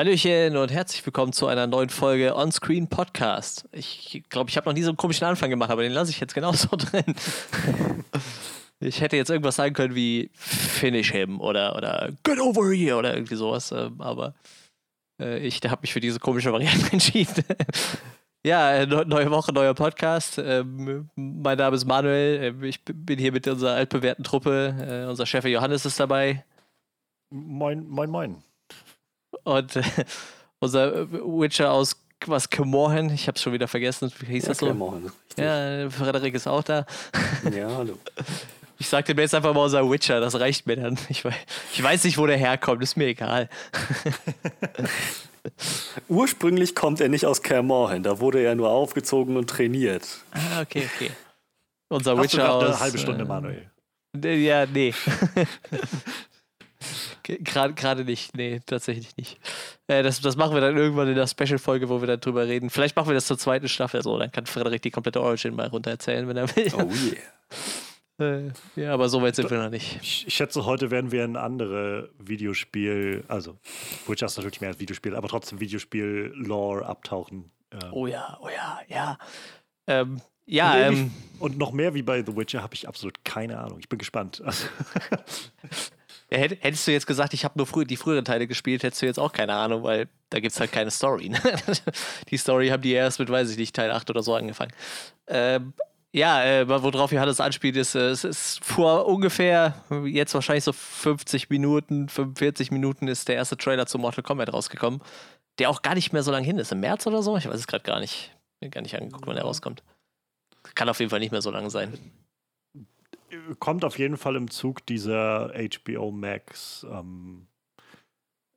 Hallöchen und herzlich willkommen zu einer neuen Folge Onscreen Podcast. Ich glaube, ich habe noch nie so einen komischen Anfang gemacht, aber den lasse ich jetzt genauso drin. ich hätte jetzt irgendwas sagen können wie Finish him oder, oder Get over here oder irgendwie sowas, ähm, aber äh, ich habe mich für diese komische Variante entschieden. ja, neue Woche, neuer Podcast. Ähm, mein Name ist Manuel. Ähm, ich bin hier mit unserer altbewährten Truppe. Äh, unser Chef Johannes ist dabei. Moin, moin, moin. Und äh, unser Witcher aus was Kemorhen, ich habe es schon wieder vergessen, wie hieß ja, das so? Kemorhen, ja, Frederik ist auch da. Ja, hallo. Ich sagte mir jetzt einfach mal unser Witcher, das reicht mir dann. Ich weiß, ich weiß nicht, wo der herkommt, ist mir egal. Ursprünglich kommt er nicht aus Kermorhen, da wurde er nur aufgezogen und trainiert. Ah, okay, okay. Unser Hast Witcher du aus. Eine halbe Stunde, Manuel. Ja, nee. Gerade nicht, nee, tatsächlich nicht. Äh, das, das machen wir dann irgendwann in der Special-Folge, wo wir dann drüber reden. Vielleicht machen wir das zur zweiten Staffel so, dann kann Frederik die komplette Origin mal runter erzählen, wenn er will. Oh yeah. Äh, ja, aber so weit sind wir noch nicht. Ich, ich schätze, heute werden wir ein anderes Videospiel, also Witcher ist natürlich mehr als Videospiel, aber trotzdem Videospiel-Lore abtauchen. Ähm. Oh ja, oh ja, ja. Ähm, ja, und, ähm, und noch mehr wie bei The Witcher habe ich absolut keine Ahnung. Ich bin gespannt. Also Hättest du jetzt gesagt, ich habe nur früh, die früheren Teile gespielt, hättest du jetzt auch keine Ahnung, weil da gibt es halt keine Story. Ne? die Story haben die erst mit, weiß ich nicht, Teil 8 oder so angefangen. Ähm, ja, äh, worauf Johannes anspielt, ist, äh, es ist vor ungefähr, jetzt wahrscheinlich so 50 Minuten, 45 Minuten ist der erste Trailer zu Mortal Kombat rausgekommen, der auch gar nicht mehr so lange hin ist. Im März oder so? Ich weiß es gerade gar nicht. Mir gar nicht angeguckt, wann der rauskommt. Kann auf jeden Fall nicht mehr so lang sein kommt auf jeden Fall im Zug dieser HBO Max ähm,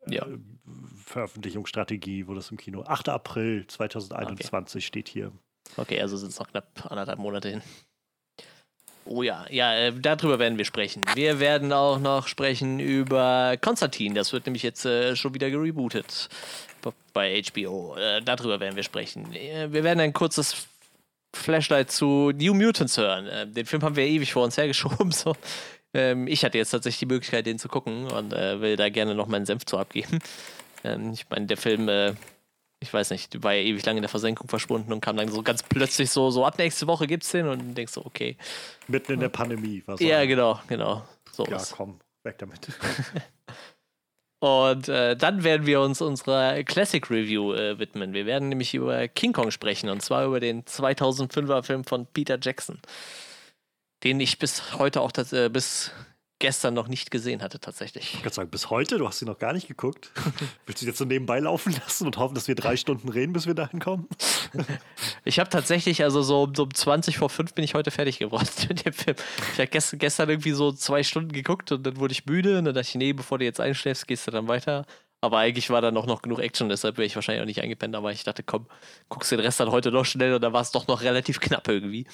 ja. äh, Veröffentlichungsstrategie, wo das im Kino 8. April 2021 okay. steht hier. Okay, also sind es noch knapp anderthalb Monate hin. Oh ja, ja, äh, darüber werden wir sprechen. Wir werden auch noch sprechen über Konstantin. Das wird nämlich jetzt äh, schon wieder gerebootet bei HBO. Äh, darüber werden wir sprechen. Äh, wir werden ein kurzes Flashlight zu New Mutants hören. Äh, den Film haben wir ewig vor uns hergeschoben. So. Ähm, ich hatte jetzt tatsächlich die Möglichkeit, den zu gucken und äh, will da gerne noch meinen Senf zu abgeben. Ähm, ich meine, der Film, äh, ich weiß nicht, war ja ewig lang in der Versenkung verschwunden und kam dann so ganz plötzlich so, so ab nächste Woche gibt's den und denkst so, okay. Mitten in der Pandemie. Was ja, genau, genau. So ja, komm, weg damit. Und äh, dann werden wir uns unserer Classic Review äh, widmen. Wir werden nämlich über King Kong sprechen und zwar über den 2005er Film von Peter Jackson, den ich bis heute auch äh, bis gestern noch nicht gesehen hatte, tatsächlich. Ich kann sagen, bis heute? Du hast sie noch gar nicht geguckt. Willst du jetzt so nebenbei laufen lassen und hoffen, dass wir drei Stunden reden, bis wir dahin kommen? ich habe tatsächlich, also so, so um 20 vor 5 bin ich heute fertig geworden mit dem Film. Ich habe gestern, gestern irgendwie so zwei Stunden geguckt und dann wurde ich müde und dann dachte ich, nee, bevor du jetzt einschläfst, gehst du dann weiter. Aber eigentlich war da noch, noch genug Action, deshalb wäre ich wahrscheinlich auch nicht eingepennt. Aber ich dachte, komm, guckst den Rest dann heute noch schnell und da war es doch noch relativ knapp irgendwie.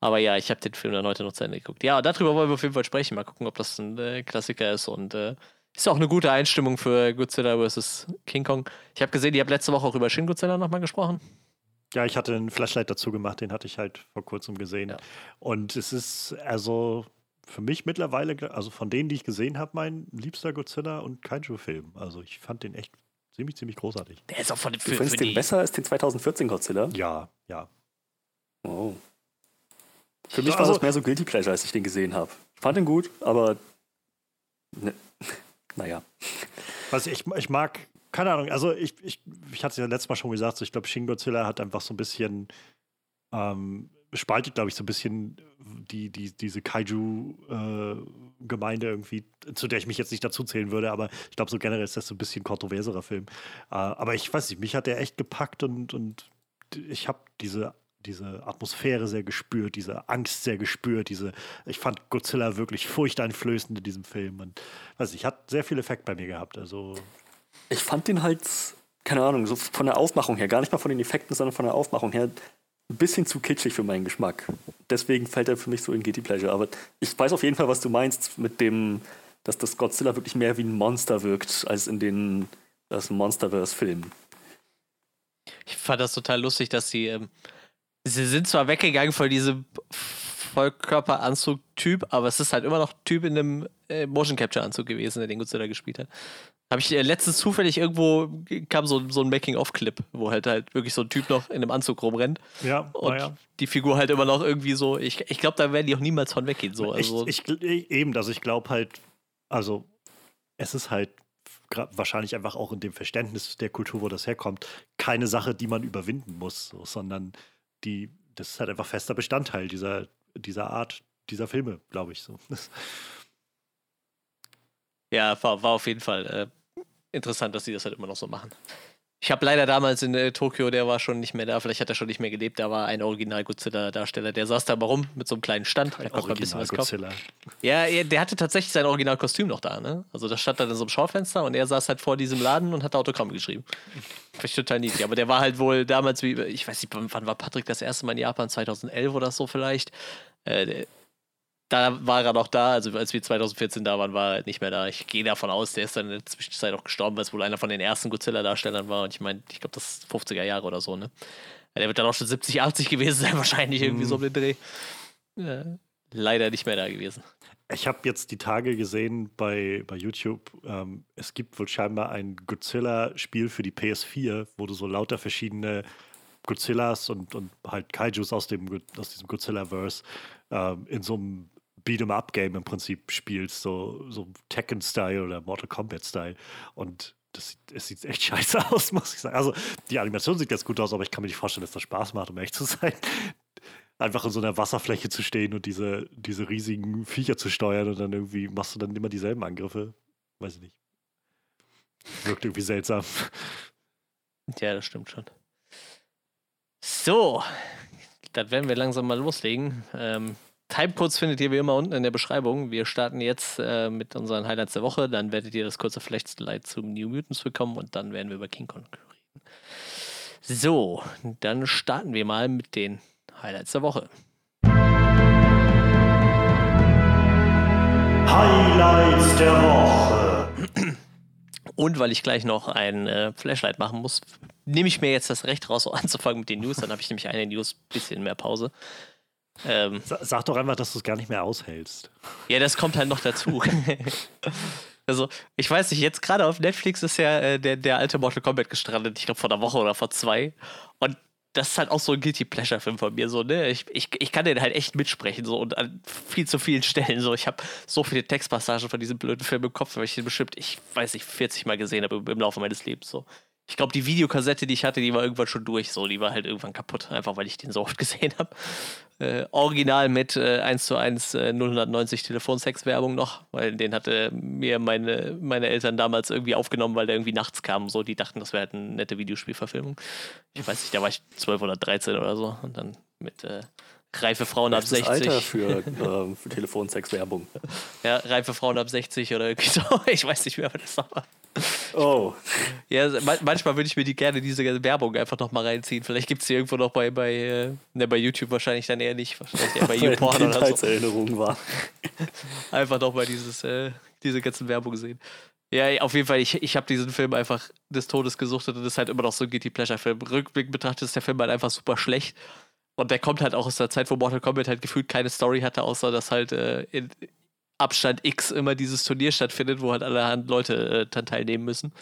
Aber ja, ich habe den Film dann heute noch zu Ende geguckt. Ja, darüber wollen wir auf jeden Fall sprechen. Mal gucken, ob das ein äh, Klassiker ist. Und äh, ist auch eine gute Einstimmung für Godzilla vs. King Kong. Ich habe gesehen, ihr habt letzte Woche auch über Shin Godzilla nochmal gesprochen. Ja, ich hatte einen Flashlight dazu gemacht, den hatte ich halt vor kurzem gesehen. Ja. Und es ist also für mich mittlerweile, also von denen, die ich gesehen habe, mein liebster Godzilla und Kaiju-Film. Also ich fand den echt ziemlich, ziemlich großartig. Der ist auch von für, Du findest den besser als den 2014 Godzilla? Ja, ja. Oh. Für mich war also, das mehr so Guilty Pleasure, als ich den gesehen habe. Ich fand ihn gut, aber ne, naja. Was ich, ich mag, keine Ahnung, also ich, ich, ich hatte es ja letztes Mal schon gesagt, so ich glaube, Shin Godzilla hat einfach so ein bisschen, ähm, spaltet, glaube ich, so ein bisschen die, die, diese Kaiju-Gemeinde äh, irgendwie, zu der ich mich jetzt nicht dazu zählen würde, aber ich glaube, so generell ist das so ein bisschen kontroverserer Film. Äh, aber ich weiß nicht, mich hat der echt gepackt und, und ich habe diese diese Atmosphäre sehr gespürt, diese Angst sehr gespürt, diese, ich fand Godzilla wirklich furchteinflößend in diesem Film und weiß ich, hat sehr viel Effekt bei mir gehabt, also. Ich fand den halt, keine Ahnung, so von der Aufmachung her, gar nicht mal von den Effekten, sondern von der Aufmachung her, ein bisschen zu kitschig für meinen Geschmack. Deswegen fällt er für mich so in Guilty Pleasure, aber ich weiß auf jeden Fall, was du meinst mit dem, dass das Godzilla wirklich mehr wie ein Monster wirkt, als in den das Monsterverse-Filmen. Ich fand das total lustig, dass sie ähm, sie sind zwar weggegangen von diesem Vollkörperanzug-Typ, aber es ist halt immer noch Typ in einem äh, Motion Capture-Anzug gewesen, der den Godzilla gespielt hat. Habe ich äh, letztens zufällig irgendwo kam so, so ein Making-of-Clip, wo halt halt wirklich so ein Typ noch in einem Anzug rumrennt. Ja, Und naja. die Figur halt immer noch irgendwie so, ich, ich glaube, da werden die auch niemals von weggehen. So. Also, ich, ich, eben, also ich glaube halt, also es ist halt wahrscheinlich einfach auch in dem Verständnis der Kultur, wo das herkommt, keine Sache, die man überwinden muss, so, sondern die, das ist halt einfach fester Bestandteil dieser, dieser Art, dieser Filme, glaube ich so. ja, war, war auf jeden Fall äh, interessant, dass sie das halt immer noch so machen. Ich habe leider damals in äh, Tokio, der war schon nicht mehr da, vielleicht hat er schon nicht mehr gelebt, da war ein Original-Godzilla-Darsteller, der saß da mal rum mit so einem kleinen Stand, ein bisschen was kaufen. Godzilla. Ja, er- der hatte tatsächlich sein Originalkostüm noch da, ne? Also das stand dann in so einem Schaufenster und er saß halt vor diesem Laden und hat Autogramm geschrieben. Finde ich total niedlich. Aber der war halt wohl damals, wie, ich weiß nicht, wann wann war Patrick das erste Mal in Japan? 2011 oder so vielleicht. Äh, der- da war er noch da, also als wir 2014 da waren, war er halt nicht mehr da. Ich gehe davon aus, der ist dann in der Zwischenzeit auch gestorben, weil es wohl einer von den ersten Godzilla-Darstellern war. Und ich meine, ich glaube, das ist 50er Jahre oder so, ne? Der wird dann auch schon 70, 80 gewesen sein, wahrscheinlich irgendwie so um den Dreh. Ja, leider nicht mehr da gewesen. Ich habe jetzt die Tage gesehen bei, bei YouTube, ähm, es gibt wohl scheinbar ein Godzilla-Spiel für die PS4, wo du so lauter verschiedene Godzillas und, und halt Kaijus aus, dem, aus diesem Godzilla-Verse ähm, in so einem Beat'em-up-Game im Prinzip spielst, so, so Tekken-Style oder Mortal Kombat-Style. Und das sieht, es sieht echt scheiße aus, muss ich sagen. Also die Animation sieht ganz gut aus, aber ich kann mir nicht vorstellen, dass das Spaß macht, um ehrlich zu sein. Einfach in so einer Wasserfläche zu stehen und diese, diese riesigen Viecher zu steuern und dann irgendwie machst du dann immer dieselben Angriffe. Weiß ich nicht. Wirkt irgendwie seltsam. Ja, das stimmt schon. So, dann werden wir langsam mal loslegen. Ähm, Timecodes findet ihr wie immer unten in der Beschreibung. Wir starten jetzt äh, mit unseren Highlights der Woche. Dann werdet ihr das kurze Flechtslide zum New Mutants bekommen und dann werden wir über King Kong reden. So, dann starten wir mal mit den Highlights der Woche. Highlights der Woche. Und weil ich gleich noch ein äh, Flashlight machen muss, nehme ich mir jetzt das Recht raus, so anzufangen mit den News. Dann habe ich nämlich eine News, bisschen mehr Pause. Ähm, Sa- Sag doch einfach, dass du es gar nicht mehr aushältst. Ja, das kommt halt noch dazu. also, ich weiß nicht, jetzt gerade auf Netflix ist ja äh, der, der alte Mortal Kombat gestrandet, ich glaube vor einer Woche oder vor zwei. Und das ist halt auch so ein Guilty Pleasure-Film von mir. So, ne? ich, ich, ich kann den halt echt mitsprechen, so und an viel zu vielen Stellen. So, ich habe so viele Textpassagen von diesem blöden Film im Kopf, weil ich den bestimmt, ich weiß nicht, 40 Mal gesehen habe im, im Laufe meines Lebens. So. Ich glaube, die Videokassette, die ich hatte, die war irgendwann schon durch. So, die war halt irgendwann kaputt, einfach weil ich den so oft gesehen habe. Äh, original mit äh, 1 zu 1 äh, 090 Telefonsex-Werbung noch, weil den hatte mir meine, meine Eltern damals irgendwie aufgenommen, weil der irgendwie nachts kam. So, die dachten, das wäre halt eine nette Videospielverfilmung. Ich weiß nicht, da war ich 12 oder 13 oder so. Und dann mit äh, reife Frauen ab Das 60. Alter für, ähm, für Telefonsex-Werbung. Ja, reife Frauen ab 60 oder irgendwie so. Ich weiß nicht mehr, aber das war. Oh, Ja, ma manchmal würde ich mir die gerne diese Werbung einfach noch mal reinziehen. Vielleicht gibt es die irgendwo noch bei, bei, äh, ne, bei YouTube wahrscheinlich dann eher nicht. Wahrscheinlich eher bei YouPorn oder so. Kindheitserinnerung war. Einfach noch mal dieses, äh, diese ganzen Werbung sehen. Ja, auf jeden Fall, ich, ich habe diesen Film einfach des Todes gesuchtet und das ist halt immer noch so ein Guilty Pleasure-Film. Rückblick betrachtet ist der Film halt einfach super schlecht. Und der kommt halt auch aus der Zeit, wo Mortal Kombat halt gefühlt keine Story hatte, außer dass halt äh, in Abstand X immer dieses Turnier stattfindet, wo halt allerhand Leute äh, dann teilnehmen müssen.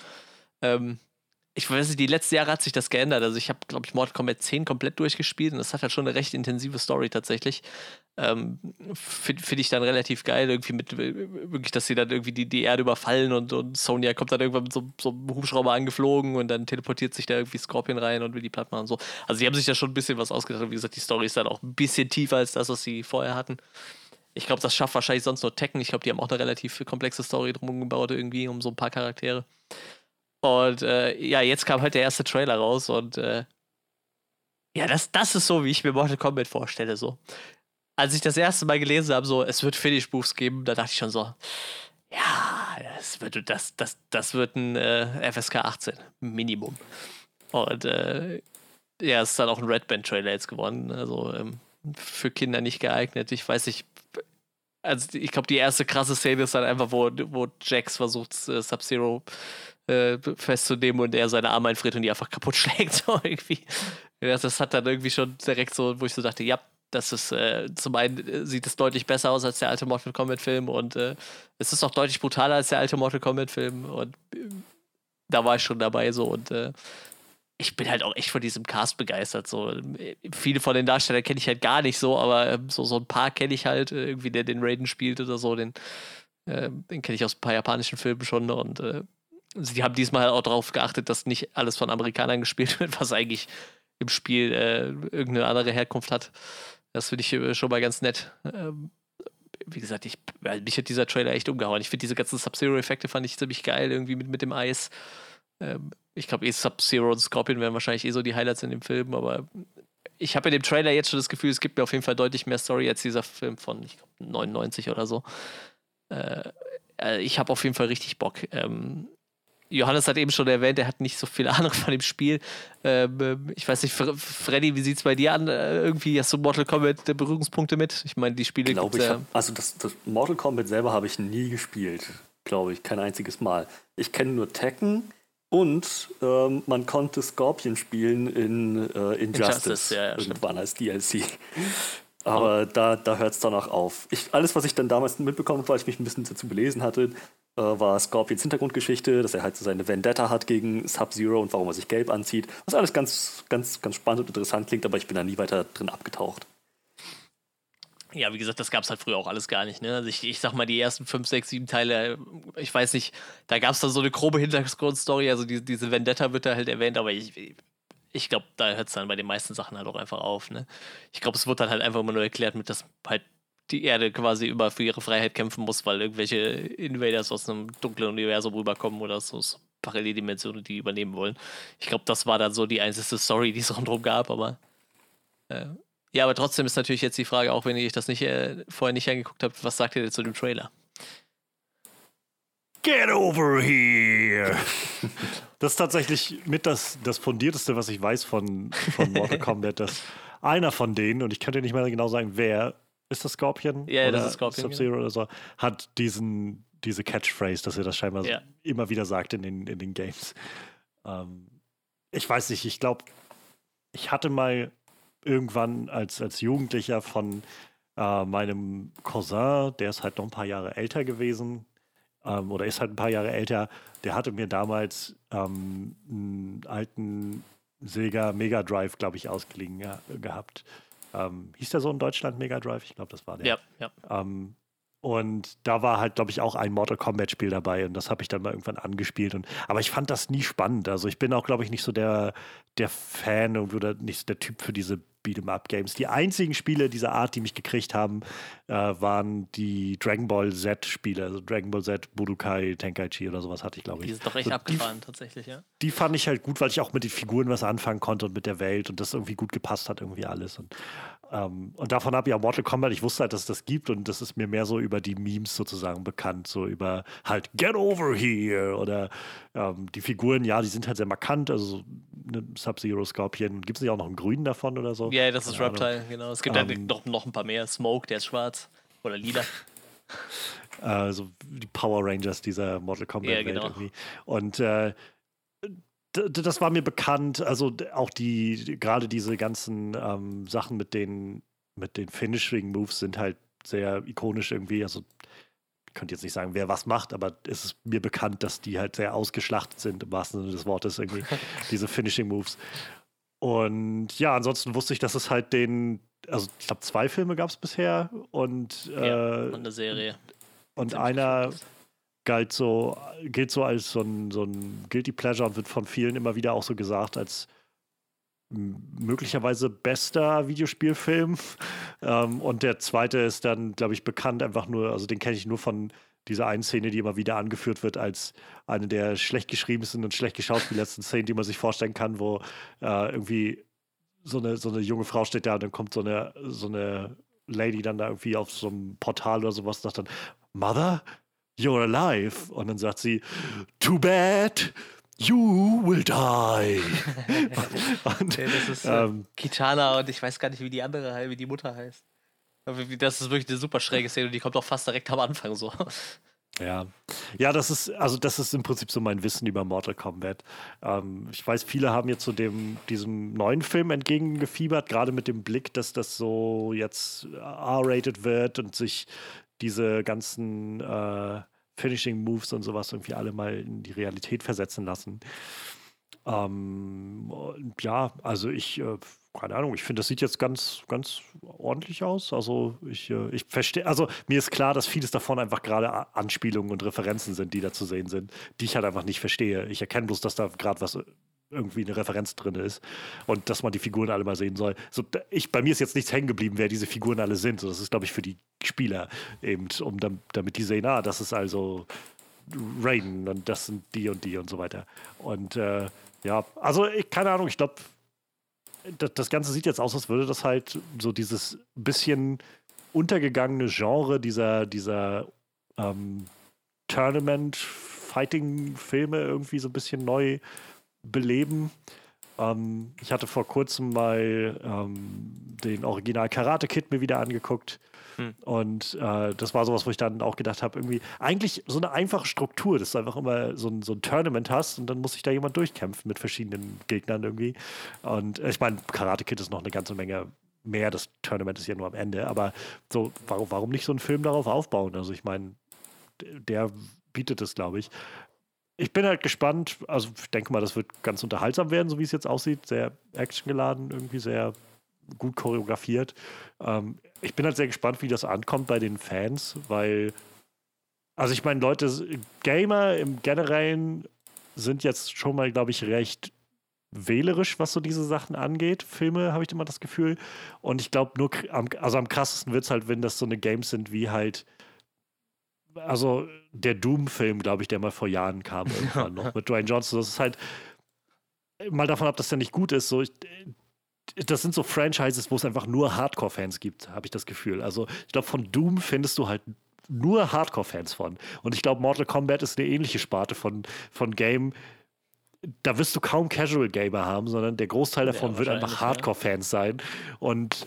Ähm, ich weiß nicht, die letzten Jahre hat sich das geändert. Also ich habe, glaube ich, Mortal Kombat 10 komplett durchgespielt und das hat halt schon eine recht intensive Story tatsächlich. Ähm, Finde find ich dann relativ geil, irgendwie mit, äh, wirklich, dass sie dann irgendwie die, die Erde überfallen und, und Sonja kommt dann irgendwann mit so, so einem Hubschrauber angeflogen und dann teleportiert sich da irgendwie Scorpion rein und will die platt machen und so. Also die haben sich da schon ein bisschen was ausgedacht. Wie gesagt, die Story ist dann auch ein bisschen tiefer als das, was sie vorher hatten. Ich glaube, das schafft wahrscheinlich sonst nur Tekken. Ich glaube, die haben auch eine relativ komplexe Story drum gebaut, irgendwie, um so ein paar Charaktere. Und äh, ja, jetzt kam halt der erste Trailer raus und äh, ja, das, das ist so, wie ich mir Mortal Kombat vorstelle. So. Als ich das erste Mal gelesen habe, so, es wird Finish Moves geben, da dachte ich schon so, ja, das wird, das, das, das wird ein äh, FSK 18, Minimum. Und äh, ja, es ist dann auch ein Red Band Trailer jetzt geworden. Also ähm, für Kinder nicht geeignet. Ich weiß nicht. Also ich glaube, die erste krasse Szene ist dann einfach, wo, wo Jax versucht, äh, Sub-Zero äh, festzunehmen und er seine Arme einfriert und die einfach kaputt schlägt. So irgendwie. Das hat dann irgendwie schon direkt so, wo ich so dachte, ja, das ist äh, zum einen äh, sieht es deutlich besser aus als der alte Mortal Kombat Film und äh, es ist auch deutlich brutaler als der alte Mortal Kombat Film und äh, da war ich schon dabei so und äh, ich bin halt auch echt von diesem Cast begeistert. So viele von den Darstellern kenne ich halt gar nicht so, aber ähm, so, so ein paar kenne ich halt, äh, irgendwie der den Raiden spielt oder so, den, den kenne ich aus ein paar japanischen Filmen schon und sie haben diesmal auch darauf geachtet, dass nicht alles von Amerikanern gespielt wird, was eigentlich im Spiel äh, irgendeine andere Herkunft hat. Das finde ich äh, schon mal ganz nett. Ähm, wie gesagt, ich, mich hat dieser Trailer echt umgehauen. Ich finde diese ganzen Sub-Zero-Effekte fand ich ziemlich geil, irgendwie mit, mit dem Eis. Ähm, ich glaube, eh Sub-Zero und Scorpion wären wahrscheinlich eh so die Highlights in dem Film, aber ich habe in dem Trailer jetzt schon das Gefühl, es gibt mir auf jeden Fall deutlich mehr Story als dieser Film von, ich glaube, 99 oder so. Äh, äh, ich habe auf jeden Fall richtig Bock. Ähm, Johannes hat eben schon erwähnt, er hat nicht so viel Ahnung von dem Spiel. Ähm, ich weiß nicht, Freddy, wie sieht es bei dir an? Äh, irgendwie hast du Mortal Kombat Berührungspunkte mit? Ich meine, die Spiele glaube ich. Hab, also das, das, Mortal Kombat selber habe ich nie gespielt, glaube ich, kein einziges Mal. Ich kenne nur Tekken und ähm, man konnte Scorpion spielen in äh, Injustice, Injustice ja, ja, irgendwann als DLC. Aber oh. da, da hört es dann auch auf. Ich, alles, was ich dann damals mitbekommen habe, weil ich mich ein bisschen dazu belesen hatte, äh, war Scorpions Hintergrundgeschichte, dass er halt so seine Vendetta hat gegen Sub-Zero und warum er sich gelb anzieht. Was alles ganz, ganz, ganz spannend und interessant klingt, aber ich bin da nie weiter drin abgetaucht. Ja, wie gesagt, das gab es halt früher auch alles gar nicht. Ne? Also ich, ich sag mal, die ersten 5, 6, 7 Teile, ich weiß nicht, da gab es dann so eine grobe Hintergrundstory, also die, diese Vendetta wird da halt erwähnt, aber ich, ich glaube, da hört es dann bei den meisten Sachen halt auch einfach auf. Ne? Ich glaube, es wird dann halt einfach immer nur erklärt, mit dass halt die Erde quasi immer für ihre Freiheit kämpfen muss, weil irgendwelche Invaders aus einem dunklen Universum rüberkommen oder so Paralleldimensionen, die übernehmen wollen. Ich glaube, das war dann so die einzige Story, die es rundherum gab, aber äh, ja, aber trotzdem ist natürlich jetzt die Frage, auch wenn euch das nicht äh, vorher nicht angeguckt habt, was sagt ihr denn zu dem Trailer? Get over here! Das ist tatsächlich mit das, das fundierteste, was ich weiß von, von Mortal Kombat. Dass einer von denen, und ich könnte nicht mehr genau sagen, wer, ist das Scorpion? Ja, oder das ist Scorpion. Sub-Zero ja. oder so, hat diesen, diese Catchphrase, dass er das scheinbar ja. immer wieder sagt in den, in den Games. Ähm, ich weiß nicht, ich glaube, ich hatte mal irgendwann als, als Jugendlicher von äh, meinem Cousin, der ist halt noch ein paar Jahre älter gewesen, ähm, oder ist halt ein paar Jahre älter, der hatte mir damals ähm, einen alten Sega Mega Drive, glaube ich, ausgeliehen ja, gehabt. Ähm, hieß der so in Deutschland Mega Drive? Ich glaube, das war der. Ja, ja. Ähm, und da war halt, glaube ich, auch ein Mortal Kombat-Spiel dabei und das habe ich dann mal irgendwann angespielt. Und, aber ich fand das nie spannend. Also ich bin auch, glaube ich, nicht so der, der Fan oder nicht der Typ für diese Beat'em-up-Games. Die einzigen Spiele dieser Art, die mich gekriegt haben, äh, waren die Dragon Ball Z-Spiele. Also Dragon Ball Z, Budokai, Tenkaichi oder sowas hatte ich, glaube ich. Die sind doch echt so, abgefahren, die, tatsächlich, ja. Die fand ich halt gut, weil ich auch mit den Figuren was anfangen konnte und mit der Welt und das irgendwie gut gepasst hat, irgendwie alles. Und, ähm, und davon habe ich ja Mortal Kombat, ich wusste halt, dass es das gibt und das ist mir mehr so über die Memes sozusagen bekannt, so über halt Get over here oder ähm, die Figuren, ja, die sind halt sehr markant, also eine Sub-Zero Scorpion. Gibt es nicht auch noch einen grünen davon oder so? Ja, das ist Reptile, genau. Es gibt um, ähm, noch, noch ein paar mehr. Smoke, der ist schwarz oder lila. Also die Power Rangers dieser Mortal Kombat ja, genau. irgendwie. Und äh, das war mir bekannt. Also auch die, gerade diese ganzen ähm, Sachen mit den, mit den Finishing Moves sind halt sehr ikonisch irgendwie. Also ich könnte jetzt nicht sagen, wer was macht, aber es ist mir bekannt, dass die halt sehr ausgeschlachtet sind, im wahrsten Sinne des Wortes, irgendwie, diese Finishing Moves. Und ja, ansonsten wusste ich, dass es halt den, also ich glaube, zwei Filme gab es bisher und, ja, äh, und eine Serie. Und einer galt so, gilt so als so ein, so ein Guilty Pleasure und wird von vielen immer wieder auch so gesagt als möglicherweise bester Videospielfilm. ähm, und der zweite ist dann, glaube ich, bekannt einfach nur, also den kenne ich nur von dieser einen Szene, die immer wieder angeführt wird als eine der schlecht geschriebensten und schlecht geschauspielersten Szenen, die man sich vorstellen kann, wo äh, irgendwie so eine, so eine junge Frau steht da und dann kommt so eine, so eine Lady dann da irgendwie auf so einem Portal oder sowas und sagt dann, Mother, you're alive. Und dann sagt sie, too bad, You will die. und, nee, das ist äh, ähm, Kitana und ich weiß gar nicht, wie die andere, wie die Mutter heißt. Das ist wirklich eine super schräge Szene und die kommt auch fast direkt am Anfang so. Ja. Ja, das ist, also das ist im Prinzip so mein Wissen über Mortal Kombat. Ähm, ich weiß, viele haben jetzt zu so dem, diesem neuen Film entgegengefiebert, gerade mit dem Blick, dass das so jetzt R-rated wird und sich diese ganzen äh, Finishing Moves und sowas irgendwie alle mal in die Realität versetzen lassen. Ähm, ja, also ich, äh, keine Ahnung, ich finde, das sieht jetzt ganz, ganz ordentlich aus. Also ich, äh, ich verstehe, also mir ist klar, dass vieles davon einfach gerade Anspielungen und Referenzen sind, die da zu sehen sind, die ich halt einfach nicht verstehe. Ich erkenne bloß, dass da gerade was irgendwie eine Referenz drin ist und dass man die Figuren alle mal sehen soll. So, ich, bei mir ist jetzt nichts hängen geblieben, wer diese Figuren alle sind. So, das ist, glaube ich, für die Spieler eben, um damit die sehen, ah, das ist also Raiden und das sind die und die und so weiter. Und äh, ja, also ich, keine Ahnung, ich glaube, das, das, Ganze sieht jetzt aus, als würde das halt so dieses bisschen untergegangene Genre dieser, dieser ähm, Tournament-Fighting-Filme irgendwie so ein bisschen neu beleben. Ähm, ich hatte vor kurzem mal ähm, den Original Karate Kid mir wieder angeguckt. Hm. Und äh, das war sowas, wo ich dann auch gedacht habe, irgendwie, eigentlich so eine einfache Struktur, dass du einfach immer so ein, so ein Tournament hast und dann muss sich da jemand durchkämpfen mit verschiedenen Gegnern irgendwie. Und äh, ich meine, Karate Kid ist noch eine ganze Menge mehr, das Tournament ist ja nur am Ende, aber so, warum, warum nicht so einen Film darauf aufbauen? Also ich meine, der bietet es, glaube ich. Ich bin halt gespannt, also ich denke mal, das wird ganz unterhaltsam werden, so wie es jetzt aussieht. Sehr actiongeladen, irgendwie sehr gut choreografiert. Ähm, ich bin halt sehr gespannt, wie das ankommt bei den Fans, weil, also ich meine, Leute, Gamer im Generellen sind jetzt schon mal, glaube ich, recht wählerisch, was so diese Sachen angeht. Filme, habe ich immer das Gefühl. Und ich glaube, nur, also am krassesten wird es halt, wenn das so eine Games sind wie halt, also der Doom-Film, glaube ich, der mal vor Jahren kam, irgendwann noch mit Dwayne Johnson. Das ist halt, mal davon ab, dass der nicht gut ist, so, ich, das sind so Franchises, wo es einfach nur Hardcore-Fans gibt, habe ich das Gefühl. Also ich glaube, von Doom findest du halt nur Hardcore-Fans von. Und ich glaube, Mortal Kombat ist eine ähnliche Sparte von, von Game. Da wirst du kaum Casual-Gamer haben, sondern der Großteil davon ja, wird einfach Hardcore-Fans sein. Und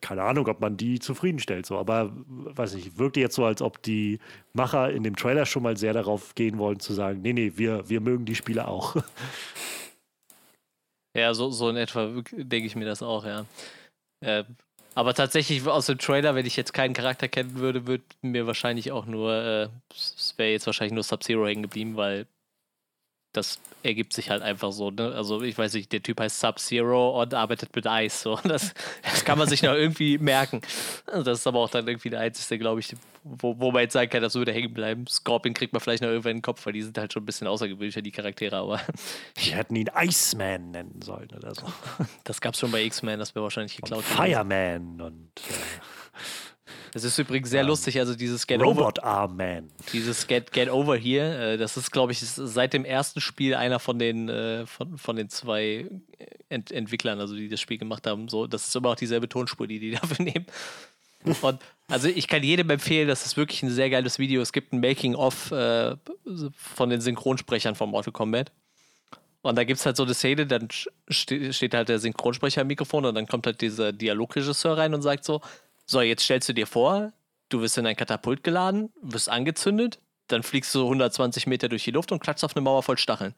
keine Ahnung, ob man die zufriedenstellt. So. Aber weiß nicht, wirkte jetzt so, als ob die Macher in dem Trailer schon mal sehr darauf gehen wollen, zu sagen: Nee, nee, wir, wir mögen die Spiele auch. Ja, so, so in etwa denke ich mir das auch, ja. Äh, aber tatsächlich aus dem Trailer, wenn ich jetzt keinen Charakter kennen würde, würde mir wahrscheinlich auch nur, äh, es wäre jetzt wahrscheinlich nur Sub-Zero hängen geblieben, weil das ergibt sich halt einfach so. Ne? Also ich weiß nicht, der Typ heißt Sub-Zero und arbeitet mit Eis. So. Das, das kann man sich noch irgendwie merken. Also das ist aber auch dann irgendwie der einzige, glaube ich, wo, wo man jetzt sagen kann, das würde hängen bleiben. Scorpion kriegt man vielleicht noch irgendwann in den Kopf, weil die sind halt schon ein bisschen außergewöhnlicher, die Charaktere, aber. Die hätten ihn Iceman nennen sollen oder so. Das gab es schon bei X-Men, das wäre wahrscheinlich geklaut. Und Fireman und. Äh das ist übrigens sehr um, lustig, also dieses Get Robot Over. Arm Man. Dieses Get, Get Over hier, äh, das ist, glaube ich, seit dem ersten Spiel einer von den, äh, von, von den zwei Ent Entwicklern, also die das Spiel gemacht haben. So, das ist immer auch dieselbe Tonspur, die die dafür nehmen. Und also ich kann jedem empfehlen, das ist wirklich ein sehr geiles Video. Es gibt ein Making-of äh, von den Synchronsprechern von Mortal Kombat. Und da gibt es halt so eine Szene, dann steht halt der Synchronsprecher am Mikrofon und dann kommt halt dieser Dialogregisseur rein und sagt so, so, jetzt stellst du dir vor, du wirst in ein Katapult geladen, wirst angezündet, dann fliegst du 120 Meter durch die Luft und klatschst auf eine Mauer voll Stacheln.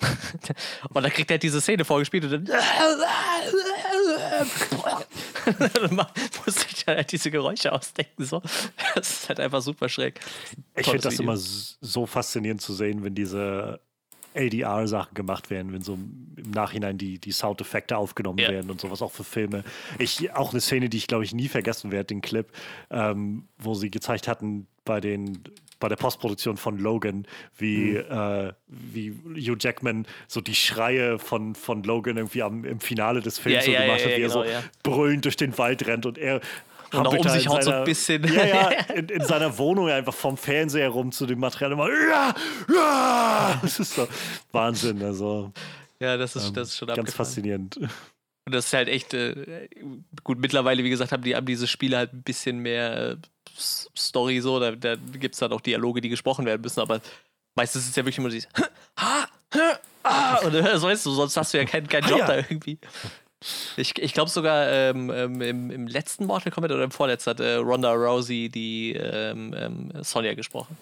und dann kriegt er diese Szene vorgespielt und dann. dann musste ich halt diese Geräusche ausdenken. So. Das ist halt einfach super schräg. Ich finde das immer so faszinierend zu sehen, wenn diese ADR-Sachen gemacht werden, wenn so im Nachhinein die, die Soundeffekte aufgenommen ja. werden und sowas auch für Filme. Ich, auch eine Szene, die ich glaube ich nie vergessen werde, den Clip, ähm, wo sie gezeigt hatten bei den bei der Postproduktion von Logan, wie, mhm. äh, wie Hugh Jackman so die Schreie von, von Logan irgendwie am, im Finale des Films ja, so gemacht hat, wie er genau, so brüllend durch den Wald rennt und er und auch um sich haut so ein bisschen. Ja, ja, in, in, seiner Wohnung einfach vom Fernseher rum zu dem Material immer. Ja, ja, das ist so Wahnsinn. Also, ja, das ist, ähm, das ist schon Ganz abgefahren. faszinierend. Und das ist halt echt, äh, gut, mittlerweile, wie gesagt, haben, die, haben diese Spiele halt ein bisschen mehr äh, Story so, da, da gibt es dann auch Dialoge, die gesprochen werden müssen, aber meistens ist es ja wirklich immer dieses ha, ha, ah, und das weißt du, sonst hast du ja keinen, keinen Job da irgendwie. Ich, ich glaube sogar ähm, ähm, im, im, letzten Mortal Kombat oder im vorletzten hat äh, Ronda Rousey die ähm, ähm Sonja gesprochen.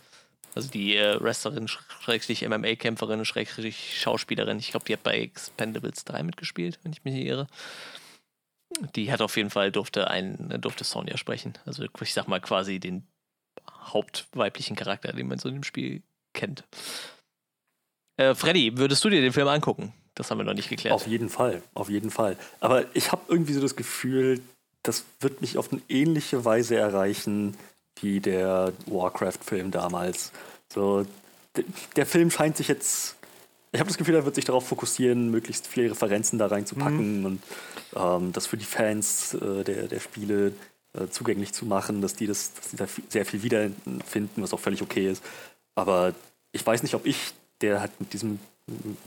Also die äh, Wrestlerin, Schrägstrich MMA-Kämpferin, Schrägstrich Schauspielerin. Ich glaube, die hat bei Expendables 3 mitgespielt, wenn ich mich nicht irre. Die hat auf jeden Fall, durfte, ein, durfte Sonja sprechen. Also ich sag mal quasi den hauptweiblichen Charakter, den man so in dem Spiel kennt. Äh, Freddy, würdest du dir den Film angucken? Das haben wir noch nicht geklärt. Auf jeden Fall, auf jeden Fall. Aber ich habe irgendwie so das Gefühl, das wird mich auf eine ähnliche Weise erreichen wie der Warcraft-Film damals. So, der Film scheint sich jetzt. Ich habe das Gefühl, er wird sich darauf fokussieren, möglichst viele Referenzen da reinzupacken mhm. und ähm, das für die Fans äh, der, der Spiele äh, zugänglich zu machen, dass die, das, dass die da sehr viel wiederfinden, was auch völlig okay ist. Aber ich weiß nicht, ob ich, der halt mit diesem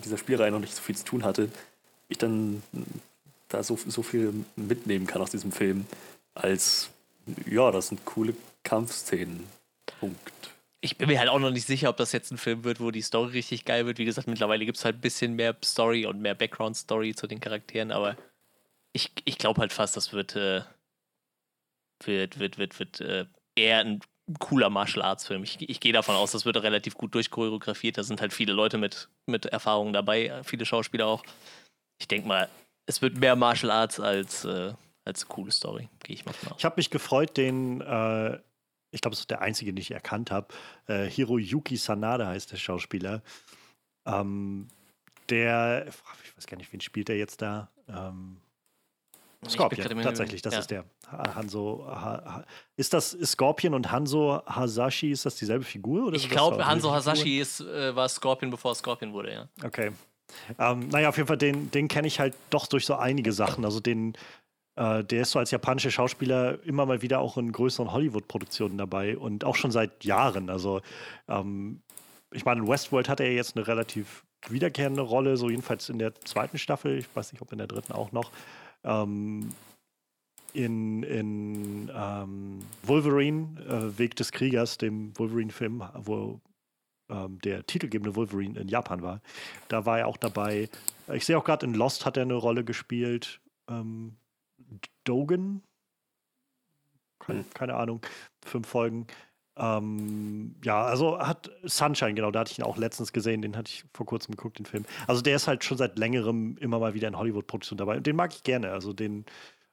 dieser Spielreihe noch nicht so viel zu tun hatte, ich dann da so, so viel mitnehmen kann aus diesem Film, als ja, das sind coole Kampfszenen. Punkt. Ich bin mir halt auch noch nicht sicher, ob das jetzt ein Film wird, wo die Story richtig geil wird. Wie gesagt, mittlerweile gibt es halt ein bisschen mehr Story und mehr Background-Story zu den Charakteren, aber ich, ich glaube halt fast, das wird, äh, wird, wird, wird, wird äh, eher ein cooler Martial Arts Film. Ich, ich gehe davon aus, das wird relativ gut durchchoreografiert. Da sind halt viele Leute mit, mit Erfahrung dabei, viele Schauspieler auch. Ich denke mal, es wird mehr Martial Arts als, äh, als eine coole Story, gehe ich mal von aus. Ich habe mich gefreut, den, äh, ich glaube, das ist der einzige, den ich erkannt habe. Äh, Hiroyuki Sanada heißt der Schauspieler. Ähm, der, ich weiß gar nicht, wen spielt er jetzt da? Ähm, Scorpion, tatsächlich, das ja. ist der. Hanzo. Ha, ist das Scorpion und Hanzo Hasashi, ist das dieselbe Figur? Oder ich glaube, Hanzo Hasashi ist, äh, war Scorpion, bevor Scorpion wurde, ja. Okay. Ähm, naja, auf jeden Fall, den, den kenne ich halt doch durch so einige Sachen. Also den, äh, der ist so als japanischer Schauspieler immer mal wieder auch in größeren Hollywood-Produktionen dabei und auch schon seit Jahren. Also ähm, ich meine, in Westworld hat er jetzt eine relativ wiederkehrende Rolle, so jedenfalls in der zweiten Staffel. Ich weiß nicht, ob in der dritten auch noch ähm, in, in ähm, Wolverine, äh, Weg des Kriegers, dem Wolverine-Film, wo ähm, der titelgebende Wolverine in Japan war. Da war er auch dabei. Ich sehe auch gerade in Lost hat er eine Rolle gespielt. Ähm, Dogen? Keine, hm. keine Ahnung. Fünf Folgen. Ähm, ja, also hat Sunshine, genau, da hatte ich ihn auch letztens gesehen, den hatte ich vor kurzem geguckt, den Film. Also der ist halt schon seit längerem immer mal wieder in Hollywood-Produktion dabei und den mag ich gerne, also den,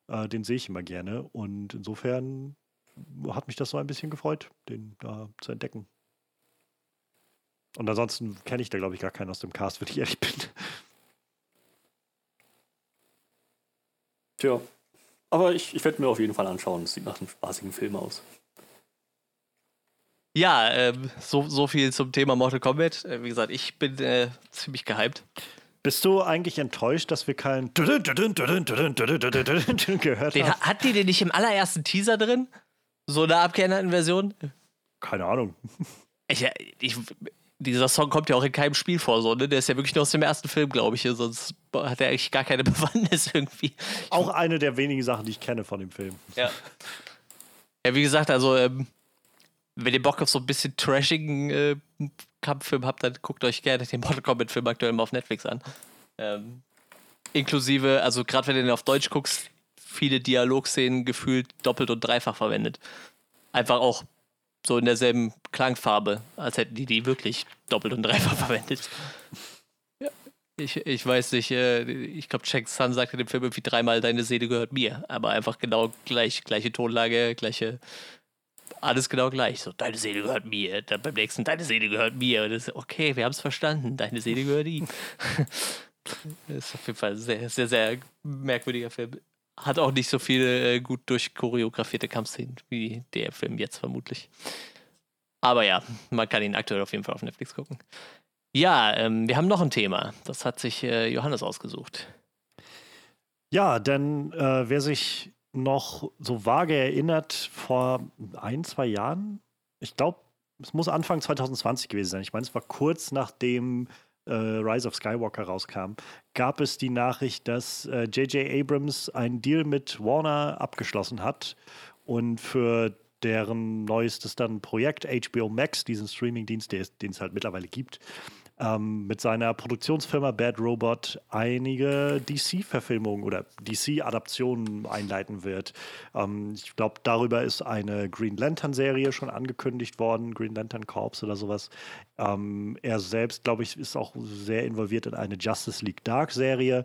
äh, den sehe ich immer gerne und insofern hat mich das so ein bisschen gefreut, den da zu entdecken. Und ansonsten kenne ich da, glaube ich, gar keinen aus dem Cast, wenn ich ehrlich bin. Tja, aber ich, ich werde mir auf jeden Fall anschauen. Es sieht nach einem spaßigen Film aus. Ja, ähm, so, so viel zum Thema Mortal Kombat. Äh, wie gesagt, ich bin äh, ziemlich gehypt. Bist du eigentlich enttäuscht, dass wir keinen gehört haben? Hat die den nicht im allerersten Teaser drin? So eine abgeänderten Version? Keine Ahnung. Ich, ich, dieser Song kommt ja auch in keinem Spiel vor, so, ne? Der ist ja wirklich nur aus dem ersten Film, glaube ich. Sonst hat er eigentlich gar keine Bewandtnis irgendwie. Auch eine der wenigen Sachen, die ich kenne von dem Film. Ja. Ja, wie gesagt, also ähm, wenn ihr Bock auf so ein bisschen trashigen äh, Kampffilm habt, dann guckt euch gerne den Mortal Kombat-Film aktuell mal auf Netflix an. Ähm, inklusive, also gerade wenn du den auf Deutsch guckst, viele Dialogszenen gefühlt doppelt und dreifach verwendet. Einfach auch so in derselben Klangfarbe, als hätten die die wirklich doppelt und dreifach verwendet. Ja. Ich, ich weiß nicht, äh, ich glaube, Jack Sun sagt in dem Film irgendwie dreimal, deine Seele gehört mir. Aber einfach genau gleich, gleiche Tonlage, gleiche alles genau gleich. So, deine Seele gehört mir. Dann beim nächsten, deine Seele gehört mir. Und das ist, okay, wir haben es verstanden. Deine Seele gehört ihm. das ist auf jeden Fall ein sehr, sehr, sehr merkwürdiger Film. Hat auch nicht so viele äh, gut durchchoreografierte Kampfszenen wie der Film jetzt vermutlich. Aber ja, man kann ihn aktuell auf jeden Fall auf Netflix gucken. Ja, ähm, wir haben noch ein Thema. Das hat sich äh, Johannes ausgesucht. Ja, denn äh, wer sich noch so vage erinnert, vor ein, zwei Jahren, ich glaube, es muss Anfang 2020 gewesen sein. Ich meine, es war kurz nachdem äh, Rise of Skywalker rauskam, gab es die Nachricht, dass J.J. Äh, Abrams einen Deal mit Warner abgeschlossen hat und für deren neuestes dann Projekt HBO Max, diesen Streamingdienst, den es halt mittlerweile gibt, ähm, mit seiner Produktionsfirma Bad Robot einige DC-Verfilmungen oder DC-Adaptionen einleiten wird. Ähm, ich glaube, darüber ist eine Green Lantern-Serie schon angekündigt worden, Green Lantern Corps oder sowas. Ähm, er selbst, glaube ich, ist auch sehr involviert in eine Justice League Dark-Serie.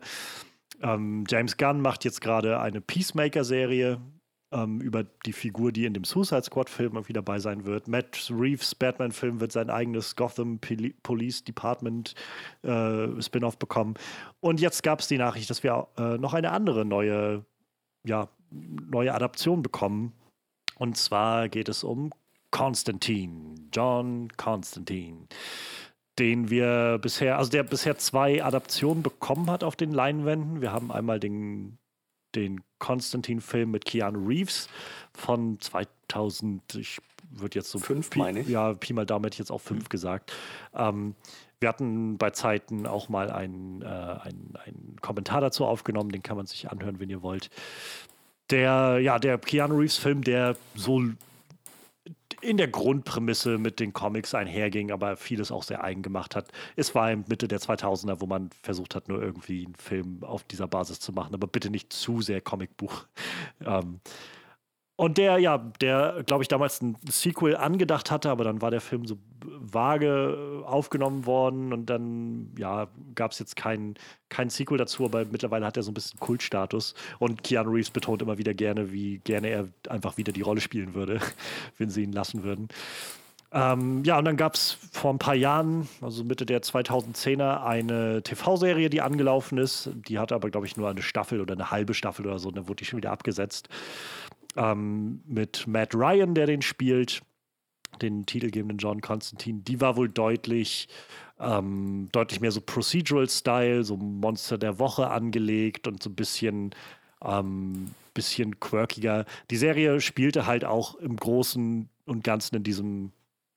Ähm, James Gunn macht jetzt gerade eine Peacemaker-Serie ähm, über die Figur, die in dem Suicide Squad-Film irgendwie dabei sein wird. Matt Reeves Batman-Film wird sein eigenes Gotham Poli Police Department äh, Spin-off bekommen. Und jetzt gab es die Nachricht, dass wir äh, noch eine andere neue, ja, neue Adaption bekommen. Und zwar geht es um Constantine, John Constantine den wir bisher, also der bisher zwei Adaptionen bekommen hat auf den Leinwänden. Wir haben einmal den den Konstantin-Film mit Keanu Reeves von 2000, ich würde jetzt so fünf, Pi, meine ich. Ja, Pi mal damit jetzt auch fünf mhm. gesagt. Ähm, wir hatten bei Zeiten auch mal einen, äh, einen, einen Kommentar dazu aufgenommen, den kann man sich anhören, wenn ihr wollt. Der, ja, der Keanu Reeves-Film, der so in der Grundprämisse mit den Comics einherging, aber vieles auch sehr eigen gemacht hat. Es war Mitte der 2000er, wo man versucht hat, nur irgendwie einen Film auf dieser Basis zu machen, aber bitte nicht zu sehr Comicbuch. Ähm, und der, ja, der, glaube ich, damals ein Sequel angedacht hatte, aber dann war der Film so vage aufgenommen worden und dann, ja, gab es jetzt keinen kein Sequel dazu, aber mittlerweile hat er so ein bisschen Kultstatus und Keanu Reeves betont immer wieder gerne, wie gerne er einfach wieder die Rolle spielen würde, wenn sie ihn lassen würden. Ähm, ja, und dann gab es vor ein paar Jahren, also Mitte der 2010er, eine TV-Serie, die angelaufen ist. Die hatte aber, glaube ich, nur eine Staffel oder eine halbe Staffel oder so. Und dann wurde die schon wieder abgesetzt ähm, mit Matt Ryan, der den spielt, den titelgebenden John Constantine, die war wohl deutlich, ähm, deutlich mehr so Procedural-Style, so Monster der Woche angelegt und so ein bisschen, ähm, bisschen quirkiger. Die Serie spielte halt auch im Großen und Ganzen in diesem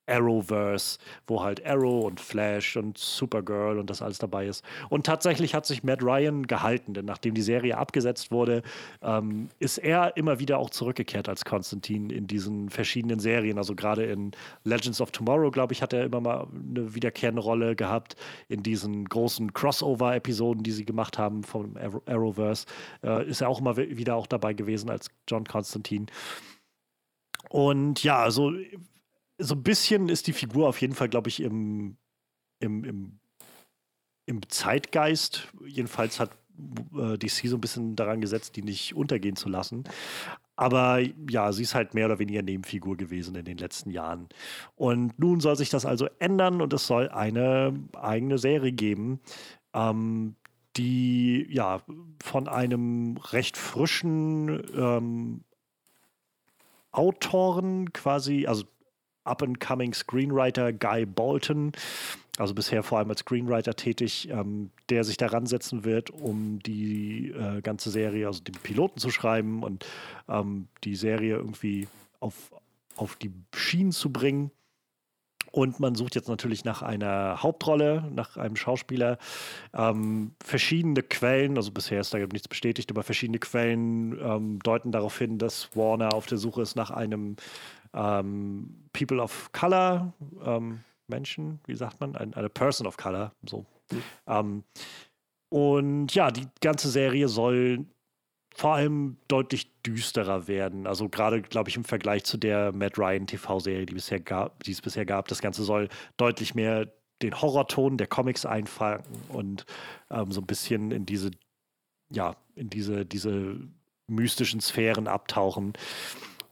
Arrowverse, wo halt Arrow und Flash und Supergirl und das alles dabei ist. Und tatsächlich hat sich Matt Ryan gehalten, denn nachdem die Serie abgesetzt wurde, ähm, ist er immer wieder auch zurückgekehrt als Konstantin in diesen verschiedenen Serien. Also gerade in Legends of Tomorrow, glaube ich, hat er immer mal eine wiederkehrende Rolle gehabt. In diesen großen Crossover-Episoden, die sie gemacht haben vom Arrowverse, äh, ist er auch immer wieder auch dabei gewesen als John Constantine. Und ja, also so ein bisschen ist die Figur auf jeden Fall, glaube ich, im, im, im, im Zeitgeist. Jedenfalls hat äh, DC so ein bisschen daran gesetzt, die nicht untergehen zu lassen. Aber ja, sie ist halt mehr oder weniger Nebenfigur gewesen in den letzten Jahren. Und nun soll sich das also ändern und es soll eine eigene Serie geben, ähm, die ja von einem recht frischen ähm, Autoren quasi, also up-and-coming Screenwriter Guy Bolton, also bisher vor allem als Screenwriter tätig, ähm, der sich daran setzen wird, um die äh, ganze Serie, also den Piloten zu schreiben und ähm, die Serie irgendwie auf, auf die Schienen zu bringen. Und man sucht jetzt natürlich nach einer Hauptrolle, nach einem Schauspieler. Ähm, verschiedene Quellen, also bisher ist da nichts bestätigt, aber verschiedene Quellen ähm, deuten darauf hin, dass Warner auf der Suche ist nach einem ähm, People of Color, ähm, Menschen, wie sagt man, Ein, eine Person of Color, so. Mhm. Und ja, die ganze Serie soll vor allem deutlich düsterer werden. Also gerade, glaube ich, im Vergleich zu der Matt Ryan TV-Serie, die, die es bisher gab. Das Ganze soll deutlich mehr den Horrorton der Comics einfangen und ähm, so ein bisschen in diese, ja, in diese, diese mystischen Sphären abtauchen.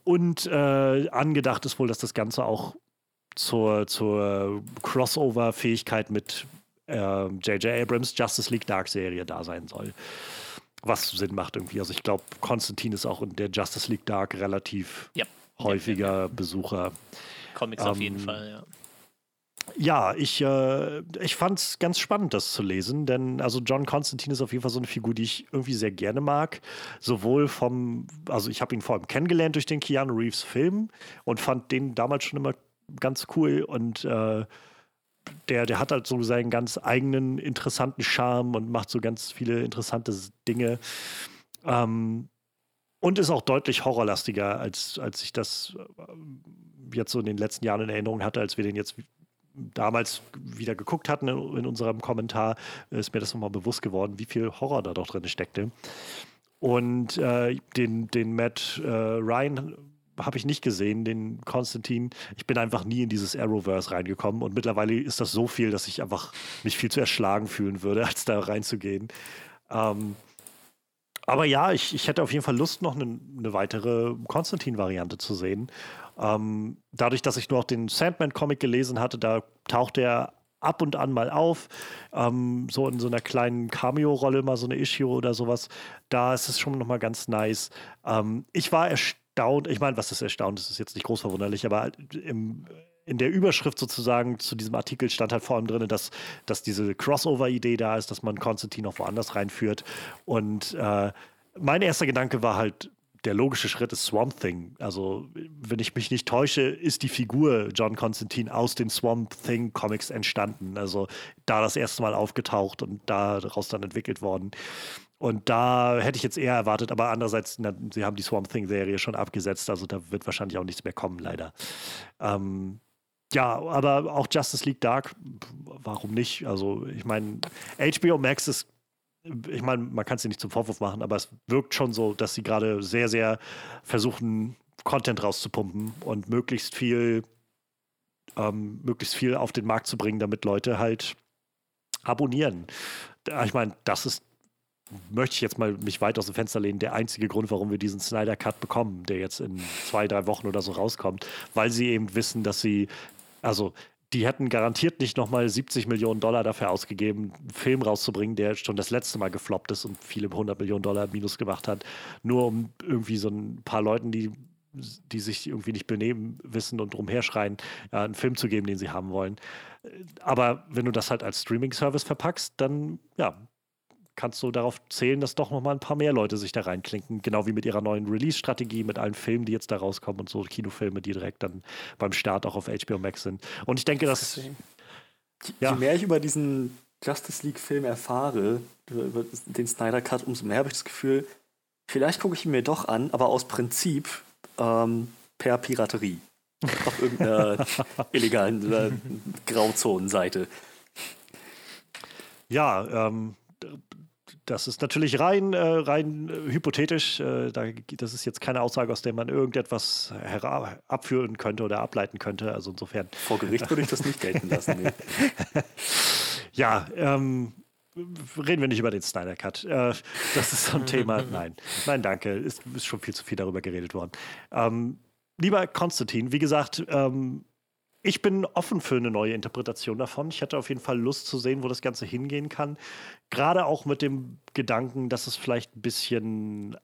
Und äh, angedacht ist wohl, dass das Ganze auch zur, zur Crossover-Fähigkeit mit J.J. Äh, Abrams Justice League Dark Serie da sein soll. Was Sinn macht irgendwie. Also ich glaube, Konstantin ist auch in der Justice League Dark relativ ja. häufiger ja, ja, Besucher. Comics ähm, auf jeden ähm, Fall, ja. Ja, ich, äh, ich fand es ganz spannend, das zu lesen, denn also John Constantine ist auf jeden Fall so eine Figur, die ich irgendwie sehr gerne mag. Sowohl vom, also ich habe ihn vor allem kennengelernt durch den Keanu Reeves Film und fand den damals schon immer ganz cool und äh, der, der hat halt so seinen ganz eigenen interessanten Charme und macht so ganz viele interessante Dinge. Ähm, und ist auch deutlich horrorlastiger, als, als ich das äh, jetzt so in den letzten Jahren in Erinnerung hatte, als wir den jetzt damals wieder geguckt hatten in, unserem Kommentar, ist mir das nochmal bewusst geworden, wie viel Horror da doch drin steckte. Und äh, den, den Matt äh, Ryan habe ich nicht gesehen, den Konstantin. Ich bin einfach nie in dieses Arrowverse reingekommen und mittlerweile ist das so viel, dass ich einfach mich viel zu erschlagen fühlen würde, als da reinzugehen. Ähm, aber ja, ich, ich hätte auf jeden Fall Lust, noch eine, eine weitere Konstantin-Variante zu sehen. Ähm, dadurch, dass ich nur auch den Sandman-Comic gelesen hatte, da taucht er ab und an mal auf, ähm, so in so einer kleinen Cameo-Rolle, mal so eine Issue oder sowas. Da ist es schon nochmal ganz nice. Ähm, ich war erstaunt, ich meine, was ist erstaunt, das ist jetzt nicht groß verwunderlich, aber im, in der Überschrift sozusagen zu diesem Artikel stand halt vor allem drin, dass, dass diese Crossover-Idee da ist, dass man Konstantin auch woanders reinführt. Und äh, mein erster Gedanke war halt, der logische Schritt ist Swamp Thing. Also, wenn ich mich nicht täusche, ist die Figur John Constantine aus den Swamp Thing Comics entstanden. Also, da das erste Mal aufgetaucht und daraus dann entwickelt worden. Und da hätte ich jetzt eher erwartet, aber andererseits, na, sie haben die Swamp Thing-Serie schon abgesetzt, also da wird wahrscheinlich auch nichts mehr kommen, leider. Ähm, ja, aber auch Justice League Dark, warum nicht? Also, ich meine, HBO Max ist ich meine, man kann es nicht zum Vorwurf machen, aber es wirkt schon so, dass sie gerade sehr, sehr versuchen, Content rauszupumpen und möglichst viel, ähm, möglichst viel auf den Markt zu bringen, damit Leute halt abonnieren. Ich meine, das ist, möchte ich jetzt mal mich weit aus dem Fenster lehnen, der einzige Grund, warum wir diesen Snyder Cut bekommen, der jetzt in zwei, drei Wochen oder so rauskommt, weil sie eben wissen, dass sie, also die hätten garantiert nicht nochmal 70 Millionen Dollar dafür ausgegeben, einen Film rauszubringen, der schon das letzte Mal gefloppt ist und viele 100 Millionen Dollar Minus gemacht hat, nur um irgendwie so ein paar Leuten, die, die sich irgendwie nicht benehmen wissen und rumherschreien, ja, einen Film zu geben, den sie haben wollen. Aber wenn du das halt als Streaming-Service verpackst, dann ja, kannst du darauf zählen, dass doch noch mal ein paar mehr Leute sich da reinklinken. Genau wie mit ihrer neuen Release-Strategie, mit allen Filmen, die jetzt da rauskommen und so Kinofilme, die direkt dann beim Start auch auf HBO Max sind. Und ich denke, dass. Je, ja. je mehr ich über diesen Justice League-Film erfahre, über den Snyder Cut, umso mehr habe ich das Gefühl, vielleicht gucke ich ihn mir doch an, aber aus Prinzip ähm, per Piraterie. auf irgendeiner illegalen äh, Grauzonenseite. Ja, ähm, das ist natürlich rein, äh, rein äh, hypothetisch. Äh, da, das ist jetzt keine Aussage, aus der man irgendetwas abführen könnte oder ableiten könnte. Also insofern. Vor Gericht würde ich das nicht gelten lassen. Nee. ja, ähm, reden wir nicht über den Snyder Cut. Äh, das ist so ein Thema. Nein, nein, danke. Ist, ist schon viel zu viel darüber geredet worden. Ähm, lieber Konstantin, wie gesagt, ähm, ich bin offen für eine neue Interpretation davon. Ich hätte auf jeden Fall Lust zu sehen, wo das Ganze hingehen kann. Gerade auch mit dem Gedanken, dass es vielleicht ein bisschen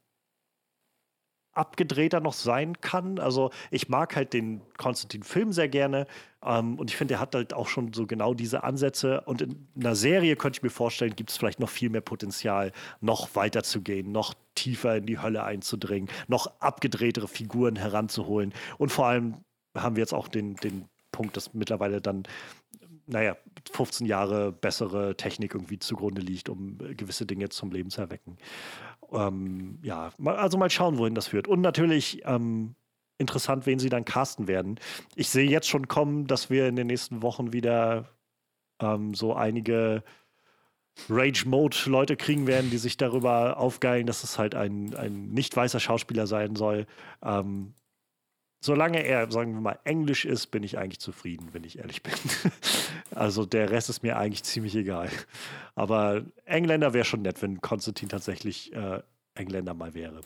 abgedrehter noch sein kann. Also ich mag halt den Konstantin-Film sehr gerne ähm, und ich finde, er hat halt auch schon so genau diese Ansätze und in einer Serie könnte ich mir vorstellen, gibt es vielleicht noch viel mehr Potenzial, noch weiter zu gehen, noch tiefer in die Hölle einzudringen, noch abgedrehtere Figuren heranzuholen und vor allem haben wir jetzt auch den, den Punkt, dass mittlerweile dann, naja, 15 Jahre bessere Technik irgendwie zugrunde liegt, um gewisse Dinge zum Leben zu erwecken. Ähm, ja, also mal schauen, wohin das führt. Und natürlich ähm, interessant, wen sie dann casten werden. Ich sehe jetzt schon kommen, dass wir in den nächsten Wochen wieder ähm, so einige Rage-Mode-Leute kriegen werden, die sich darüber aufgeilen, dass es halt ein, ein nicht weißer Schauspieler sein soll. Ähm, solange er, sagen wir mal, Englisch ist, bin ich eigentlich zufrieden, wenn ich ehrlich bin. also der Rest ist mir eigentlich ziemlich egal. Aber Engländer wäre schon nett, wenn Konstantin tatsächlich äh, Engländer mal wäre.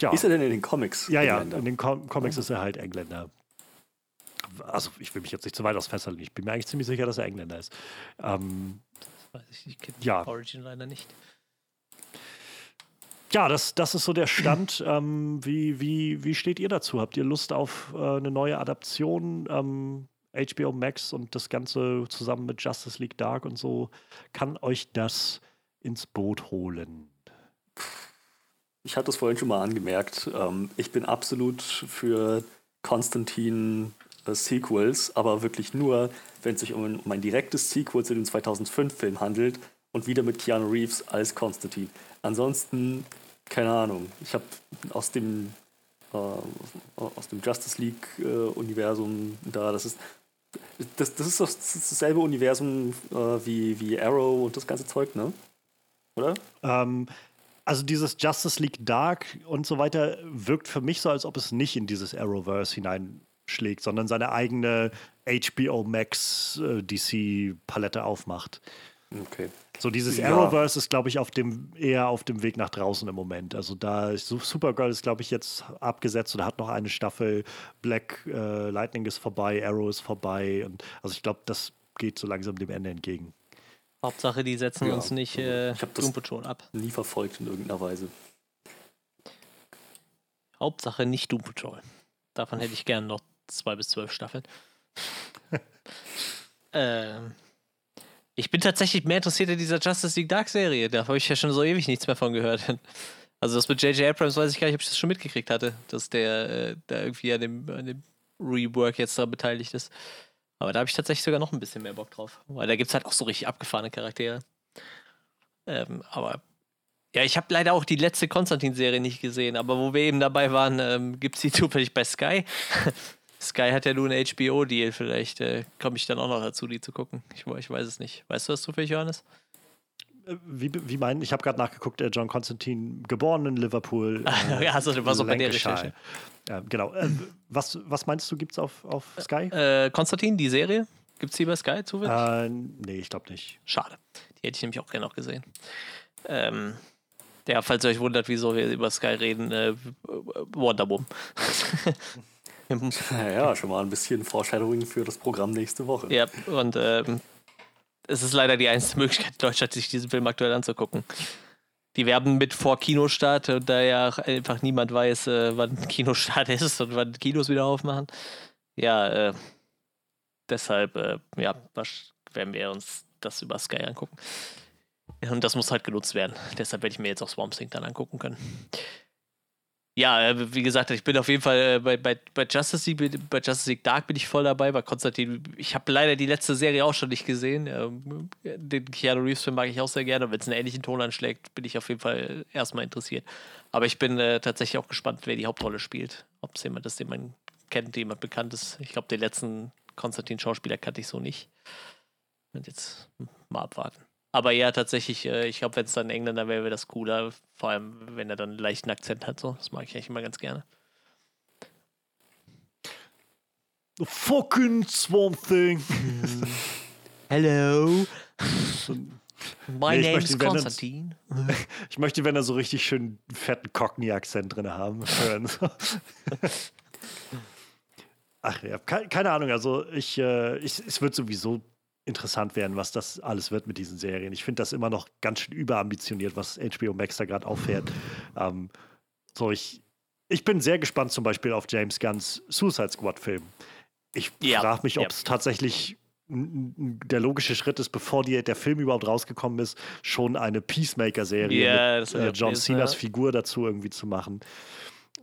Ja. Ist er denn in den Comics? Ja, Engländer? ja, in den Com Comics oh. ist er halt Engländer. Also ich will mich jetzt nicht zu weit aus Fenster legen. Ich bin mir eigentlich ziemlich sicher, dass er Engländer ist. Ähm, das weiß ich nicht. Ich kenne ja. Origin leider nicht ja, das, das ist so der Stand. Ähm, wie, wie, wie steht ihr dazu? Habt ihr Lust auf äh, eine neue Adaption? Ähm, HBO Max und das Ganze zusammen mit Justice League Dark und so, kann euch das ins Boot holen? Ich hatte es vorhin schon mal angemerkt. Ähm, ich bin absolut für Konstantin äh, Sequels, aber wirklich nur, wenn es sich um, um ein direktes Sequel zu dem 2005-Film handelt und wieder mit Keanu Reeves als Konstantin. Ansonsten keine Ahnung. Ich habe aus dem äh, aus dem Justice League äh, Universum da, das ist Das, das ist doch dasselbe Universum äh, wie, wie Arrow und das ganze Zeug, ne? Oder? Ähm, also dieses Justice League Dark und so weiter wirkt für mich so, als ob es nicht in dieses Arrowverse hineinschlägt, sondern seine eigene HBO Max äh, DC Palette aufmacht. Okay. So dieses Ja. Arrowverse ist, glaube ich, auf dem eher auf dem Weg nach draußen im Moment. Also da ist Su- Supergirl ist, glaube ich, jetzt abgesetzt oder hat noch eine Staffel. Black äh, Lightning ist vorbei, Arrow ist vorbei und also ich glaube, das geht so langsam dem Ende entgegen. Hauptsache, die setzen Ja, uns nicht äh, ich Doom Patrol ab. Nie verfolgt in irgendeiner Weise. Hauptsache nicht Doom Patrol. Davon hätte ich gerne noch zwei bis zwölf Staffeln. ähm, ich bin tatsächlich mehr interessiert in dieser Justice League Dark Serie. Da habe ich ja schon so ewig nichts mehr von gehört. Also das mit J.J. Abrams weiß ich gar nicht, ob ich das schon mitgekriegt hatte, dass der äh, da irgendwie an dem, an dem Rework jetzt daran beteiligt ist. Aber da habe ich tatsächlich sogar noch ein bisschen mehr Bock drauf. Weil da gibt es halt auch so richtig abgefahrene Charaktere. Ähm, aber ja, ich habe leider auch die letzte Konstantin-Serie nicht gesehen, aber wo wir eben dabei waren, ähm, gibt es die zufällig bei Sky. Sky hat ja nur einen HBO-Deal, vielleicht äh, komme ich dann auch noch dazu, die zu gucken. Ich, ich weiß es nicht. Weißt du das zufällig, Johannes? Äh, Wie, wie mein, ich habe gerade nachgeguckt, äh, John Constantine, geboren in Liverpool. Äh, Ja, also, warst auch bei der. Recherche. Ja, genau. Äh, was, was meinst du, gibt es auf, auf Sky? Äh, Konstantin, die Serie? Gibt es die bei Sky zufällig? Äh, nee, ich glaube nicht. Schade. Die hätte ich nämlich auch gerne noch gesehen. Ähm, ja, falls ihr euch wundert, wieso wir über Sky reden, äh, Wonder Woman. Naja, schon mal ein bisschen Foreshadowing für das Programm nächste Woche. Ja, und ähm, es ist leider die einzige Möglichkeit in Deutschland, sich diesen Film aktuell anzugucken. Die werben mit vor Kinostart, und da ja einfach niemand weiß, äh, wann Kinostart ist und wann Kinos wieder aufmachen. Ja, äh, deshalb, äh, ja, werden wir uns das über Sky angucken. Und das muss halt genutzt werden. Deshalb werde ich mir jetzt auch Swamp Thing dann angucken können. Ja, äh, wie gesagt, ich bin auf jeden Fall äh, bei, bei, bei Justice League, bei Justice League Dark bin ich voll dabei. Bei Konstantin, ich habe leider die letzte Serie auch schon nicht gesehen. Ähm, Den Keanu Reeves-Film mag ich auch sehr gerne. Wenn es einen ähnlichen Ton anschlägt, bin ich auf jeden Fall erstmal interessiert. Aber ich bin äh, tatsächlich auch gespannt, wer die Hauptrolle spielt. Ob es jemand ist, den man kennt, jemand bekannt ist. Ich glaube, den letzten Konstantin-Schauspieler kannte ich so nicht. Und jetzt mal abwarten. Aber ja, tatsächlich, äh, ich glaube, wenn es dann Engländer wäre, wäre das cooler. Vor allem, wenn er dann einen leichten Akzent hat. So. Das mag ich eigentlich immer ganz gerne. Fucking Swamp Thing. Hello. My Nee, name is Konstantin. Ich möchte, wenn er so richtig schön fetten Cockney-Akzent drin haben. hören. Ach ja, ke keine Ahnung. Also ich, äh, ich, es wird sowieso interessant werden, was das alles wird mit diesen Serien. Ich finde das immer noch ganz schön überambitioniert, was HBO Max da gerade auffährt. Ähm, so, ich, ich bin sehr gespannt zum Beispiel auf James Gunns Suicide Squad-Film. Ich Ja, frage mich, ob ja. es tatsächlich n- n- der logische Schritt ist, bevor die, der Film überhaupt rausgekommen ist, schon eine Peacemaker-Serie Ja, mit äh, John Cenas ja. Figur dazu irgendwie zu machen.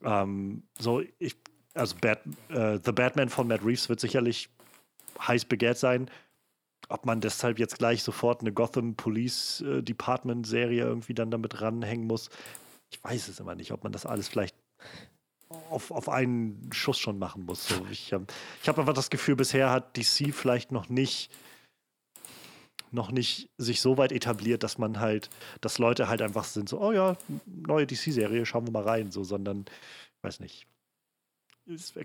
Ähm, so, ich, also Bat, äh, The Batman von Matt Reeves wird sicherlich heiß begehrt sein. Ob man deshalb jetzt gleich sofort eine Gotham Police äh, Department Serie irgendwie dann damit ranhängen muss, ich weiß es immer nicht, ob man das alles vielleicht auf, auf einen Schuss schon machen muss. So, ich ähm, ich habe einfach das Gefühl, bisher hat DC vielleicht noch nicht noch nicht sich so weit etabliert, dass man halt, dass Leute halt einfach sind so, oh ja, neue DC-Serie, schauen wir mal rein, so, sondern, weiß nicht.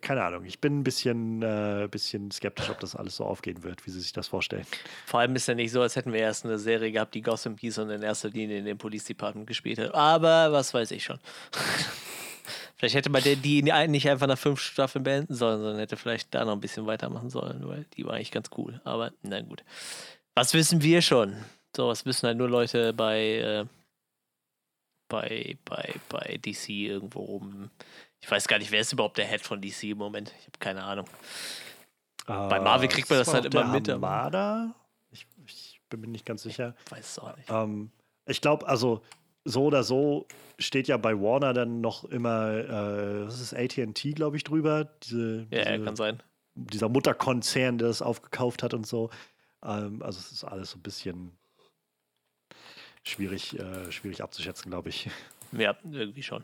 Keine Ahnung, ich bin ein bisschen, äh, bisschen skeptisch, ob das alles so aufgehen wird, wie sie sich das vorstellen. Vor allem ist ja nicht so, als hätten wir erst eine Serie gehabt, die Gotham hieß und in erster Linie in dem Police Department gespielt hat. Aber was weiß ich schon. vielleicht hätte man die- die nicht einfach nach fünf Staffeln beenden sollen, sondern hätte vielleicht da noch ein bisschen weitermachen sollen, weil die war eigentlich ganz cool. Aber na gut. Was wissen wir schon? So, was wissen halt nur Leute bei, äh, bei, bei, bei DC irgendwo rum. Ich weiß gar nicht, wer ist überhaupt der Head von DC im Moment? Ich habe keine Ahnung. Bei Marvel kriegt man das war halt immer mit, Hamada? Ich, ich bin mir nicht ganz sicher. Weiß es auch nicht. Ähm, ich glaube, also so oder so steht ja bei Warner dann noch immer, äh, was ist AT&T, glaube ich, drüber. Diese, Ja, diese, kann sein. dieser Mutterkonzern, der das aufgekauft hat und so. Ähm, also es ist alles so ein bisschen schwierig, äh, schwierig abzuschätzen, glaube ich. Ja, irgendwie schon.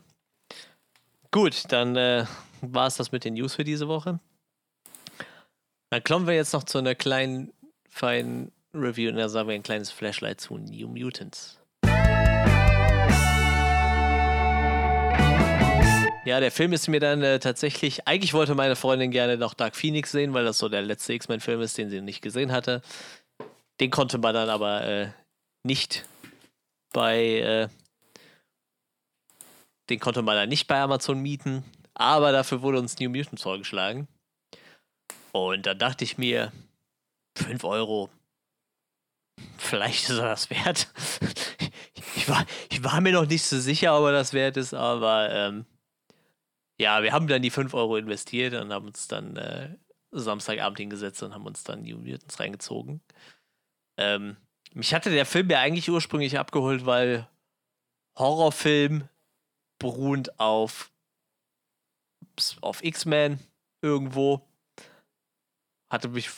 Gut, dann äh, war es das mit den News für diese Woche. Dann kommen wir jetzt noch zu einer kleinen, feinen Review und da sagen wir ein kleines Flashlight zu New Mutants. Ja, der Film ist mir dann äh, tatsächlich. Eigentlich wollte meine Freundin gerne noch Dark Phoenix sehen, weil das so der letzte X-Men-Film ist, den sie nicht gesehen hatte. Den konnte man dann aber äh, nicht bei. Den konnte man dann nicht bei Amazon mieten. Aber dafür wurde uns New Mutants vorgeschlagen. Und dann dachte ich mir, 5 Euro. Vielleicht ist er das wert. ich, war, ich war mir noch nicht so sicher, ob er das wert ist, aber ähm, ja, wir haben dann die 5 Euro investiert und haben uns dann äh, Samstagabend hingesetzt und haben uns dann New Mutants reingezogen. Ähm, mich hatte der Film ja eigentlich ursprünglich abgeholt, weil Horrorfilm beruhend auf, auf X-Men irgendwo. Hatte mich,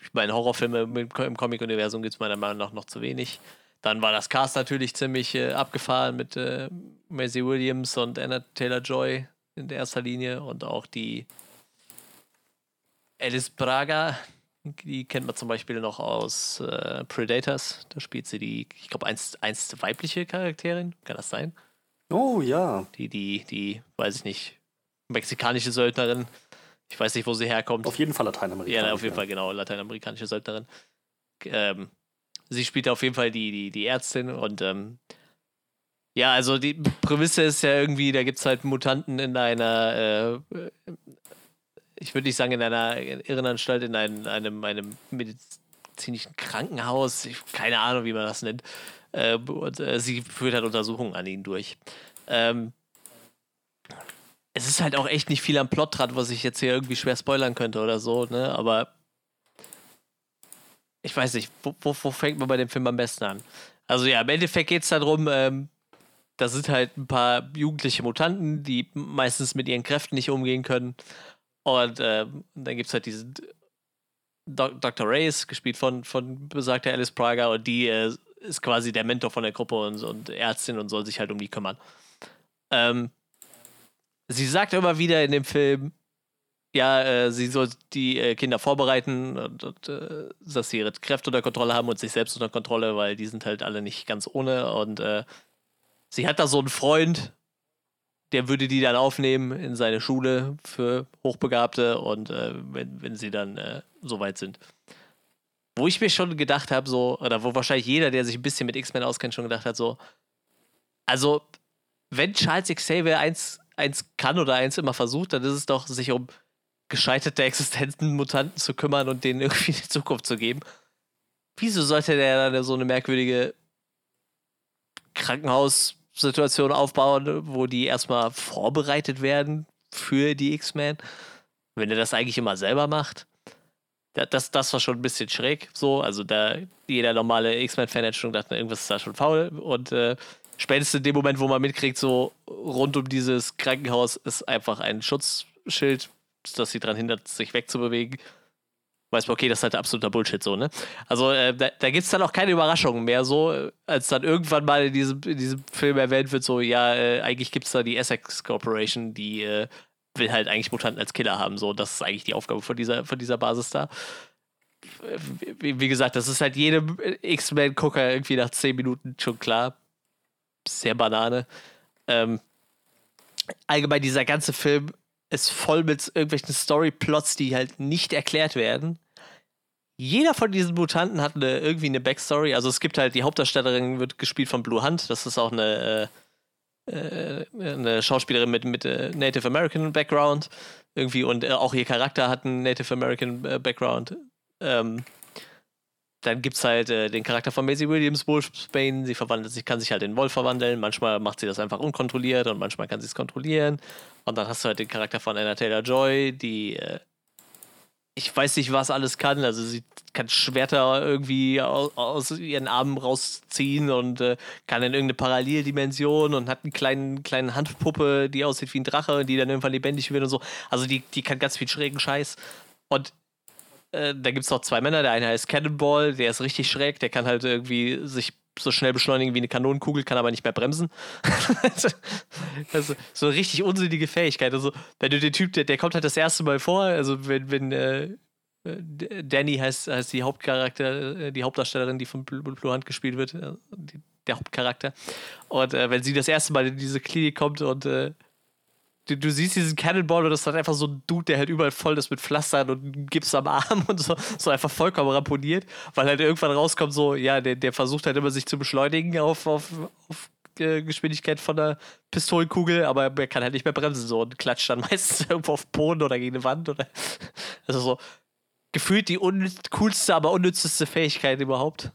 ich meine, Horrorfilme im Comic-Universum gibt es meiner Meinung nach noch zu wenig. Dann war das Cast natürlich ziemlich äh, abgefahren mit äh, Maisie Williams und Anna Taylor Joy in erster Linie und auch die Alice Braga, die kennt man zum Beispiel noch aus äh, Predators. Da spielt sie die, ich glaube, einst, einst weibliche Charakterin. Kann das sein? Oh ja. Die, die, die, weiß ich nicht, mexikanische Söldnerin. Ich weiß nicht, wo sie herkommt. Auf jeden Fall Lateinamerikanische. Ja, auf jeden Fall, genau, lateinamerikanische Söldnerin. Ähm, sie spielt auf jeden Fall die, die, die Ärztin und ähm, ja, also die Prämisse ist ja irgendwie, da gibt es halt Mutanten in einer, äh, ich würde nicht sagen in einer Irrenanstalt, in einem, einem, einem medizinischen Krankenhaus, ich, keine Ahnung, wie man das nennt. Äh, und äh, sie führt halt Untersuchungen an ihnen durch. Ähm, es ist halt auch echt nicht viel am Plot dran, was ich jetzt hier irgendwie schwer spoilern könnte oder so, ne? Aber ich weiß nicht, wo, wo, wo fängt man bei dem Film am besten an? Also ja, im Endeffekt geht es darum, ähm, da sind halt ein paar jugendliche Mutanten, die meistens mit ihren Kräften nicht umgehen können. Und ähm, dann gibt es halt diesen Do Dr. Reyes, gespielt von, von besagter Alice Prager, und die äh, ist quasi der Mentor von der Gruppe und, und, Ärztin und soll sich halt um die kümmern. Ähm, sie sagt immer wieder in dem Film, ja, äh, sie soll die äh, Kinder vorbereiten und, und äh, dass sie ihre Kräfte unter Kontrolle haben und sich selbst unter Kontrolle, weil die sind halt alle nicht ganz ohne und äh, sie hat da so einen Freund, der würde die dann aufnehmen in seine Schule für Hochbegabte und äh, wenn, wenn sie dann äh, soweit sind. Wo ich mir schon gedacht habe, so, oder wo wahrscheinlich jeder, der sich ein bisschen mit X-Men auskennt, schon gedacht hat, so, also, wenn Charles Xavier eins, eins kann oder eins immer versucht, dann ist es doch, sich um gescheiterte Existenzen Mutanten zu kümmern und denen irgendwie eine Zukunft zu geben. Wieso sollte der dann so eine merkwürdige Krankenhaus- Situation aufbauen, wo die erstmal vorbereitet werden für die X-Men. Wenn er das eigentlich immer selber macht. Das, das war schon ein bisschen schräg, so. Also, da jeder normale X-Men-Fan hätte schon gedacht, irgendwas ist da schon faul. Und äh, spätestens in dem Moment, wo man mitkriegt, so rund um dieses Krankenhaus ist einfach ein Schutzschild, das sie daran hindert, sich wegzubewegen weiß man, okay, das ist halt absoluter Bullshit so, ne? Also äh, da, da gibt es dann auch keine Überraschungen mehr so, als dann irgendwann mal in diesem, in diesem Film erwähnt wird, so, ja, äh, eigentlich gibt es da die Essex Corporation, die äh, will halt eigentlich Mutanten als Killer haben, so, das ist eigentlich die Aufgabe von dieser, von dieser Basis da. Wie, wie gesagt, das ist halt jedem X-Men-Gucker irgendwie nach 10 Minuten schon klar. Sehr Banane. Ähm, allgemein dieser ganze Film ist voll mit irgendwelchen Storyplots, die halt nicht erklärt werden jeder von diesen Mutanten hat eine, irgendwie eine Backstory. Also es gibt halt, die Hauptdarstellerin wird gespielt von Blue Hunt. Das ist auch eine, äh, äh eine Schauspielerin mit, mit äh, Native American Background. Irgendwie und äh, auch ihr Charakter hat einen Native American äh, Background. Ähm, dann gibt es halt äh, den Charakter von Maisie Williams, Wolfsbane. Sie verwandelt sich, kann sich halt in Wolf verwandeln. Manchmal macht sie das einfach unkontrolliert und manchmal kann sie es kontrollieren. Und dann hast du halt den Charakter von Anna Taylor Joy, die ich weiß nicht, was alles kann. Also sie kann Schwerter irgendwie aus, aus ihren Armen rausziehen und äh, kann in irgendeine Paralleldimension und hat eine kleine, kleine Handpuppe, die aussieht wie ein Drache, die dann irgendwann lebendig wird und so. Also die, die kann ganz viel schrägen Scheiß. Und äh, da gibt es noch zwei Männer. Der eine heißt Cannonball, der ist richtig schräg, der kann halt irgendwie sich so schnell beschleunigen wie eine Kanonenkugel, kann aber nicht mehr bremsen. also, so eine richtig unsinnige Fähigkeit. Also, wenn du den Typ, der, der kommt halt das erste Mal vor, also wenn, wenn, äh, äh, Danny heißt, heißt die Hauptcharakter, äh, die Hauptdarstellerin, die von Blue Hand gespielt wird, äh, die, der Hauptcharakter. Und äh, wenn sie das erste Mal in diese Klinik kommt und äh, du, du, siehst diesen Cannonball und das ist halt einfach so ein Dude, der halt überall voll ist mit Pflastern und Gips am Arm und so, so einfach vollkommen ramponiert, weil halt irgendwann rauskommt, so, ja, der, der versucht halt immer sich zu beschleunigen auf, auf, auf Geschwindigkeit von der Pistolenkugel, aber er kann halt nicht mehr bremsen so und klatscht dann meistens irgendwo auf den Boden oder gegen eine Wand oder also so gefühlt die coolste, aber unnützeste Fähigkeit überhaupt.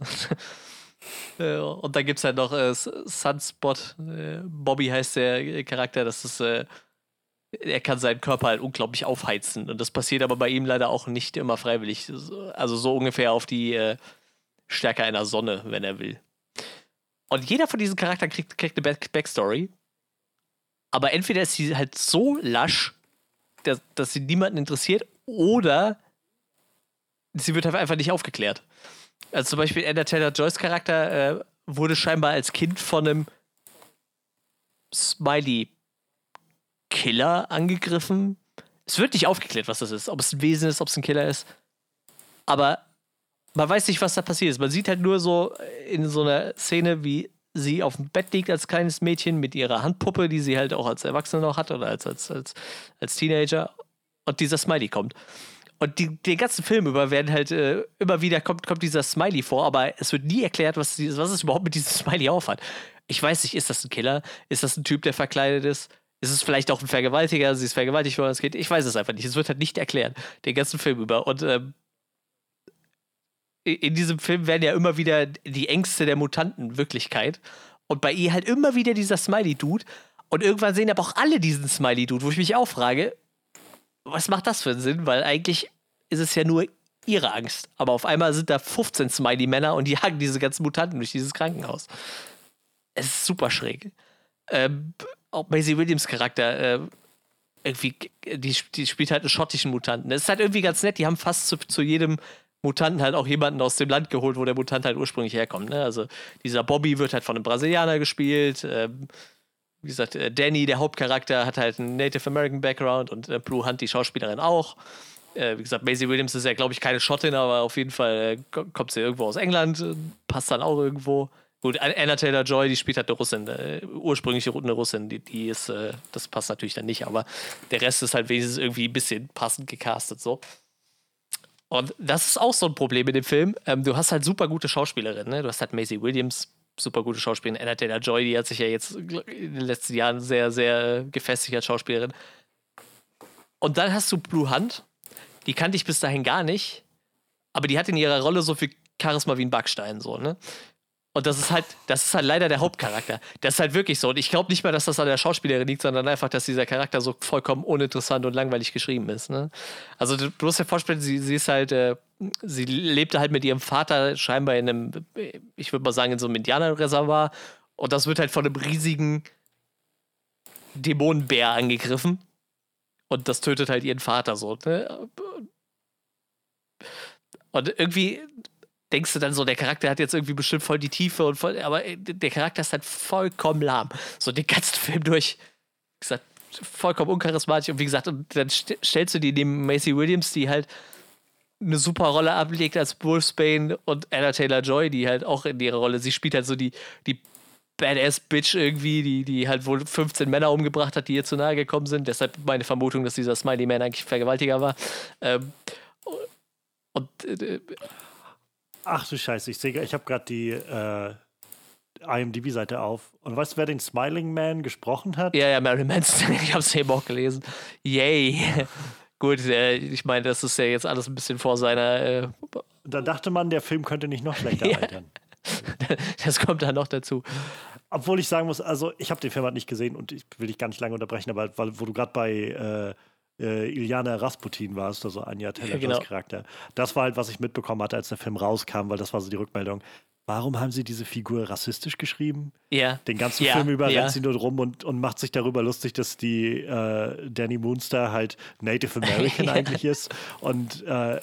und dann gibt es halt noch äh, Sunspot. Äh, Bobby heißt der Charakter. Das ist, äh, er kann seinen Körper halt unglaublich aufheizen. Und das passiert aber bei ihm leider auch nicht immer freiwillig. Also so ungefähr auf die äh, Stärke einer Sonne, wenn er will. Und jeder von diesen Charakteren kriegt, kriegt eine Back Backstory. Aber entweder ist sie halt so lasch, dass, dass sie niemanden interessiert, oder sie wird halt einfach nicht aufgeklärt. Also zum Beispiel Anna Taylor Joyce Charakter äh, wurde scheinbar als Kind von einem Smiley Killer angegriffen. Es wird nicht aufgeklärt, was das ist. Ob es ein Wesen ist, ob es ein Killer ist. Aber man weiß nicht, was da passiert ist. Man sieht halt nur so in so einer Szene, wie sie auf dem Bett liegt als kleines Mädchen mit ihrer Handpuppe, die sie halt auch als Erwachsene noch hat oder als, als, als, als Teenager. Und dieser Smiley kommt. Und die, den ganzen Film über werden halt äh, immer wieder kommt, kommt dieser Smiley vor, aber es wird nie erklärt, was, was es überhaupt mit diesem Smiley aufhat. Ich weiß nicht, ist das ein Killer? Ist das ein Typ, der verkleidet ist? Ist es vielleicht auch ein Vergewaltiger? Sie ist vergewaltigt worden als Kind? Ich weiß es einfach nicht. Es wird halt nicht erklärt, den ganzen Film über. Und ähm, in diesem Film werden ja immer wieder die Ängste der Mutanten Wirklichkeit. Und bei ihr halt immer wieder dieser Smiley-Dude. Und irgendwann sehen aber auch alle diesen Smiley-Dude, wo ich mich auch frage, was macht das für einen Sinn? Weil eigentlich ist es ja nur ihre Angst. Aber auf einmal sind da 15 Smiley-Männer und die jagen diese ganzen Mutanten durch dieses Krankenhaus. Es ist super schräg. Ähm, auch Maisie Williams Charakter, äh, irgendwie, die, die spielt halt einen schottischen Mutanten. Es ist halt irgendwie ganz nett, die haben fast zu, zu jedem Mutanten halt auch jemanden aus dem Land geholt, wo der Mutant halt ursprünglich herkommt. Ne? Also dieser Bobby wird halt von einem Brasilianer gespielt. Ähm, wie gesagt, äh, Danny, der Hauptcharakter, hat halt einen Native American Background und äh, Blue Hunt, die Schauspielerin, auch. Äh, wie gesagt, Maisie Williams ist ja, glaube ich, keine Schottin, aber auf jeden Fall äh, kommt sie irgendwo aus England, passt dann auch irgendwo. Gut, Anna Taylor Joy, die spielt halt eine Russin, äh, ursprünglich eine Russin, die, die ist, das passt natürlich dann nicht, aber der Rest ist halt wenigstens irgendwie ein bisschen passend gecastet so. Und das ist auch so ein Problem in dem Film. Ähm, du hast halt super gute Schauspielerinnen, ne? Du hast halt Maisie Williams, super gute Schauspielerin. Anna Taylor Joy, die hat sich ja jetzt in den letzten Jahren sehr, sehr gefestigt als Schauspielerin. Und dann hast du Blue Hunt, die kannte ich bis dahin gar nicht, aber die hat in ihrer Rolle so viel Charisma wie ein Backstein, so, ne? Und das ist halt, das ist halt leider der Hauptcharakter. Das ist halt wirklich so. Und ich glaube nicht mal, dass das an der Schauspielerin liegt, sondern einfach, dass dieser Charakter so vollkommen uninteressant und langweilig geschrieben ist. Ne? Also du musst dir vorstellen, sie, sie ist halt, äh, sie lebte halt mit ihrem Vater scheinbar in einem, ich würde mal sagen, in so einem Indianerreservoir. Und das wird halt von einem riesigen Dämonenbär angegriffen. Und das tötet halt ihren Vater so. Ne? Und irgendwie denkst du dann so, der Charakter hat jetzt irgendwie bestimmt voll die Tiefe und voll, aber äh, der Charakter ist halt vollkommen lahm. So den ganzen Film durch. Wie gesagt, vollkommen uncharismatisch und wie gesagt, und dann st stellst du die neben Macy Williams, die halt eine super Rolle ablegt als Wolfsbane und Anna Taylor Joy, die halt auch in ihrer Rolle, sie spielt halt so die, die Badass Bitch irgendwie, die, die halt wohl 15 Männer umgebracht hat, die ihr zu nahe gekommen sind. Deshalb meine Vermutung, dass dieser Smiley Man eigentlich Vergewaltiger war. Ähm, und äh, Ach du Scheiße, ich sehe, ich habe gerade die äh, IMDb-Seite auf. Und weißt du, wer den Smiling Man gesprochen hat? Ja, ja, Mary Manson. Ich habe es eben auch gelesen. Yay. Gut, äh, ich meine, das ist ja jetzt alles ein bisschen vor seiner. Äh, da dachte man, der Film könnte nicht noch schlechter ja. altern. Das kommt dann noch dazu. Obwohl ich sagen muss, also ich habe den Film halt nicht gesehen und ich will dich gar nicht lange unterbrechen, aber weil, wo du gerade bei äh, Iljana Rasputin warst, also Anja Taylor genau. Charakter. Das war halt, was ich mitbekommen hatte, als der Film rauskam, weil das war so die Rückmeldung. Warum haben sie diese Figur rassistisch geschrieben? Ja. Den ganzen ja. Film über ja. rennt sie nur rum und, und macht sich darüber lustig, dass die äh, Danny Moonstar halt Native American eigentlich ist. Und äh,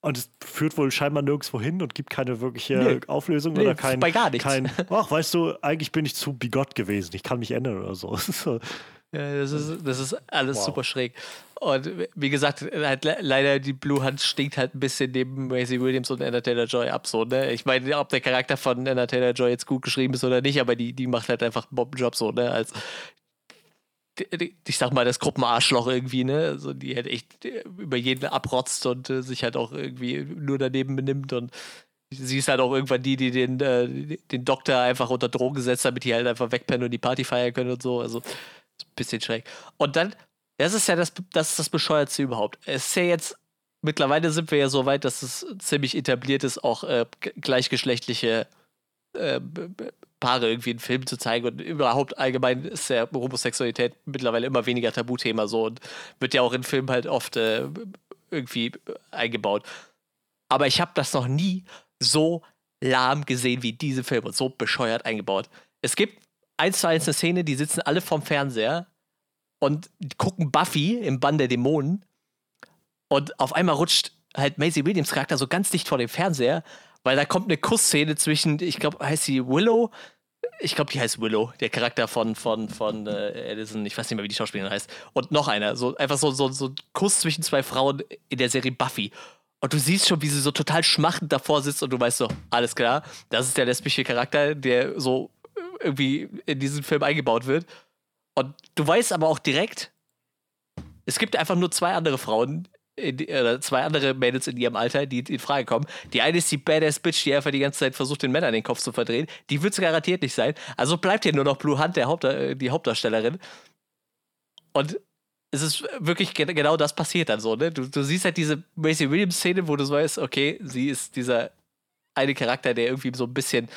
und es führt wohl scheinbar nirgendwo hin und gibt keine wirkliche nee. Auflösung nee, oder kein. Bei gar nichts. Kein, ach, weißt du, eigentlich bin ich zu bigott gewesen, ich kann mich ändern oder so. Ja, das ist, das ist alles wow. super schräg. Und wie gesagt, halt leider die Blue Hand stinkt halt ein bisschen neben Maisie Williams und Anna Taylor Joy ab. So, ne? Ich meine, ob der Charakter von Anna Taylor Joy jetzt gut geschrieben ist oder nicht, aber die, die macht halt einfach einen Bombenjob so, ne? Als ich sag mal, das Gruppenarschloch irgendwie, ne? Also die halt echt über jeden abrotzt und äh, sich halt auch irgendwie nur daneben benimmt und sie ist halt auch irgendwann die, die den, äh, den Doktor einfach unter Drogen gesetzt hat, damit die halt einfach wegpennen und die Party feiern können und so. Also bisschen schräg. Und dann, das ist ja das, das ist das Bescheuertste überhaupt. Es ist ja jetzt, mittlerweile sind wir ja so weit, dass es ziemlich etabliert ist, auch äh, gleichgeschlechtliche äh, Paare irgendwie in Filmen zu zeigen und überhaupt allgemein ist ja Homosexualität mittlerweile immer weniger Tabuthema so und wird ja auch in Filmen halt oft äh, irgendwie eingebaut. Aber ich habe das noch nie so lahm gesehen wie diese Filme und so bescheuert eingebaut. Es gibt eins zu eins eine Szene, die sitzen alle vorm Fernseher und gucken Buffy im Bann der Dämonen und auf einmal rutscht halt Maisie Williams Charakter so ganz dicht vor dem Fernseher, weil da kommt eine Kussszene zwischen, ich glaube, heißt sie Willow? Ich glaube, die heißt Willow, der Charakter von, von, von äh, Edison, ich weiß nicht mehr, wie die Schauspielerin heißt. Und noch einer, so einfach so, so, so ein Kuss zwischen zwei Frauen in der Serie Buffy. Und du siehst schon, wie sie so total schmachend davor sitzt und du weißt so, alles klar, das ist der lesbische Charakter, der so irgendwie in diesen Film eingebaut wird. Und du weißt aber auch direkt, es gibt einfach nur zwei andere Frauen, die, oder zwei andere Mädels in ihrem Alter, die in Frage kommen. Die eine ist die Badass Bitch, die einfach die ganze Zeit versucht, den Männern den Kopf zu verdrehen. Die wird es garantiert nicht sein. Also bleibt hier nur noch Blue Hunt, Haupt, äh, die Hauptdarstellerin. Und es ist wirklich genau das passiert dann so, ne? Du, du siehst halt diese Macy Williams-Szene, wo du weißt, okay, sie ist dieser eine Charakter, der irgendwie so ein bisschen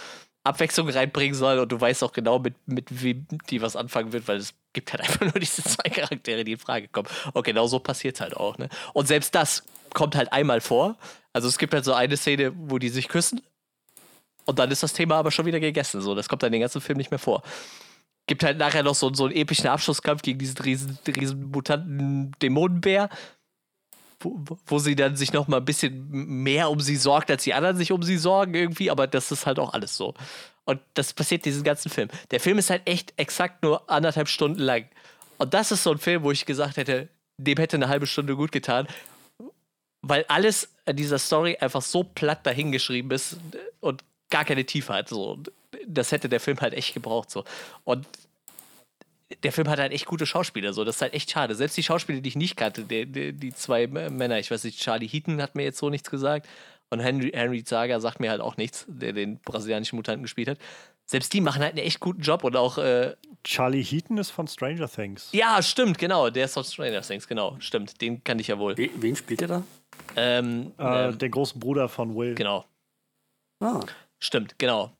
Abwechslung reinbringen soll und du weißt auch genau, mit, mit wem die was anfangen wird, weil es gibt halt einfach nur diese zwei Charaktere, die in Frage kommen. Und genau so passiert halt auch, ne? Und selbst das kommt halt einmal vor. Also es gibt halt so eine Szene, wo die sich küssen und dann ist das Thema aber schon wieder gegessen. So, das kommt dann den ganzen Film nicht mehr vor gibt halt nachher noch so, so einen epischen Abschlusskampf gegen diesen riesen, riesen mutanten Dämonenbär, wo, sie dann sich noch mal ein bisschen mehr um sie sorgt, als die anderen sich um sie sorgen irgendwie, aber das ist halt auch alles so. Und das passiert diesen ganzen Film. Der Film ist halt echt exakt nur anderthalb Stunden lang. Und das ist so ein Film, wo ich gesagt hätte, dem hätte eine halbe Stunde gut getan, weil alles an dieser Story einfach so platt dahingeschrieben ist und gar keine Tiefe hat. So das hätte der Film halt echt gebraucht. So. Und der Film hat halt echt gute Schauspieler, so. Das ist halt echt schade. Selbst die Schauspieler, die ich nicht kannte, die, die, die zwei Männer, ich weiß nicht, Charlie Heaton hat mir jetzt so nichts gesagt. Und Henry, Henry Zaga sagt mir halt auch nichts, der den brasilianischen Mutanten gespielt hat. Selbst die machen halt einen echt guten Job und auch. Äh, Charlie Heaton ist von Stranger Things. Ja, stimmt, genau. Der ist von Stranger Things, genau. Stimmt, den kann ich ja wohl. Wen spielt er da? Ähm, äh, ähm, den großen Bruder von Will. Genau. Ah. Stimmt, genau.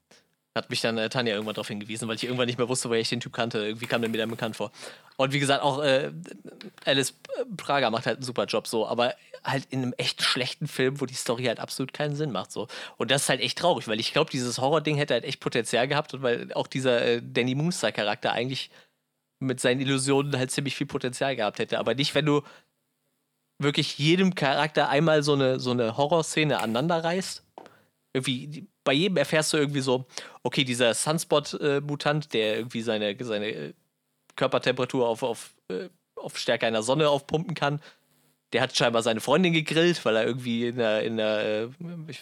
Hat mich dann äh, Tanja irgendwann darauf hingewiesen, weil ich irgendwann nicht mehr wusste, woher ich den Typ kannte. Irgendwie kam der mir dann bekannt vor. Und wie gesagt, auch äh, Alice Prager macht halt einen super Job so, aber halt in einem echt schlechten Film, wo die Story halt absolut keinen Sinn macht. So. Und das ist halt echt traurig, weil ich glaube, dieses Horror-Ding hätte halt echt Potenzial gehabt und weil auch dieser äh, Danny Moonster-Charakter eigentlich mit seinen Illusionen halt ziemlich viel Potenzial gehabt hätte. Aber nicht, wenn du wirklich jedem Charakter einmal so eine, so eine Horrorszene aneinander reißt. Irgendwie bei jedem erfährst du irgendwie so, okay, dieser Sunspot-Mutant, der irgendwie seine, seine äh, Körpertemperatur auf, auf, äh, auf Stärke einer Sonne aufpumpen kann. Der hat scheinbar seine Freundin gegrillt, weil er irgendwie in der. In der äh,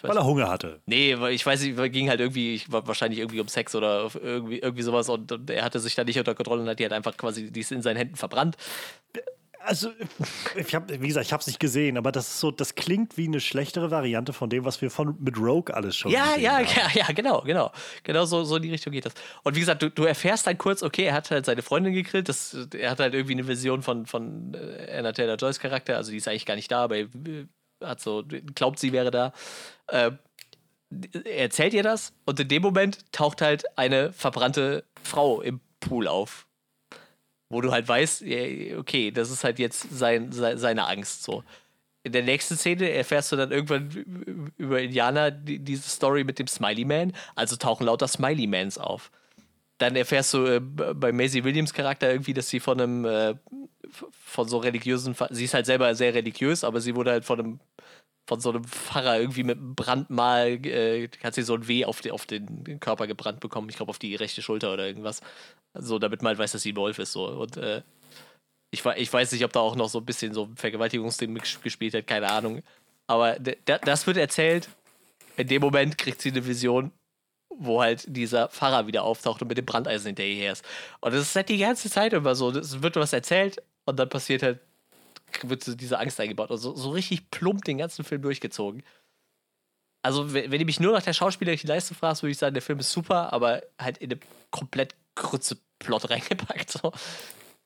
weil er Hunger hatte. Nee, ich weiß nicht, ging halt irgendwie, wahrscheinlich irgendwie um Sex oder irgendwie, irgendwie sowas und, und er hatte sich da nicht unter Kontrolle und hat die halt einfach quasi, die ist in seinen Händen verbrannt. Also, ich hab, wie gesagt, ich habe es nicht gesehen, aber das ist so, das klingt wie eine schlechtere Variante von dem, was wir von mit Rogue alles schon ja, gesehen ja, haben. Ja, ja, genau, genau. Genau so, so in die Richtung geht das. Und wie gesagt, du, du erfährst dann kurz, okay, er hat halt seine Freundin gegrillt, das, er hat halt irgendwie eine Vision von, von äh, Anna Taylor Joyce Charakter, also die ist eigentlich gar nicht da, aber er hat so, glaubt, sie wäre da. Äh, er erzählt ihr das und in dem Moment taucht halt eine verbrannte Frau im Pool auf wo du halt weißt, okay, das ist halt jetzt sein, seine Angst so. In der nächsten Szene erfährst du dann irgendwann über Indianer diese Story mit dem Smiley Man, also tauchen lauter Smiley Mans auf. Dann erfährst du äh, bei Maisie Williams Charakter irgendwie, dass sie von einem äh, von so religiösen, sie ist halt selber sehr religiös, aber sie wurde halt von einem von so einem Pfarrer irgendwie mit einem Brandmal, äh, hat sie so ein Weh auf, die, auf den Körper gebrannt bekommen. Ich glaube, auf die rechte Schulter oder irgendwas. So, damit man halt weiß, dass sie ein Wolf ist. So. Und äh, Ich, ich weiß nicht, ob da auch noch so ein bisschen so Vergewaltigungsding gespielt hat, keine Ahnung. Aber das wird erzählt. In dem Moment kriegt sie eine Vision, wo halt dieser Pfarrer wieder auftaucht und mit dem Brandeisen hinterher ist. Und das ist halt die ganze Zeit immer so. Es wird was erzählt und dann passiert halt, wird diese Angst eingebaut. Also so richtig plump den ganzen Film durchgezogen. Also, wenn, wenn du mich nur nach der schauspielerischen Leistung fragst, würde ich sagen, der Film ist super, aber halt in eine komplett kurze Plot reingepackt. So.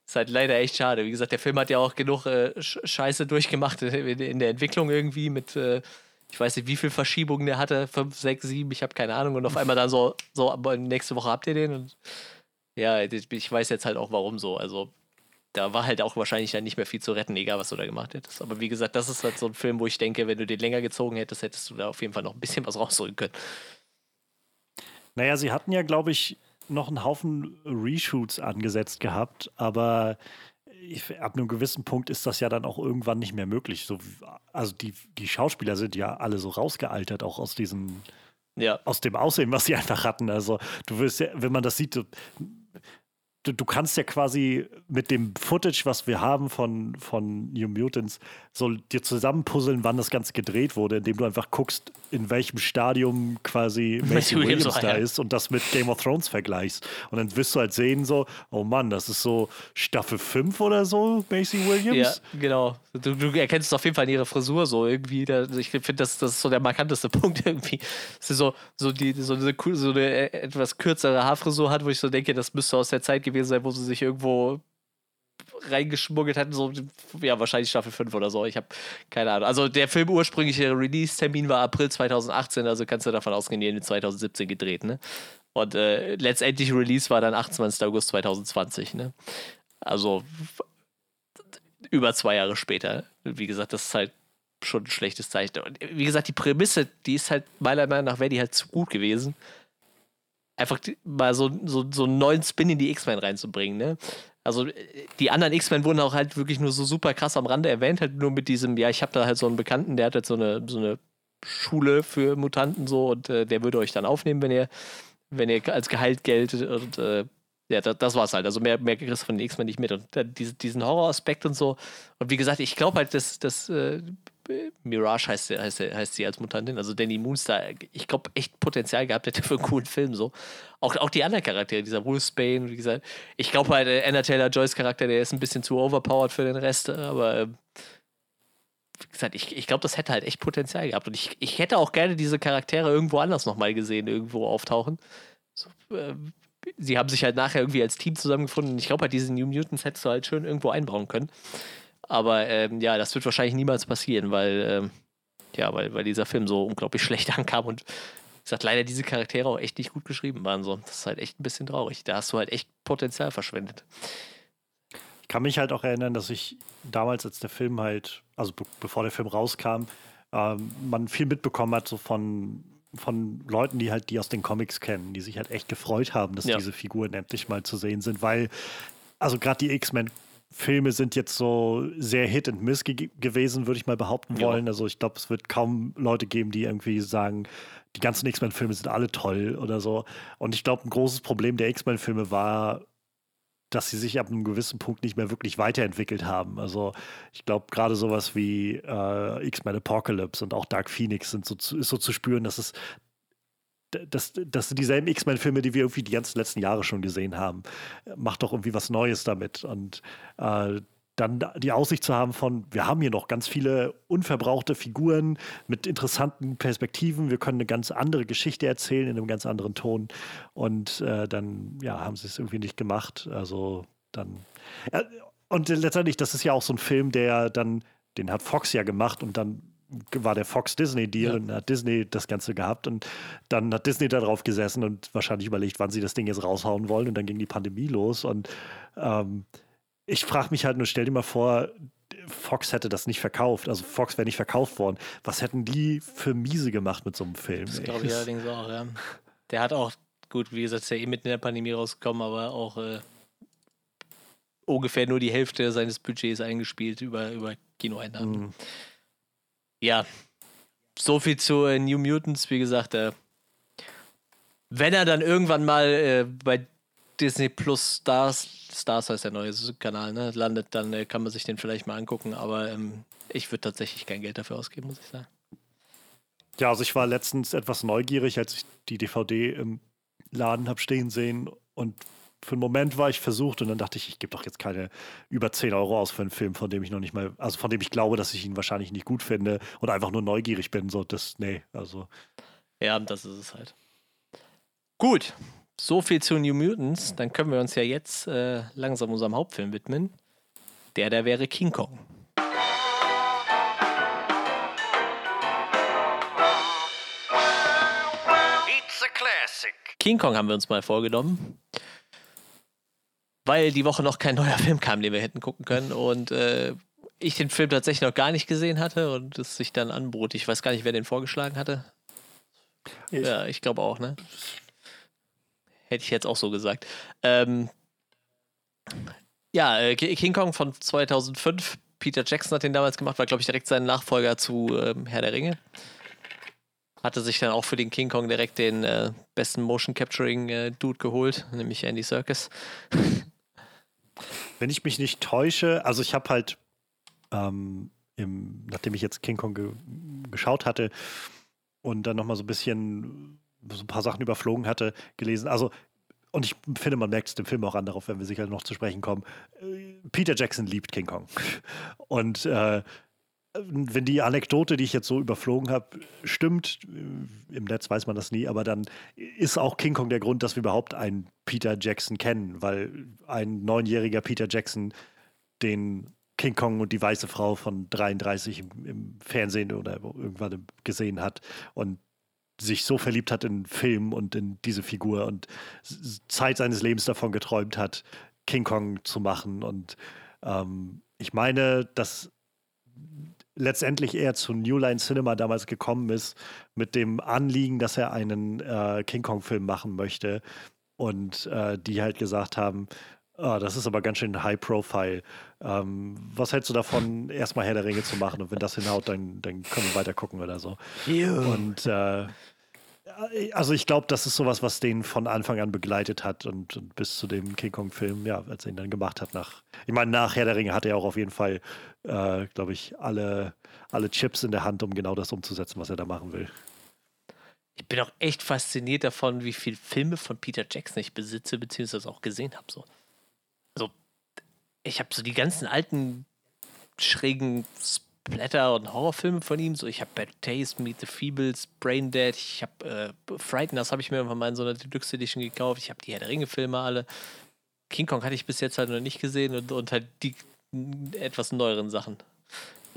Ist halt leider echt schade. Wie gesagt, der Film hat ja auch genug äh, Scheiße durchgemacht in, in, der Entwicklung irgendwie mit, äh, ich weiß nicht, wie viel Verschiebungen der hatte, fünf, sechs, sieben, ich habe keine Ahnung. Und auf einmal dann so, so, nächste Woche habt ihr den. Und ja, ich weiß jetzt halt auch warum so. Also da war halt auch wahrscheinlich dann nicht mehr viel zu retten, egal was du da gemacht hättest. Aber wie gesagt, das ist halt so ein Film, wo ich denke, wenn du den länger gezogen hättest, hättest du da auf jeden Fall noch ein bisschen was rausholen können. Naja, sie hatten ja, glaube ich, noch einen Haufen Reshoots angesetzt gehabt, aber ich, ab einem gewissen Punkt ist das ja dann auch irgendwann nicht mehr möglich. So, also die, die Schauspieler sind ja alle so rausgealtert, auch aus diesem, ja. aus dem Aussehen, was sie einfach hatten. Also du wirst ja, wenn man das sieht, du, du, kannst ja quasi mit dem Footage, was wir haben von, von New Mutants, so dir zusammenpuzzeln, wann das Ganze gedreht wurde, indem du einfach guckst, in welchem Stadium quasi Macy Williams, Williams da ist und das mit Game of Thrones vergleichst. Und dann wirst du halt sehen, so, oh Mann, das ist so Staffel 5 oder so, Macy Williams. Ja, genau. Du, du erkennst es auf jeden Fall in ihrer Frisur so irgendwie. Da, ich finde, das, das ist so der markanteste Punkt irgendwie. Dass sie so, so, die, so, eine, so eine etwas kürzere Haarfrisur hat, wo ich so denke, das müsste aus der Zeit gewesen sein, wo sie sich irgendwo reingeschmuggelt hatten, so, ja, wahrscheinlich Staffel 5 oder so. Ich habe keine Ahnung. Also der Film ursprüngliche Release-Termin war April 2018, also kannst du davon ausgehen, die in 2017 gedreht, ne? Und äh, letztendlich Release war dann 28. August 2020, ne? Also über zwei Jahre später. Wie gesagt, das ist halt schon ein schlechtes Zeichen. Und wie gesagt, die Prämisse, die ist halt meiner Meinung nach, wäre die halt zu gut gewesen. Einfach mal so, so, so einen neuen Spin in die X-Men reinzubringen, ne? Also die anderen X-Men wurden auch halt wirklich nur so super krass am Rande erwähnt, halt nur mit diesem, ja, ich habe da halt so einen Bekannten, der hat halt so eine, so eine Schule für Mutanten so und äh, der würde euch dann aufnehmen, wenn ihr, wenn ihr als Gehalt geltet und äh, ja, das, das war's halt. Also mehr, mehr kriegst du von den X-Men nicht mit. Und äh, diese, diesen Horroraspekt und so. Und wie gesagt, ich glaube halt, dass, dass äh, Mirage heißt, heißt, heißt sie als Mutantin, also Danny Moonstar, ich glaube, echt Potenzial gehabt hätte für einen coolen Film so. Auch, auch die anderen Charaktere, dieser Wolfsbane, wie gesagt, ich glaube halt, äh, Anna Taylor Joyce Charakter, der ist ein bisschen zu overpowered für den Rest, aber äh, wie gesagt, ich, ich glaube, das hätte halt echt Potenzial gehabt. Und ich, ich hätte auch gerne diese Charaktere irgendwo anders nochmal gesehen, irgendwo auftauchen. So, äh, sie haben sich halt nachher irgendwie als Team zusammengefunden. Ich glaube halt, diese New Mutants hättest du halt schön irgendwo einbauen können. Aber ähm, ja, das wird wahrscheinlich niemals passieren, weil, ähm, ja, weil, weil dieser Film so unglaublich schlecht ankam und wie gesagt, leider diese Charaktere auch echt nicht gut geschrieben waren. So. Das ist halt echt ein bisschen traurig. Da hast du halt echt Potenzial verschwendet. Ich kann mich halt auch erinnern, dass ich damals, als der Film halt, also be bevor der Film rauskam, ähm, man viel mitbekommen hat, so von, von Leuten, die halt die aus den Comics kennen, die sich halt echt gefreut haben, dass ja. diese Figuren endlich mal zu sehen sind, weil, also gerade die X-Men Filme sind jetzt so sehr Hit and Miss ge gewesen, würde ich mal behaupten ja. wollen. Also ich glaube, es wird kaum Leute geben, die irgendwie sagen, die ganzen X-Men-Filme sind alle toll oder so. Und ich glaube, ein großes Problem der X-Men-Filme war, dass sie sich ab einem gewissen Punkt nicht mehr wirklich weiterentwickelt haben. Also ich glaube, gerade sowas wie äh, X-Men Apocalypse und auch Dark Phoenix sind so zu, ist so zu spüren, dass es das, das sind dieselben X-Men-Filme, die wir irgendwie die ganzen letzten Jahre schon gesehen haben. Macht doch irgendwie was Neues damit. Und äh, dann die Aussicht zu haben von, wir haben hier noch ganz viele unverbrauchte Figuren mit interessanten Perspektiven, wir können eine ganz andere Geschichte erzählen in einem ganz anderen Ton. Und äh, dann, ja, haben sie es irgendwie nicht gemacht. Also dann. Ja, und letztendlich, das ist ja auch so ein Film, der dann, den hat Fox ja gemacht und dann war der Fox-Disney-Deal ja. und hat Disney das Ganze gehabt und dann hat Disney da drauf gesessen und wahrscheinlich überlegt, wann sie das Ding jetzt raushauen wollen und dann ging die Pandemie los und ähm, ich frage mich halt nur, stell dir mal vor, Fox hätte das nicht verkauft, also Fox wäre nicht verkauft worden. Was hätten die für miese gemacht mit so einem Film? Das glaube ich allerdings auch, ja. Der hat auch, gut, wie gesagt, ist ja eh mitten in der Pandemie rausgekommen, aber auch äh, ungefähr nur die Hälfte seines Budgets eingespielt über, über Kinoeinnahmen. Mhm ja, so viel zu äh, New Mutants. Wie gesagt, äh, wenn er dann irgendwann mal äh, bei Disney Plus Stars, Stars heißt der neue Kanal, ne, landet, dann äh, kann man sich den vielleicht mal angucken, aber ähm, ich würde tatsächlich kein Geld dafür ausgeben, muss ich sagen. Ja, also ich war letztens etwas neugierig, als ich die DVD im Laden habe stehen sehen und für einen Moment war ich versucht und dann dachte ich, ich gebe doch jetzt keine über 10 Euro aus für einen Film, von dem ich noch nicht mal, also von dem ich glaube, dass ich ihn wahrscheinlich nicht gut finde und einfach nur neugierig bin. So, das, nee, also. Ja, das ist es halt. Gut, so viel zu New Mutants. Dann können wir uns ja jetzt äh, langsam unserem Hauptfilm widmen. Der, der wäre King Kong. King Kong haben wir uns mal vorgenommen weil die Woche noch kein neuer Film kam, den wir hätten gucken können und äh, ich den Film tatsächlich noch gar nicht gesehen hatte und es sich dann anbot. Ich weiß gar nicht, wer den vorgeschlagen hatte. Ich. Ja, ich glaube auch, ne? Hätte ich jetzt auch so gesagt. Ähm, ja, äh, King Kong von 2005. Peter Jackson hat den damals gemacht, war, glaube ich, direkt sein Nachfolger zu ähm, Herr der Ringe. Hatte sich dann auch für den King Kong direkt den äh, besten Motion Capturing äh, Dude geholt, nämlich Andy Serkis. Wenn ich mich nicht täusche, also ich habe halt, ähm, im, nachdem ich jetzt King Kong ge geschaut hatte und dann nochmal so ein bisschen so ein paar Sachen überflogen hatte, gelesen. Also, und ich finde, man merkt es dem Film auch an, darauf werden wir sicher noch zu sprechen kommen. Äh, Peter Jackson liebt King Kong. Und äh, wenn die Anekdote, die ich jetzt so überflogen habe, stimmt, äh, im Netz weiß man das nie, aber dann ist auch King Kong der Grund, dass wir überhaupt einen Peter Jackson kennen, weil ein neunjähriger Peter Jackson den King Kong und die weiße Frau von 33 im, im Fernsehen oder irgendwann gesehen hat und sich so verliebt hat in Film und in diese Figur und Zeit seines Lebens davon geträumt hat, King Kong zu machen. Und ähm, ich meine, dass letztendlich eher zu New Line Cinema damals gekommen ist, mit dem Anliegen, dass er einen äh, King Kong-Film machen möchte. Und äh, die halt gesagt haben, oh, das ist aber ganz schön high profile. Ähm, was hältst du davon, erstmal Herr der Ringe zu machen? Und wenn das hinhaut, dann, dann können wir weiter gucken oder so. Und äh, also ich glaube, das ist sowas, was den von Anfang an begleitet hat und, und bis zu dem King Kong-Film, ja, als er ihn dann gemacht hat nach. Ich meine, nach Herr der Ringe hat er auch auf jeden Fall, äh, glaube ich, alle, alle Chips in der Hand, um genau das umzusetzen, was er da machen will. Ich bin auch echt fasziniert davon, wie viele Filme von Peter Jackson ich besitze, beziehungsweise auch gesehen habe. So. Also, ich habe so die ganzen alten, schrägen Splatter- und Horrorfilme von ihm. So, ich habe Bad Taste, Meet the Feebles, Brain Dead, ich habe äh, Frighteners habe ich mir irgendwann mal in so einer Deluxe Edition gekauft. Ich habe die Herr der Ringe-Filme alle. King Kong hatte ich bis jetzt halt noch nicht gesehen und, und halt die etwas neueren Sachen.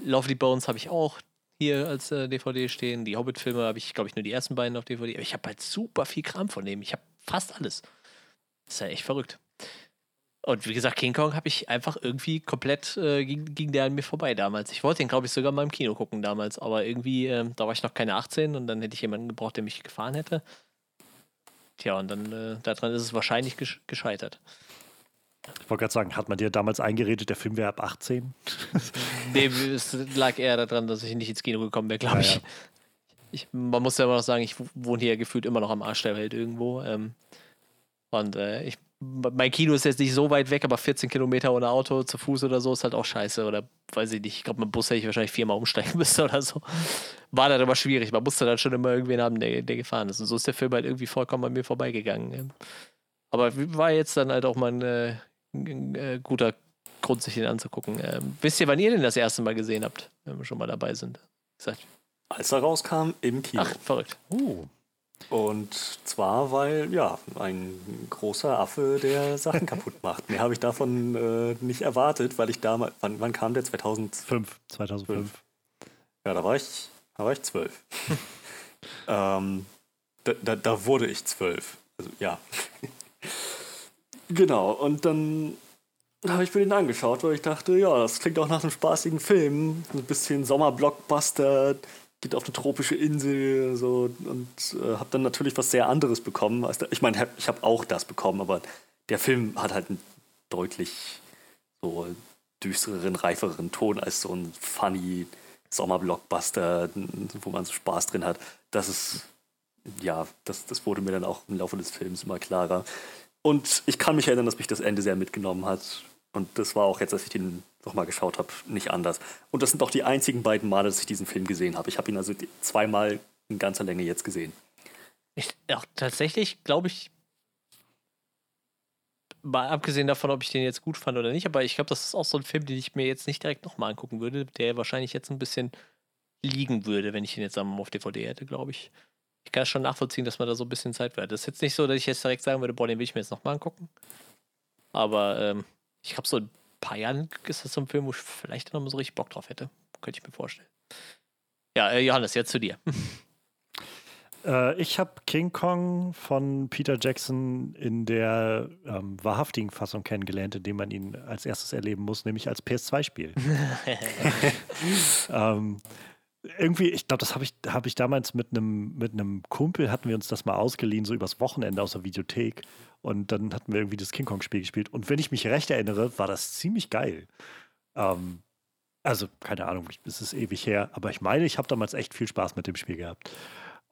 Lovely Bones habe ich auch hier als äh, DVD stehen. Die Hobbit-Filme habe ich, glaube ich, nur die ersten beiden auf DVD. Aber ich habe halt super viel Kram von dem. Ich habe fast alles. Ist ja echt verrückt. Und wie gesagt, King Kong habe ich einfach irgendwie komplett, äh, ging, ging der an mir vorbei damals. Ich wollte den, glaube ich, sogar mal im Kino gucken damals, aber irgendwie, äh, da war ich noch keine 18 und dann hätte ich jemanden gebraucht, der mich gefahren hätte. Tja, und dann äh, daran ist es wahrscheinlich gescheitert. Ich wollte gerade sagen, hat man dir damals eingeredet, der Film wäre ab 18? nee, es lag eher daran, dass ich nicht ins Kino gekommen wäre, glaube ich. Ja. ich. Man muss ja immer noch sagen, ich wohne hier gefühlt immer noch am Arsch der Welt irgendwo. Ähm, und äh, ich mein Kino ist jetzt nicht so weit weg, aber 14 Kilometer ohne Auto zu Fuß oder so ist halt auch scheiße. Oder weiß ich nicht. Ich glaube, mit dem Bus hätte ich wahrscheinlich viermal umsteigen müssen oder so. War dann aber schwierig. Man musste dann schon immer irgendwen haben, der, der gefahren ist. Und so ist der Film halt irgendwie vollkommen an mir vorbeigegangen. Aber war jetzt dann halt auch mal ein, äh, ein äh, guter Grund, sich den anzugucken. Ähm, wisst ihr, wann ihr den das erste Mal gesehen habt, wenn wir schon mal dabei sind? Gesagt. Als er rauskam, im Kino. Ach, verrückt. Uh. Und zwar, weil, ja, ein großer Affe, der Sachen kaputt macht. Mehr habe ich davon äh, nicht erwartet, weil ich damals, wann, wann kam der? 2005. 2005. Ja, da war ich, da war ich zwölf. ähm, da, da, da wurde ich zwölf. Also, ja. genau, und dann habe ich mir den angeschaut, weil ich dachte, ja, das klingt auch nach einem spaßigen Film. Ein bisschen Sommerblockbuster, geht auf eine tropische Insel so und äh, habe dann natürlich was sehr anderes bekommen. Als der, ich meine, ich habe auch das bekommen, aber der Film hat halt einen deutlich so düstereren, reiferen Ton als so ein funny Sommerblockbuster, wo man so Spaß drin hat. Das ist, ja, das, das wurde mir dann auch im Laufe des Films immer klarer. Und ich kann mich erinnern, dass mich das Ende sehr mitgenommen hat. Und das war auch jetzt, als ich den nochmal geschaut habe, nicht anders. Und das sind auch die einzigen beiden Male, dass ich diesen Film gesehen habe. Ich habe ihn also zweimal in ganzer Länge jetzt gesehen. Ich, ja, tatsächlich glaube ich, mal abgesehen davon, ob ich den jetzt gut fand oder nicht, aber ich glaube, das ist auch so ein Film, den ich mir jetzt nicht direkt nochmal angucken würde, der wahrscheinlich jetzt ein bisschen liegen würde, wenn ich ihn jetzt auf DVD hätte, glaube ich. Ich kann schon nachvollziehen, dass man da so ein bisschen Zeit wäre. Das ist jetzt nicht so, dass ich jetzt direkt sagen würde, boah, den will ich mir jetzt nochmal angucken. Aber ähm, ich glaube, so ein paar Jahren ist das so ein Film, wo ich vielleicht noch mal so richtig Bock drauf hätte. Könnte ich mir vorstellen. Ja, äh, Johannes, jetzt zu dir. Äh, ich habe King Kong von Peter Jackson in der ähm, wahrhaftigen Fassung kennengelernt, indem man ihn als erstes erleben muss, nämlich als PS2-Spiel. ähm, irgendwie, ich glaube, das habe ich, hab ich damals mit einem mit Kumpel, hatten wir uns das mal ausgeliehen, so übers Wochenende aus der Videothek. Und dann hatten wir irgendwie das King Kong-Spiel gespielt. Und wenn ich mich recht erinnere, war das ziemlich geil. Ähm, also, keine Ahnung, es ist ewig her, aber ich meine, ich habe damals echt viel Spaß mit dem Spiel gehabt.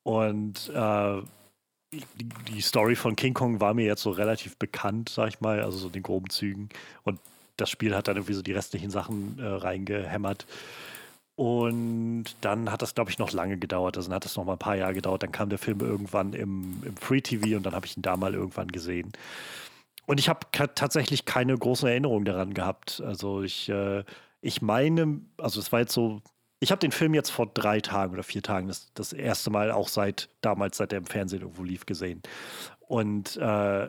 Und äh, die, die, Story von King Kong war mir jetzt so relativ bekannt, sag ich mal, also so in den groben Zügen. Und das Spiel hat dann irgendwie so die restlichen Sachen äh, reingehämmert. Und dann hat das, glaube ich, noch lange gedauert. Also dann hat das noch mal ein paar Jahre gedauert. Dann kam der Film irgendwann im, im Free TV und dann habe ich ihn da mal irgendwann gesehen. Und ich habe tatsächlich keine großen Erinnerungen daran gehabt. Also ich, äh, ich meine, also es war jetzt so, ich habe den Film jetzt vor drei Tagen oder vier Tagen das, das erste Mal auch seit damals, seit er im Fernsehen irgendwo lief, gesehen. Und äh,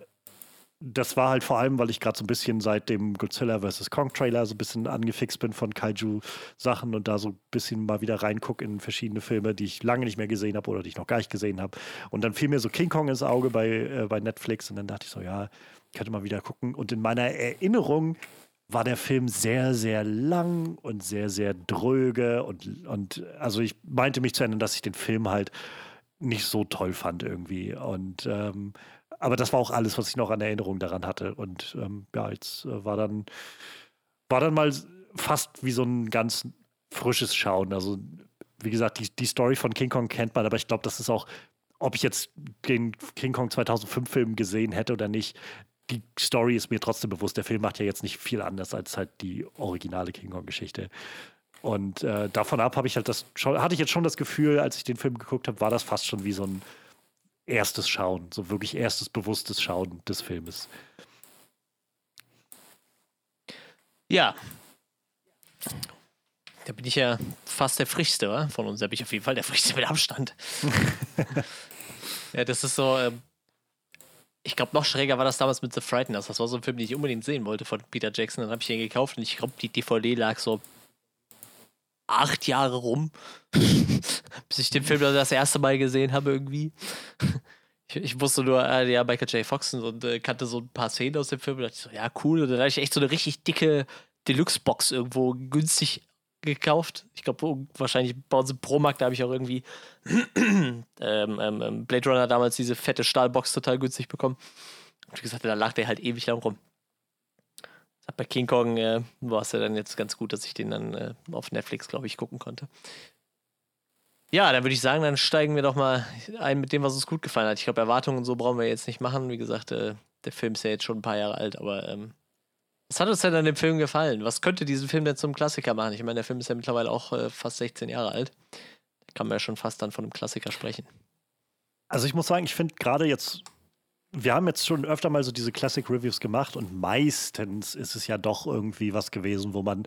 das war halt vor allem, weil ich gerade so ein bisschen seit dem Godzilla vs. Kong Trailer so ein bisschen angefixt bin von Kaiju-Sachen und da so ein bisschen mal wieder reingucke in verschiedene Filme, die ich lange nicht mehr gesehen habe oder die ich noch gar nicht gesehen habe. Und dann fiel mir so King Kong ins Auge bei, äh, bei Netflix und dann dachte ich so, ja, ich könnte mal wieder gucken. Und in meiner Erinnerung war der Film sehr, sehr lang und sehr, sehr dröge und, und also ich meinte mich zu erinnern, dass ich den Film halt nicht so toll fand irgendwie. Und ähm, aber das war auch alles, was ich noch an Erinnerung daran hatte. Und ähm, ja, jetzt äh, war dann, war dann mal fast wie so ein ganz frisches Schauen. Also, wie gesagt, die, die Story von King Kong kennt man, aber ich glaube, das ist auch, ob ich jetzt den King Kong 2005 Film gesehen hätte oder nicht, die Story ist mir trotzdem bewusst. Der Film macht ja jetzt nicht viel anders als halt die originale King Kong-Geschichte. Und äh, davon ab habe ich halt das schon, hatte ich jetzt schon das Gefühl, als ich den Film geguckt habe, war das fast schon wie so ein erstes Schauen, so wirklich erstes bewusstes Schauen des Filmes. Ja. Da bin ich ja fast der frischste, oder? Von uns. Da bin ich auf jeden Fall der frischste mit Abstand. ja, das ist so. Ähm, ich glaube, noch schräger war das damals mit The Frighteners. Das war so ein Film, den ich unbedingt sehen wollte von Peter Jackson. Dann habe ich den gekauft und ich glaube, die DVD lag so acht Jahre rum, bis ich den Film das erste Mal gesehen habe irgendwie. Ich, ich wusste nur, äh, ja, Michael J. Fox und äh, kannte so ein paar Szenen aus dem Film und dachte so, ja, cool. Und dann habe ich echt so eine richtig dicke Deluxe-Box irgendwo günstig gekauft. Ich glaube, wahrscheinlich bei uns im Pro-Markt, da habe ich auch irgendwie ähm, ähm, ähm, Blade Runner damals diese fette Stahlbox total günstig bekommen. Und wie gesagt, da lag der halt ewig lang rum. Bei King Kong äh, war es ja dann jetzt ganz gut, dass ich den dann äh, auf Netflix, glaube ich, gucken konnte. Ja, dann würde ich sagen, dann steigen wir doch mal ein mit dem, was uns gut gefallen hat. Ich glaube, Erwartungen und so brauchen wir jetzt nicht machen. Wie gesagt, äh, der Film ist ja jetzt schon ein paar Jahre alt, aber ähm, was hat uns denn an dem Film gefallen? Was könnte diesen Film denn zum Klassiker machen? Ich meine, der Film ist ja mittlerweile auch äh, fast 16 Jahre alt. Da kann man ja schon fast dann von einem Klassiker sprechen. Also ich muss sagen, ich finde gerade jetzt wir haben jetzt schon öfter mal so diese Classic Reviews gemacht und meistens ist es ja doch irgendwie was gewesen, wo man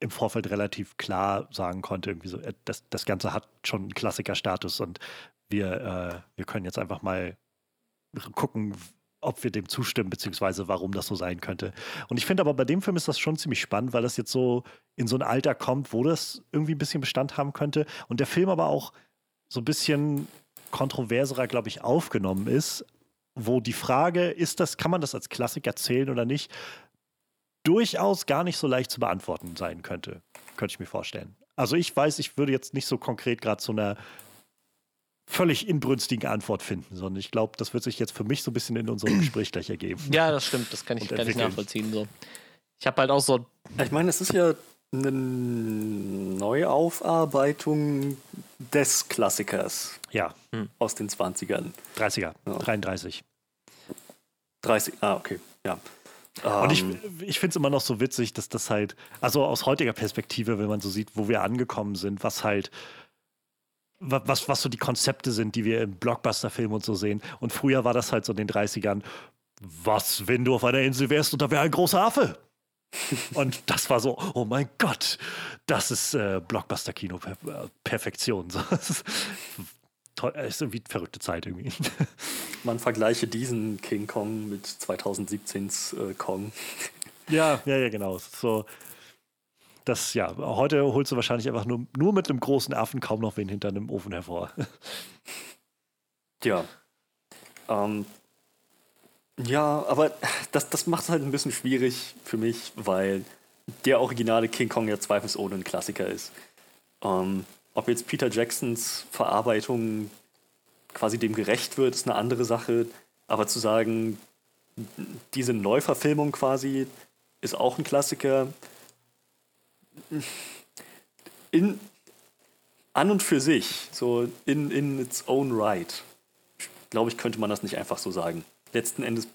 im Vorfeld relativ klar sagen konnte, irgendwie so, äh, das, das Ganze hat schon einen Klassikerstatus und wir, äh, wir können jetzt einfach mal gucken, ob wir dem zustimmen, beziehungsweise warum das so sein könnte. Und ich finde aber bei dem Film ist das schon ziemlich spannend, weil das jetzt so in so ein Alter kommt, wo das irgendwie ein bisschen Bestand haben könnte und der Film aber auch so ein bisschen kontroverserer, glaube ich, aufgenommen ist, wo die Frage, ist das, kann man das als Klassiker zählen oder nicht, durchaus gar nicht so leicht zu beantworten sein könnte. Könnte ich mir vorstellen. Also ich weiß, ich würde jetzt nicht so konkret gerade zu einer völlig inbrünstigen Antwort finden, sondern ich glaube, das wird sich jetzt für mich so ein bisschen in unserem Gespräch gleich ergeben. Ja, das stimmt, das kann ich, kann ich nachvollziehen. So. Ich habe halt auch so. Ich meine, es ist ja eine Neuaufarbeitung des Klassikers. Ja. Hm. Aus den 20ern. 30er, ja. 33. 30, ah, okay, ja. Und ich, Ähm, ich finde es immer noch so witzig, dass das halt, also aus heutiger Perspektive, wenn man so sieht, wo wir angekommen sind, was halt, wa- was, was so die Konzepte sind, die wir im Blockbuster-Film und so sehen. Und früher war das halt so in den 30ern, was, wenn du auf einer Insel wärst und da wäre ein großer Affe? Und das war so, oh mein Gott, das ist äh, Blockbuster-Kino-Perfektion. So, das ist, toll, es ist irgendwie eine verrückte Zeit irgendwie. man vergleiche diesen King Kong mit 2017s äh, Kong. Ja, ja, ja, genau. So, das, ja, heute holst du wahrscheinlich einfach nur, nur mit einem großen Affen kaum noch wen hinter einem Ofen hervor. Ja. Ähm, ja, aber das, das macht es halt ein bisschen schwierig für mich, weil der originale King Kong ja zweifelsohne ein Klassiker ist. Ähm, ob jetzt Peter Jacksons Verarbeitung quasi dem gerecht wird, ist eine andere Sache. Aber zu sagen, diese Neuverfilmung quasi ist auch ein Klassiker. In, an und für sich, so in, in its own right, glaube ich, könnte man das nicht einfach so sagen. Letzten Endes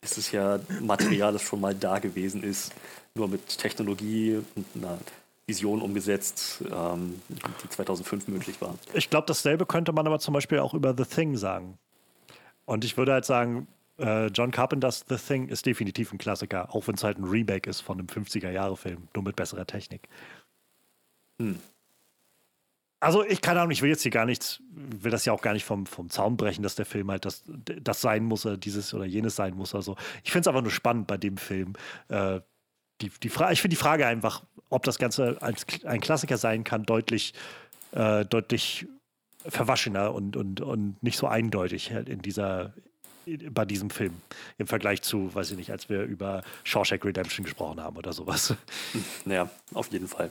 ist es ja Material, das schon mal da gewesen ist, nur mit Technologie und einer Vision umgesetzt, ähm, die 2005 möglich war. Ich glaube, dasselbe könnte man aber zum Beispiel auch über The Thing sagen. Und ich würde halt sagen, äh, John Carpenters The Thing ist definitiv ein Klassiker, auch wenn es halt ein Remake ist von einem 50er-Jahre-Film, nur mit besserer Technik. Hm. Also ich kann auch, ich will jetzt hier gar nichts, will das ja auch gar nicht vom, vom Zaun brechen, dass der Film halt das, das sein muss, oder dieses oder jenes sein muss. Also ich finde es einfach nur spannend bei dem Film. Äh, die, die ich finde die Frage einfach, ob das Ganze als ein Klassiker sein kann, deutlich, äh, deutlich verwaschener und, und, und nicht so eindeutig halt in dieser, bei diesem Film. Im Vergleich zu, weiß ich nicht, als wir über Shawshank Redemption gesprochen haben oder sowas. Naja, auf jeden Fall.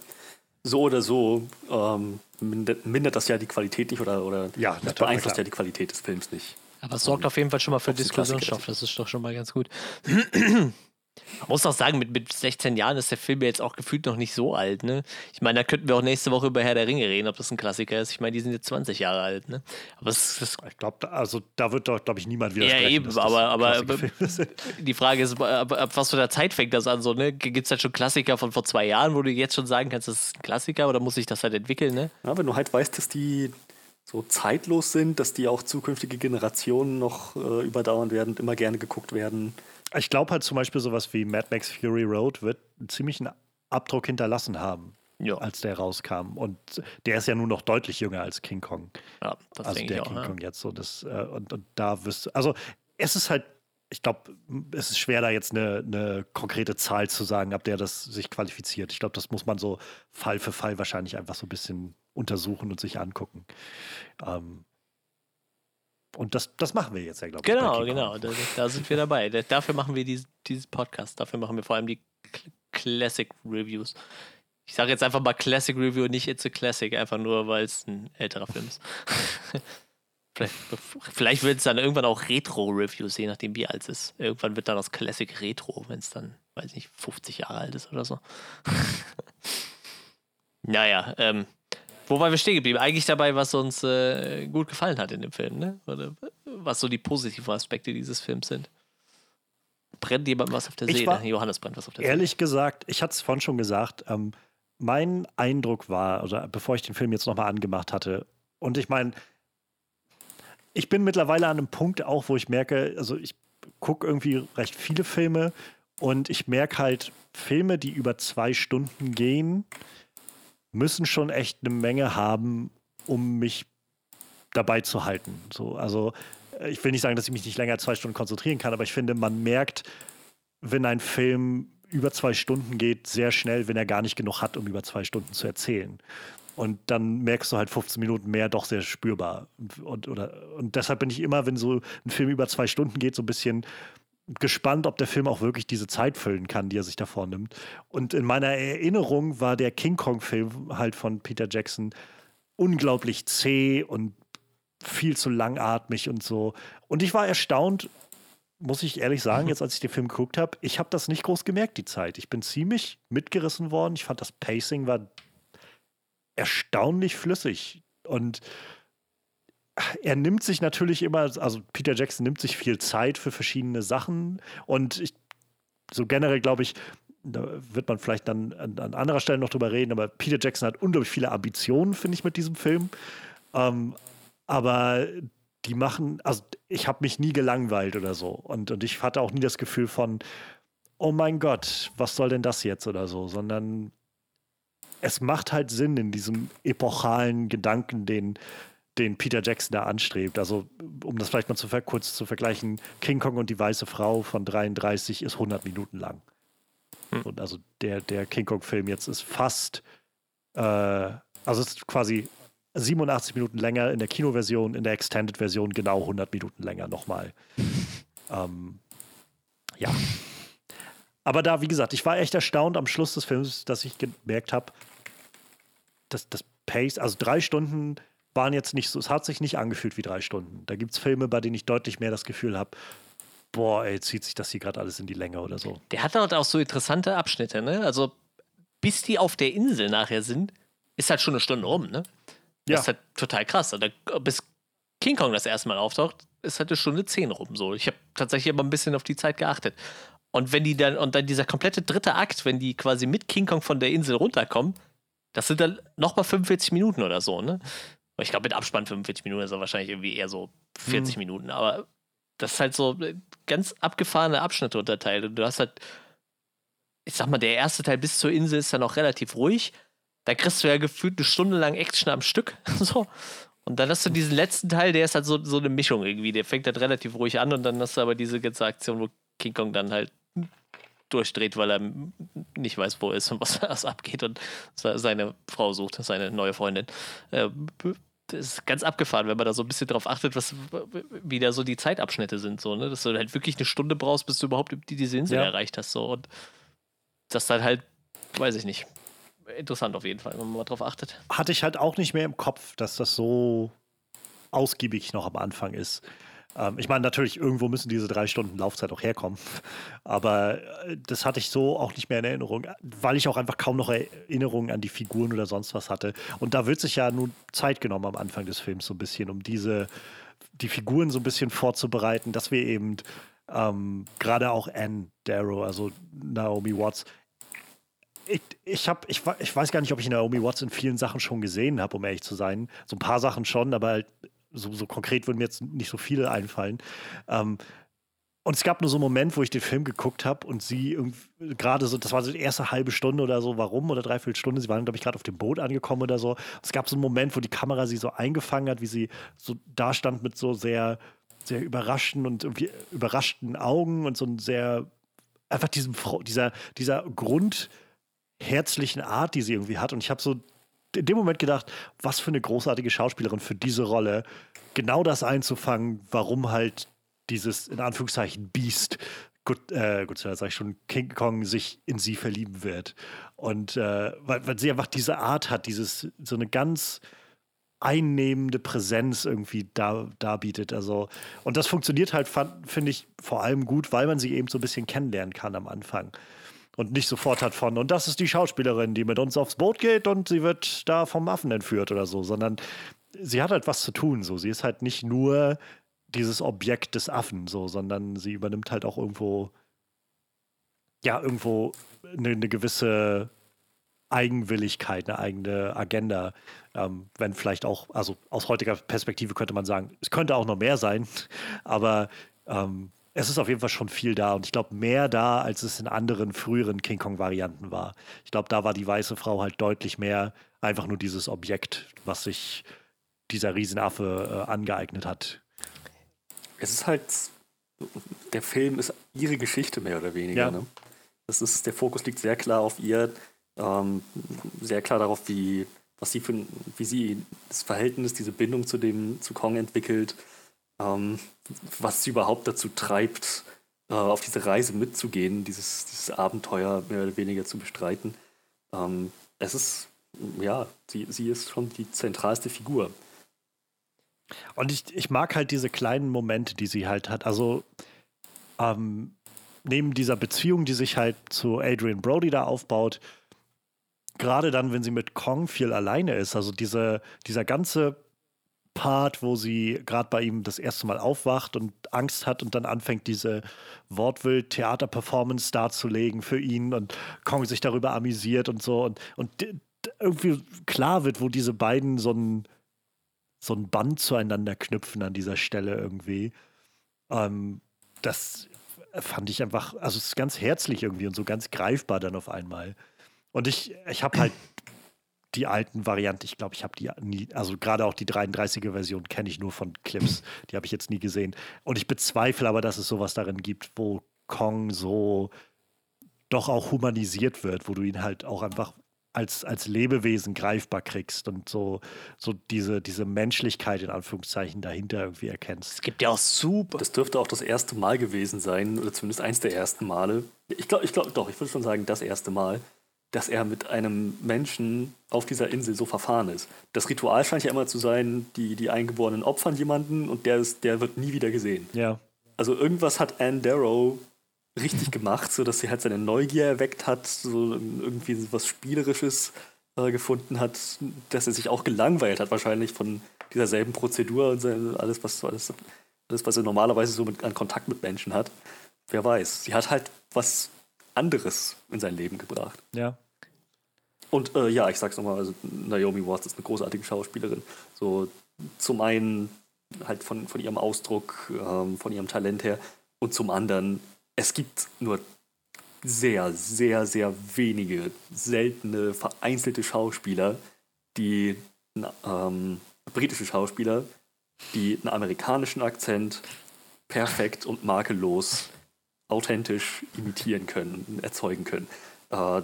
So oder so ähm, mindert, mindert das ja die Qualität nicht oder, oder Ja, das beeinflusst ja die Qualität des Films nicht. Aber es sorgt auf jeden Fall schon mal für Diskussionsstoff. Das ist doch schon mal ganz gut. Man muss auch sagen, mit, mit 16 Jahren ist der Film ja jetzt auch gefühlt noch nicht so alt. Ne? Ich meine, da könnten wir auch nächste Woche über Herr der Ringe reden, ob das ein Klassiker ist. Ich meine, die sind jetzt 20 Jahre alt. Ne? Aber es, es, Ich glaube, also da wird doch, glaube ich, niemand wieder Ja, eben, aber- aber- die Frage ist, ab, ab was für einer Zeit fängt das an? So, ne? Gibt es halt schon Klassiker von vor zwei Jahren, wo du jetzt schon sagen kannst, das ist ein Klassiker oder muss sich das halt entwickeln? Ne? Ja, wenn du halt weißt, dass die so zeitlos sind, dass die auch zukünftige Generationen noch äh, überdauern werden und immer gerne geguckt werden. Ich glaube halt zum Beispiel sowas wie Mad Max Fury Road wird einen ziemlichen Abdruck hinterlassen haben, Ja, als der rauskam. Und der ist ja nun noch deutlich jünger als King Kong. ja das also der ich auch. King Ja. Kong jetzt so. Das, äh, und, und da wirst du, also es ist halt, ich glaube, es ist schwer, da jetzt eine, eine konkrete Zahl zu sagen, ab der das sich qualifiziert. Ich glaube, das muss man so Fall für Fall wahrscheinlich einfach so ein bisschen untersuchen und sich angucken. Ähm, und das, das machen wir jetzt ja, glaube ich. Genau, genau, da, da sind wir dabei. Da, dafür machen wir diesen dieses Podcast. Dafür machen wir vor allem die Cl- Classic Reviews. Ich sage jetzt einfach mal Classic Review, nicht It's a Classic, einfach nur, weil es ein älterer Film ist. vielleicht vielleicht wird es dann irgendwann auch Retro-Reviews, je nachdem wie alt es ist. Irgendwann wird dann das Classic Retro, wenn es dann, weiß ich nicht, 50 Jahre alt ist oder so. naja, ähm, wo waren wir stehen geblieben? Eigentlich dabei, was uns äh, gut gefallen hat in dem Film, ne? Oder was so die positiven Aspekte dieses Films sind. Brennt jemand was auf der Seele? war- Johannes brennt was auf der Seele. Ehrlich gesagt, ich hatte es vorhin schon gesagt, ähm, mein Eindruck war, oder bevor ich den Film jetzt nochmal angemacht hatte, und ich meine, ich bin mittlerweile an einem Punkt auch, wo ich merke, also ich gucke irgendwie recht viele Filme und ich merke halt, Filme, die über zwei Stunden gehen, müssen schon echt eine Menge haben, um mich dabei zu halten. So, also äh, ich will nicht sagen, dass ich mich nicht länger zwei Stunden konzentrieren kann, aber ich finde, man merkt, wenn ein Film über zwei Stunden geht, sehr schnell, wenn er gar nicht genug hat, um über zwei Stunden zu erzählen. Und dann merkst du halt 15 Minuten mehr doch sehr spürbar. Und, oder, und deshalb bin ich immer, wenn so ein Film über zwei Stunden geht, so ein bisschen gespannt, ob der Film auch wirklich diese Zeit füllen kann, die er sich da vornimmt. Und in meiner Erinnerung war der King Kong-Film halt von Peter Jackson unglaublich zäh und viel zu langatmig und so. Und ich war erstaunt, muss ich ehrlich sagen, jetzt als ich den Film geguckt habe, ich habe das nicht groß gemerkt, die Zeit. Ich bin ziemlich mitgerissen worden. Ich fand, das Pacing war erstaunlich flüssig. Und er nimmt sich natürlich immer, also Peter Jackson nimmt sich viel Zeit für verschiedene Sachen und ich, so generell glaube ich, da wird man vielleicht dann an, an, anderer Stelle noch drüber reden, aber Peter Jackson hat unglaublich viele Ambitionen, finde ich, mit diesem Film. Ähm, aber die machen, also ich habe mich nie gelangweilt oder so. Und, und ich hatte auch nie das Gefühl von, oh mein Gott, was soll denn das jetzt oder so, sondern es macht halt Sinn in diesem epochalen Gedanken, den, den Peter Jackson da anstrebt. Also, um das vielleicht mal zu kurz zu vergleichen, King Kong und die weiße Frau von 33 ist 100 Minuten lang. Hm. Und also der, der King Kong-Film jetzt ist fast, äh, also es ist quasi 87 Minuten länger in der Kinoversion, in der Extended-Version genau 100 Minuten länger nochmal. ähm, ja. Aber da, wie gesagt, ich war echt erstaunt am Schluss des Films, dass ich gemerkt habe, dass das Pace, also drei Stunden waren jetzt nicht so, es hat sich nicht angefühlt wie drei Stunden. Da gibt es Filme, bei denen ich deutlich mehr das Gefühl habe, boah, ey, zieht sich das hier gerade alles in die Länge oder so. Der hat halt auch so interessante Abschnitte, ne? Also, bis die auf der Insel nachher sind, ist halt schon eine Stunde rum, ne? Ja. Das ist halt total krass. Also, bis King Kong das erste Mal auftaucht, ist halt eine Stunde zehn rum so. Ich habe tatsächlich aber ein bisschen auf die Zeit geachtet. Und wenn die dann, und dann dieser komplette dritte Akt, wenn die quasi mit King Kong von der Insel runterkommen, das sind dann nochmal 45 Minuten oder so, ne? Ich glaube, mit Abspann 45 Minuten ist er wahrscheinlich irgendwie eher so 40 hm. Minuten. Aber das ist halt so ganz abgefahrene Abschnitte unterteilt. Und du hast halt, ich sag mal, der erste Teil bis zur Insel ist dann auch relativ ruhig. Da kriegst du ja gefühlt eine Stunde lang Action am Stück. so. Und dann hast du diesen letzten Teil, der ist halt so, so eine Mischung irgendwie. Der fängt halt relativ ruhig an und dann hast du aber diese ganze Aktion, wo King Kong dann halt durchdreht, weil er nicht weiß, wo er ist und was, was abgeht und seine Frau sucht, seine neue Freundin. Das ist ganz abgefahren, wenn man da so ein bisschen drauf achtet, was, wie da so die Zeitabschnitte sind, so, ne? Dass du halt wirklich eine Stunde brauchst, bis du überhaupt die, diese Insel ja. erreicht hast, so. Und das dann halt, weiß ich nicht. Interessant auf jeden Fall, wenn man mal drauf achtet. Hatte ich halt auch nicht mehr im Kopf, dass das so ausgiebig noch am Anfang ist. Ähm, ich meine, natürlich, irgendwo müssen diese drei Stunden Laufzeit auch herkommen. Aber äh, das hatte ich so auch nicht mehr in Erinnerung, weil ich auch einfach kaum noch Erinnerungen an die Figuren oder sonst was hatte. Und da wird sich ja nun Zeit genommen am Anfang des Films so ein bisschen, um diese, die Figuren so ein bisschen vorzubereiten, dass wir eben ähm, gerade auch Anne Darrow, also Naomi Watts, ich, ich, hab, ich, ich weiß gar nicht, ob ich Naomi Watts in vielen Sachen schon gesehen habe, um ehrlich zu sein. So ein paar Sachen schon, aber halt so, so konkret würden mir jetzt nicht so viele einfallen. Ähm, und es gab nur so einen Moment, wo ich den Film geguckt habe und sie gerade so, das war so die erste halbe Stunde oder so, warum oder dreiviertel Stunde, sie waren, glaube ich, gerade auf dem Boot angekommen oder so. Es gab so einen Moment, wo die Kamera sie so eingefangen hat, wie sie so da stand mit so sehr, sehr überraschten und irgendwie überraschten Augen und so ein sehr, einfach diesem, dieser, dieser grundherzlichen Art, die sie irgendwie hat. Und ich habe so in dem Moment gedacht, was für eine großartige Schauspielerin für diese Rolle, genau das einzufangen, warum halt dieses, in Anführungszeichen, Beast, gut, äh, gut, sag ich schon, King Kong sich in sie verlieben wird. Und äh, weil, weil sie einfach diese Art hat, dieses, so eine ganz einnehmende Präsenz irgendwie da, darbietet. Also, und das funktioniert halt, finde ich, vor allem gut, weil man sie eben so ein bisschen kennenlernen kann am Anfang und nicht sofort hat von, und das ist die Schauspielerin, die mit uns aufs Boot geht und sie wird da vom Affen entführt oder so, sondern sie hat halt was zu tun. So. Sie ist halt nicht nur dieses Objekt des Affen, so, sondern sie übernimmt halt auch irgendwo, ja, irgendwo eine, eine gewisse Eigenwilligkeit, eine eigene Agenda. Ähm, wenn vielleicht auch, also aus heutiger Perspektive könnte man sagen, es könnte auch noch mehr sein, aber ähm, es ist auf jeden Fall schon viel da und ich glaube mehr da, als es in anderen früheren King Kong-Varianten war. Ich glaube, da war die weiße Frau halt deutlich mehr einfach nur dieses Objekt, was sich dieser Riesenaffe äh, angeeignet hat. Es ist halt, der Film ist ihre Geschichte mehr oder weniger. Ja. Ne? Das ist, der Fokus liegt sehr klar auf ihr, ähm, sehr klar darauf, wie, was sie für, wie sie das Verhältnis, diese Bindung zu dem, zu Kong entwickelt ähm, was sie überhaupt dazu treibt, äh, auf diese Reise mitzugehen, dieses, dieses Abenteuer mehr oder weniger zu bestreiten. Ähm, es ist, ja, sie, sie ist schon die zentralste Figur. Und ich, ich mag halt diese kleinen Momente, die sie halt hat. Also ähm, neben dieser Beziehung, die sich halt zu Adrian Brody da aufbaut, gerade dann, wenn sie mit Kong viel alleine ist, also diese, dieser ganze Part, wo sie gerade bei ihm das erste Mal aufwacht und Angst hat und dann anfängt, diese Wortwild-Theater-Performance darzulegen für ihn und Kong sich darüber amüsiert und so und, und irgendwie klar wird, wo diese beiden so ein, so ein Band zueinander knüpfen an dieser Stelle irgendwie. Ähm, das fand ich einfach, also es ist ganz herzlich irgendwie und so ganz greifbar dann auf einmal. Und ich, ich habe halt die alten Varianten, ich glaube, ich habe die nie, also gerade auch die 33er Version kenne ich nur von Clips, die habe ich jetzt nie gesehen. Und ich bezweifle aber, dass es sowas darin gibt, wo Kong so doch auch humanisiert wird, wo du ihn halt auch einfach als, als Lebewesen greifbar kriegst und so, so diese, diese Menschlichkeit in Anführungszeichen dahinter irgendwie erkennst. Es gibt ja auch super. Das dürfte auch das erste Mal gewesen sein, oder zumindest eins der ersten Male. Ich glaube, ich glaube, doch, ich würde schon sagen, das erste Mal, dass er mit einem Menschen auf dieser Insel so verfahren ist. Das Ritual scheint ja immer zu sein, die, die Eingeborenen opfern jemanden und der, ist, der wird nie wieder gesehen. Ja. Also irgendwas hat Anne Darrow richtig gemacht, sodass sie halt seine Neugier erweckt hat, so irgendwie was Spielerisches äh, gefunden hat, dass er sich auch gelangweilt hat, wahrscheinlich von dieser selben Prozedur und alles, was, alles, alles, was er normalerweise so mit, an Kontakt mit Menschen hat. Wer weiß. Sie hat halt was anderes in sein Leben gebracht. Ja. Und äh, ja, ich sag's nochmal, also Naomi Watts ist eine großartige Schauspielerin. So zum einen halt von, von ihrem Ausdruck, ähm, von ihrem Talent her und zum anderen, es gibt nur sehr, sehr, sehr wenige, seltene, vereinzelte Schauspieler, die ähm, britische Schauspieler, die einen amerikanischen Akzent perfekt und makellos authentisch imitieren können, erzeugen können. Äh,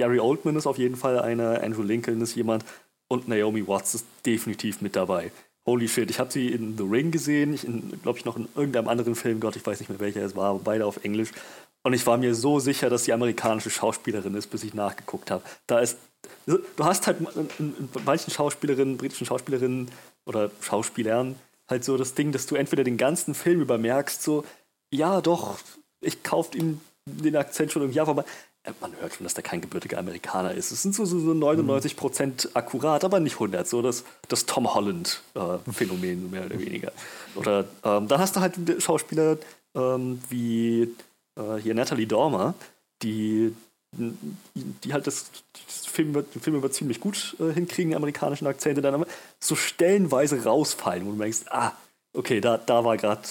Gary Oldman ist auf jeden Fall einer, Andrew Lincoln ist jemand und Naomi Watts ist definitiv mit dabei. Holy shit, ich habe sie in The Ring gesehen, ich glaube ich noch in irgendeinem anderen Film, Gott, ich weiß nicht mehr welcher es war, beide auf Englisch. Und ich war mir so sicher, dass sie amerikanische Schauspielerin ist, bis ich nachgeguckt habe. Da ist, du hast halt in manchen Schauspielerinnen, britischen Schauspielerinnen oder Schauspielern halt so das Ding, dass du entweder den ganzen Film über merkst, so, ja, doch, ich kaufe ihm den Akzent schon irgendwie ab, aber man hört schon, dass der kein gebürtiger Amerikaner ist. Es sind so, so, so 99 Prozent akkurat, aber nicht 100. So das, das Tom Holland-Phänomen, äh, mehr oder weniger. Oder ähm, dann hast du halt Schauspieler ähm, wie äh, hier Natalie Dormer, die, die halt das, das Film, den Film über ziemlich gut äh, hinkriegen, amerikanischen Akzente, dann aber so stellenweise rausfallen, wo du denkst, ah, okay, da, da war gerade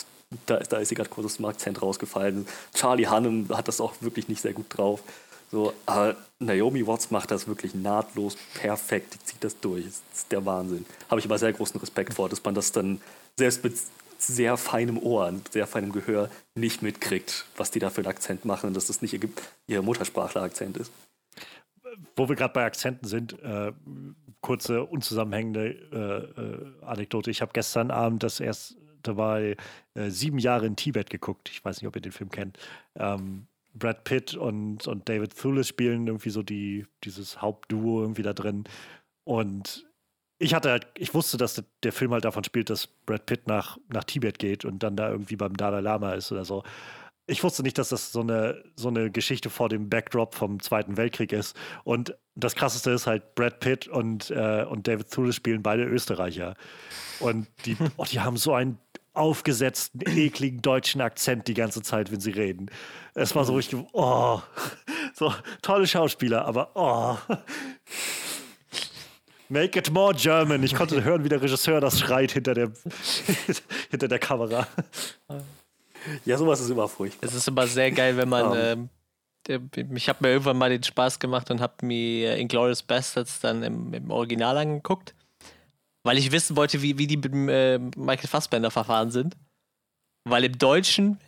da, da ist sie gerade kurz aus dem Akzent rausgefallen. Charlie Hannem hat das auch wirklich nicht sehr gut drauf. So, aber Naomi Watts macht das wirklich nahtlos perfekt. Die zieht das durch. Das ist der Wahnsinn. Habe ich aber sehr großen Respekt vor, dass man das dann selbst mit sehr feinem Ohr und sehr feinem Gehör nicht mitkriegt, was die da für einen Akzent machen und dass das nicht ihr, ihr Muttersprachler-Akzent ist. Wo wir gerade bei Akzenten sind, äh, kurze unzusammenhängende äh, äh, Anekdote. Ich habe gestern Abend das erst dabei äh, sieben Jahre in Tibet geguckt. Ich weiß nicht, ob ihr den Film kennt. Ähm, Brad Pitt und, und David Thewlis spielen irgendwie so die, dieses Hauptduo irgendwie da drin. Und ich hatte halt, ich wusste, dass der Film halt davon spielt, dass Brad Pitt nach, nach Tibet geht und dann da irgendwie beim Dalai Lama ist oder so. Ich wusste nicht, dass das so eine, so eine Geschichte vor dem Backdrop vom Zweiten Weltkrieg ist. Und das Krasseste ist halt, Brad Pitt und, äh, und David Thewlis spielen beide Österreicher. Und die, oh, die haben so einen aufgesetzten, ekligen deutschen Akzent die ganze Zeit, wenn sie reden. Es war so richtig, oh, so tolle Schauspieler, aber oh. Make it more German. Ich konnte hören, wie der Regisseur das schreit hinter der, hinter der Kamera. Ja, sowas ist immer furchtbar. Es ist immer sehr geil, wenn man. Um. Ähm, ich habe mir irgendwann mal den Spaß gemacht und habe mir Inglourious Bastards dann im, im Original angeguckt weil ich wissen wollte, wie, wie die mit äh, Michael Fassbender verfahren sind. Weil im Deutschen,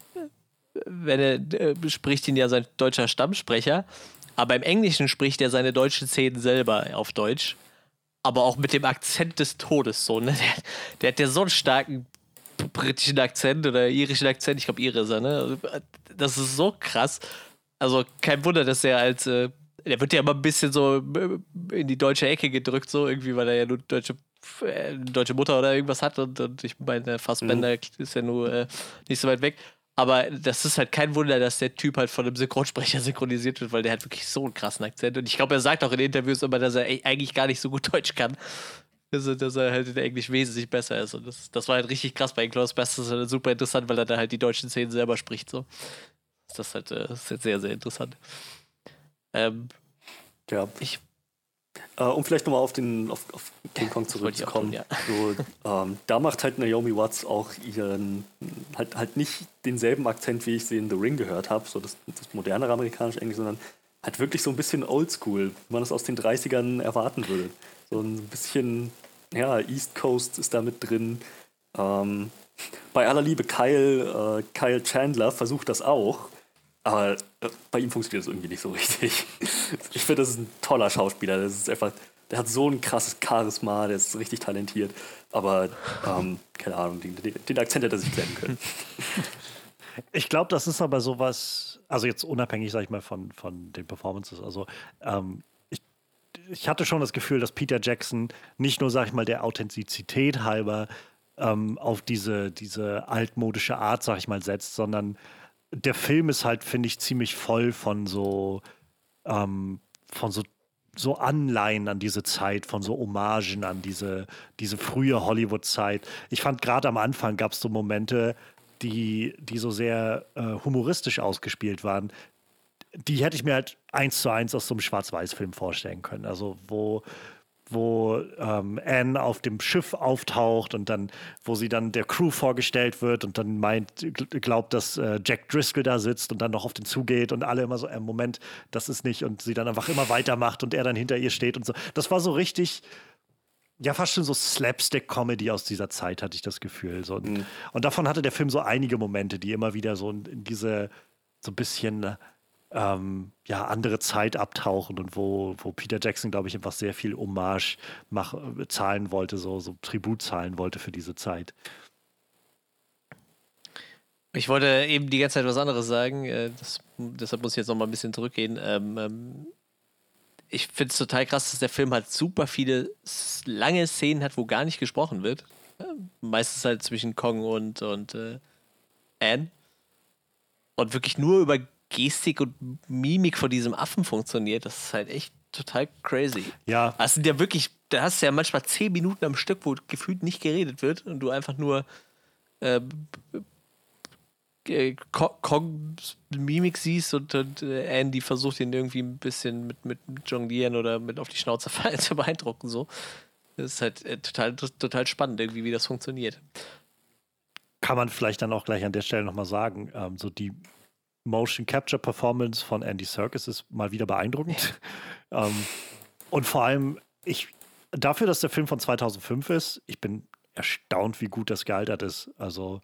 wenn er äh, spricht ihn ja sein deutscher Stammsprecher, aber im Englischen spricht er seine deutschen Szenen selber auf Deutsch. Aber auch mit dem Akzent des Todes so, ne? Der, der hat ja so einen starken britischen Akzent oder irischen Akzent, ich glaube, er, ne? Das ist so krass. Also kein Wunder, dass er als, äh, der wird ja immer ein bisschen so äh, in die deutsche Ecke gedrückt, so irgendwie, weil er ja nur deutsche äh, deutsche Mutter oder irgendwas hat und, und ich meine, Fassbender mhm. ist ja nur äh, nicht so weit weg. Aber das ist halt kein Wunder, dass der Typ halt von einem Synchronsprecher synchronisiert wird, weil der hat wirklich so einen krassen Akzent. Und ich glaube, er sagt auch in Interviews immer, dass er eigentlich gar nicht so gut Deutsch kann. dass, er- dass er halt in Englisch wesentlich besser ist. Und das, das war halt richtig krass bei Inglourious Basterds. Das ist halt super interessant, weil er da halt die deutschen Szenen selber spricht. So. Das ist halt, äh, das ist halt sehr, sehr interessant. Ähm, Ja. Ich- Äh, um vielleicht nochmal auf, den, auf, auf King Kong Das zurückzukommen. so, ähm, da macht halt Naomi Watts auch ihren, halt, halt nicht denselben Akzent, wie ich sie in The Ring gehört habe, so das, das modernere amerikanisch-englisch, sondern halt wirklich so ein bisschen oldschool, wie man es aus den 30ern erwarten würde. So ein bisschen, ja, East Coast ist da mit drin. Ähm, bei aller Liebe, Kyle, äh, Kyle Chandler versucht das auch, aber äh, bei ihm funktioniert das irgendwie nicht so richtig. Ich finde, das ist ein toller Schauspieler. Das ist einfach, der hat so ein krasses Charisma, der ist richtig talentiert. Aber, ähm, keine Ahnung, den, den, Akzent hätte er sich klemmen können. Ich glaube, das ist aber sowas, also jetzt unabhängig, sag ich mal, von, von den Performances. Also ähm, ich, ich hatte schon das Gefühl, dass Peter Jackson nicht nur, sag ich mal, der Authentizität halber ähm, auf diese, diese altmodische Art, sag ich mal, setzt, sondern der Film ist halt, finde ich, ziemlich voll von so, ähm, von so so Anleihen an diese Zeit, von so Hommagen an diese, diese frühe Hollywood-Zeit. Ich fand gerade am Anfang gab es so Momente, die, die so sehr äh, humoristisch ausgespielt waren. Die hätte ich mir halt eins zu eins aus so einem Schwarz-Weiß-Film vorstellen können. Also wo, wo ähm, Anne auf dem Schiff auftaucht und dann, wo sie dann der Crew vorgestellt wird und dann meint, gl- glaubt, dass äh, Jack Driscoll da sitzt und dann noch auf den zugeht und alle immer so, äh, Moment, das ist nicht und sie dann einfach immer weitermacht und er dann hinter ihr steht und so. Das war so richtig, ja, fast schon so Slapstick-Comedy aus dieser Zeit, hatte ich das Gefühl. So. Und, und davon hatte der Film so einige Momente, die immer wieder so in, in diese so ein bisschen ähm, ja, andere Zeit abtauchen und wo, wo Peter Jackson, glaube ich, einfach sehr viel Hommage mach, äh, zahlen wollte, so, so Tribut zahlen wollte für diese Zeit. Ich wollte eben die ganze Zeit was anderes sagen, äh, das, deshalb muss ich jetzt noch mal ein bisschen zurückgehen. Ähm, ähm, ich finde es total krass, dass der Film halt super viele lange Szenen hat, wo gar nicht gesprochen wird. Ja, meistens halt zwischen Kong und, und äh, Anne. Und wirklich nur über Gestik und Mimik von diesem Affen funktioniert. Das ist halt echt total crazy. Ja, Das sind ja wirklich, da hast du ja manchmal zehn Minuten am Stück, wo gefühlt nicht geredet wird und du einfach nur äh, äh, Ko- Kongs Mimik siehst und, und äh, Andy versucht ihn irgendwie ein bisschen mit, mit Jonglieren oder mit auf die Schnauze fallen zu beeindrucken. So. Das ist halt äh, total, total spannend, irgendwie, wie das funktioniert. kann man vielleicht dann auch gleich an der Stelle nochmal sagen, ähm, so die Motion Capture Performance von Andy Serkis ist mal wieder beeindruckend. ähm, und vor allem, ich, dafür, dass der Film von 2005 ist, ich bin erstaunt, wie gut das gealtert ist. Also,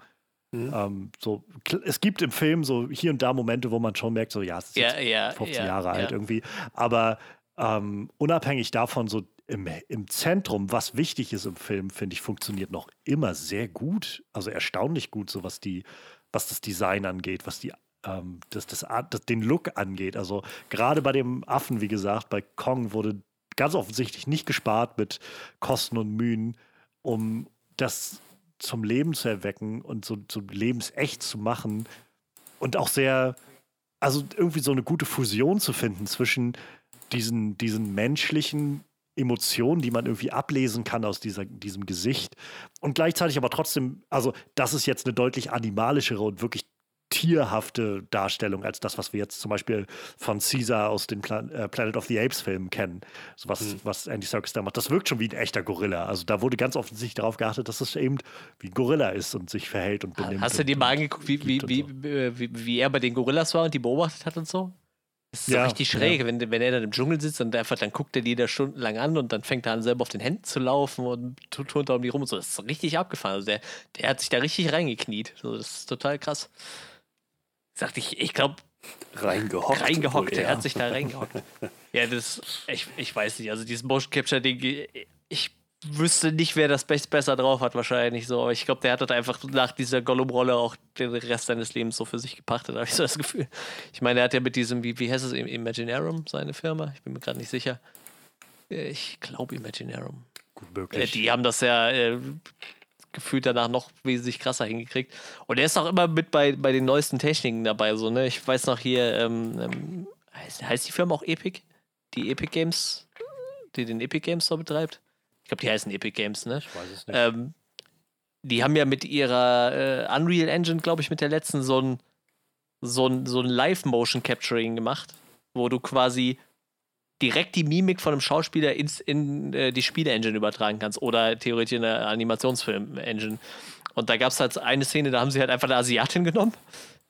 Mhm. ähm, so, es gibt im Film so hier und da Momente, wo man schon merkt, so, ja, es ist jetzt ja, 15 ja, Jahre alt irgendwie. Aber ähm, unabhängig davon, so im, im Zentrum, was wichtig ist im Film, finde ich, funktioniert noch immer sehr gut. Also erstaunlich gut, so was die, was das Design angeht, was die ähm, das, das, das, den Look angeht. Also gerade bei dem Affen, wie gesagt, bei Kong wurde ganz offensichtlich nicht gespart mit Kosten und Mühen, um das zum Leben zu erwecken und so, so lebensecht zu machen und auch sehr, also irgendwie so eine gute Fusion zu finden zwischen diesen, diesen menschlichen Emotionen, die man irgendwie ablesen kann aus dieser, diesem Gesicht und gleichzeitig aber trotzdem, also das ist jetzt eine deutlich animalischere und wirklich tierhafte Darstellung als das, was wir jetzt zum Beispiel von Caesar aus den Plan äh, Planet of the Apes Filmen kennen, so was, was Andy Serkis da macht. Das wirkt schon wie ein echter Gorilla. Also da wurde ganz offensichtlich darauf geachtet, dass es eben wie ein Gorilla ist und sich verhält und benimmt. Hast du dir mal angeguckt, wie, wie, wie, so. äh, wie, wie er bei den Gorillas war und die beobachtet hat und so? Das ist so Ja, richtig schräg, wenn, wenn er dann im Dschungel sitzt und einfach, dann guckt er die da stundenlang an und dann fängt er an, selber auf den Händen zu laufen und tut turnt da um die rum und so. Das ist richtig abgefahren. Also der, der hat sich da richtig reingekniet. So, das ist total krass. Sagte ich, ich glaube, Reingehockt. reingehockt. Er hat sich da reingehockt. ja, das, ich, ich weiß nicht. Also dieses Motion Capture Ding, ich wüsste nicht, wer das besser drauf hat, wahrscheinlich so. Aber ich glaube, der hat das einfach nach dieser Gollum-Rolle auch den Rest seines Lebens so für sich gepachtet, habe ich so das Gefühl. Ich meine, er hat ja mit diesem, wie, wie heißt es, Im- Imaginarum, seine Firma? Ich bin mir gerade nicht sicher. Äh, Ich glaube Imaginarum. gut Äh, möglich. die haben das ja äh, gefühlt danach noch wesentlich krasser hingekriegt. Und er ist auch immer mit bei, bei den neuesten Techniken dabei. So, ne? Ich weiß noch hier, ähm, ähm, heißt, heißt die Firma auch Epic? Die Epic Games, die den Epic Games Store betreibt? Ich glaube, die heißen Epic Games, ne? Ich weiß es nicht. Ähm, die haben ja mit ihrer äh, Unreal Engine, glaube ich, mit der letzten so ein, so ein, so ein Live-Motion-Capturing gemacht, wo du quasi direkt die Mimik von einem Schauspieler ins, in äh, die Spiele-Engine übertragen kannst oder theoretisch in eine Animationsfilm-Engine. Und da gab es halt eine Szene, da haben sie halt einfach eine Asiatin genommen,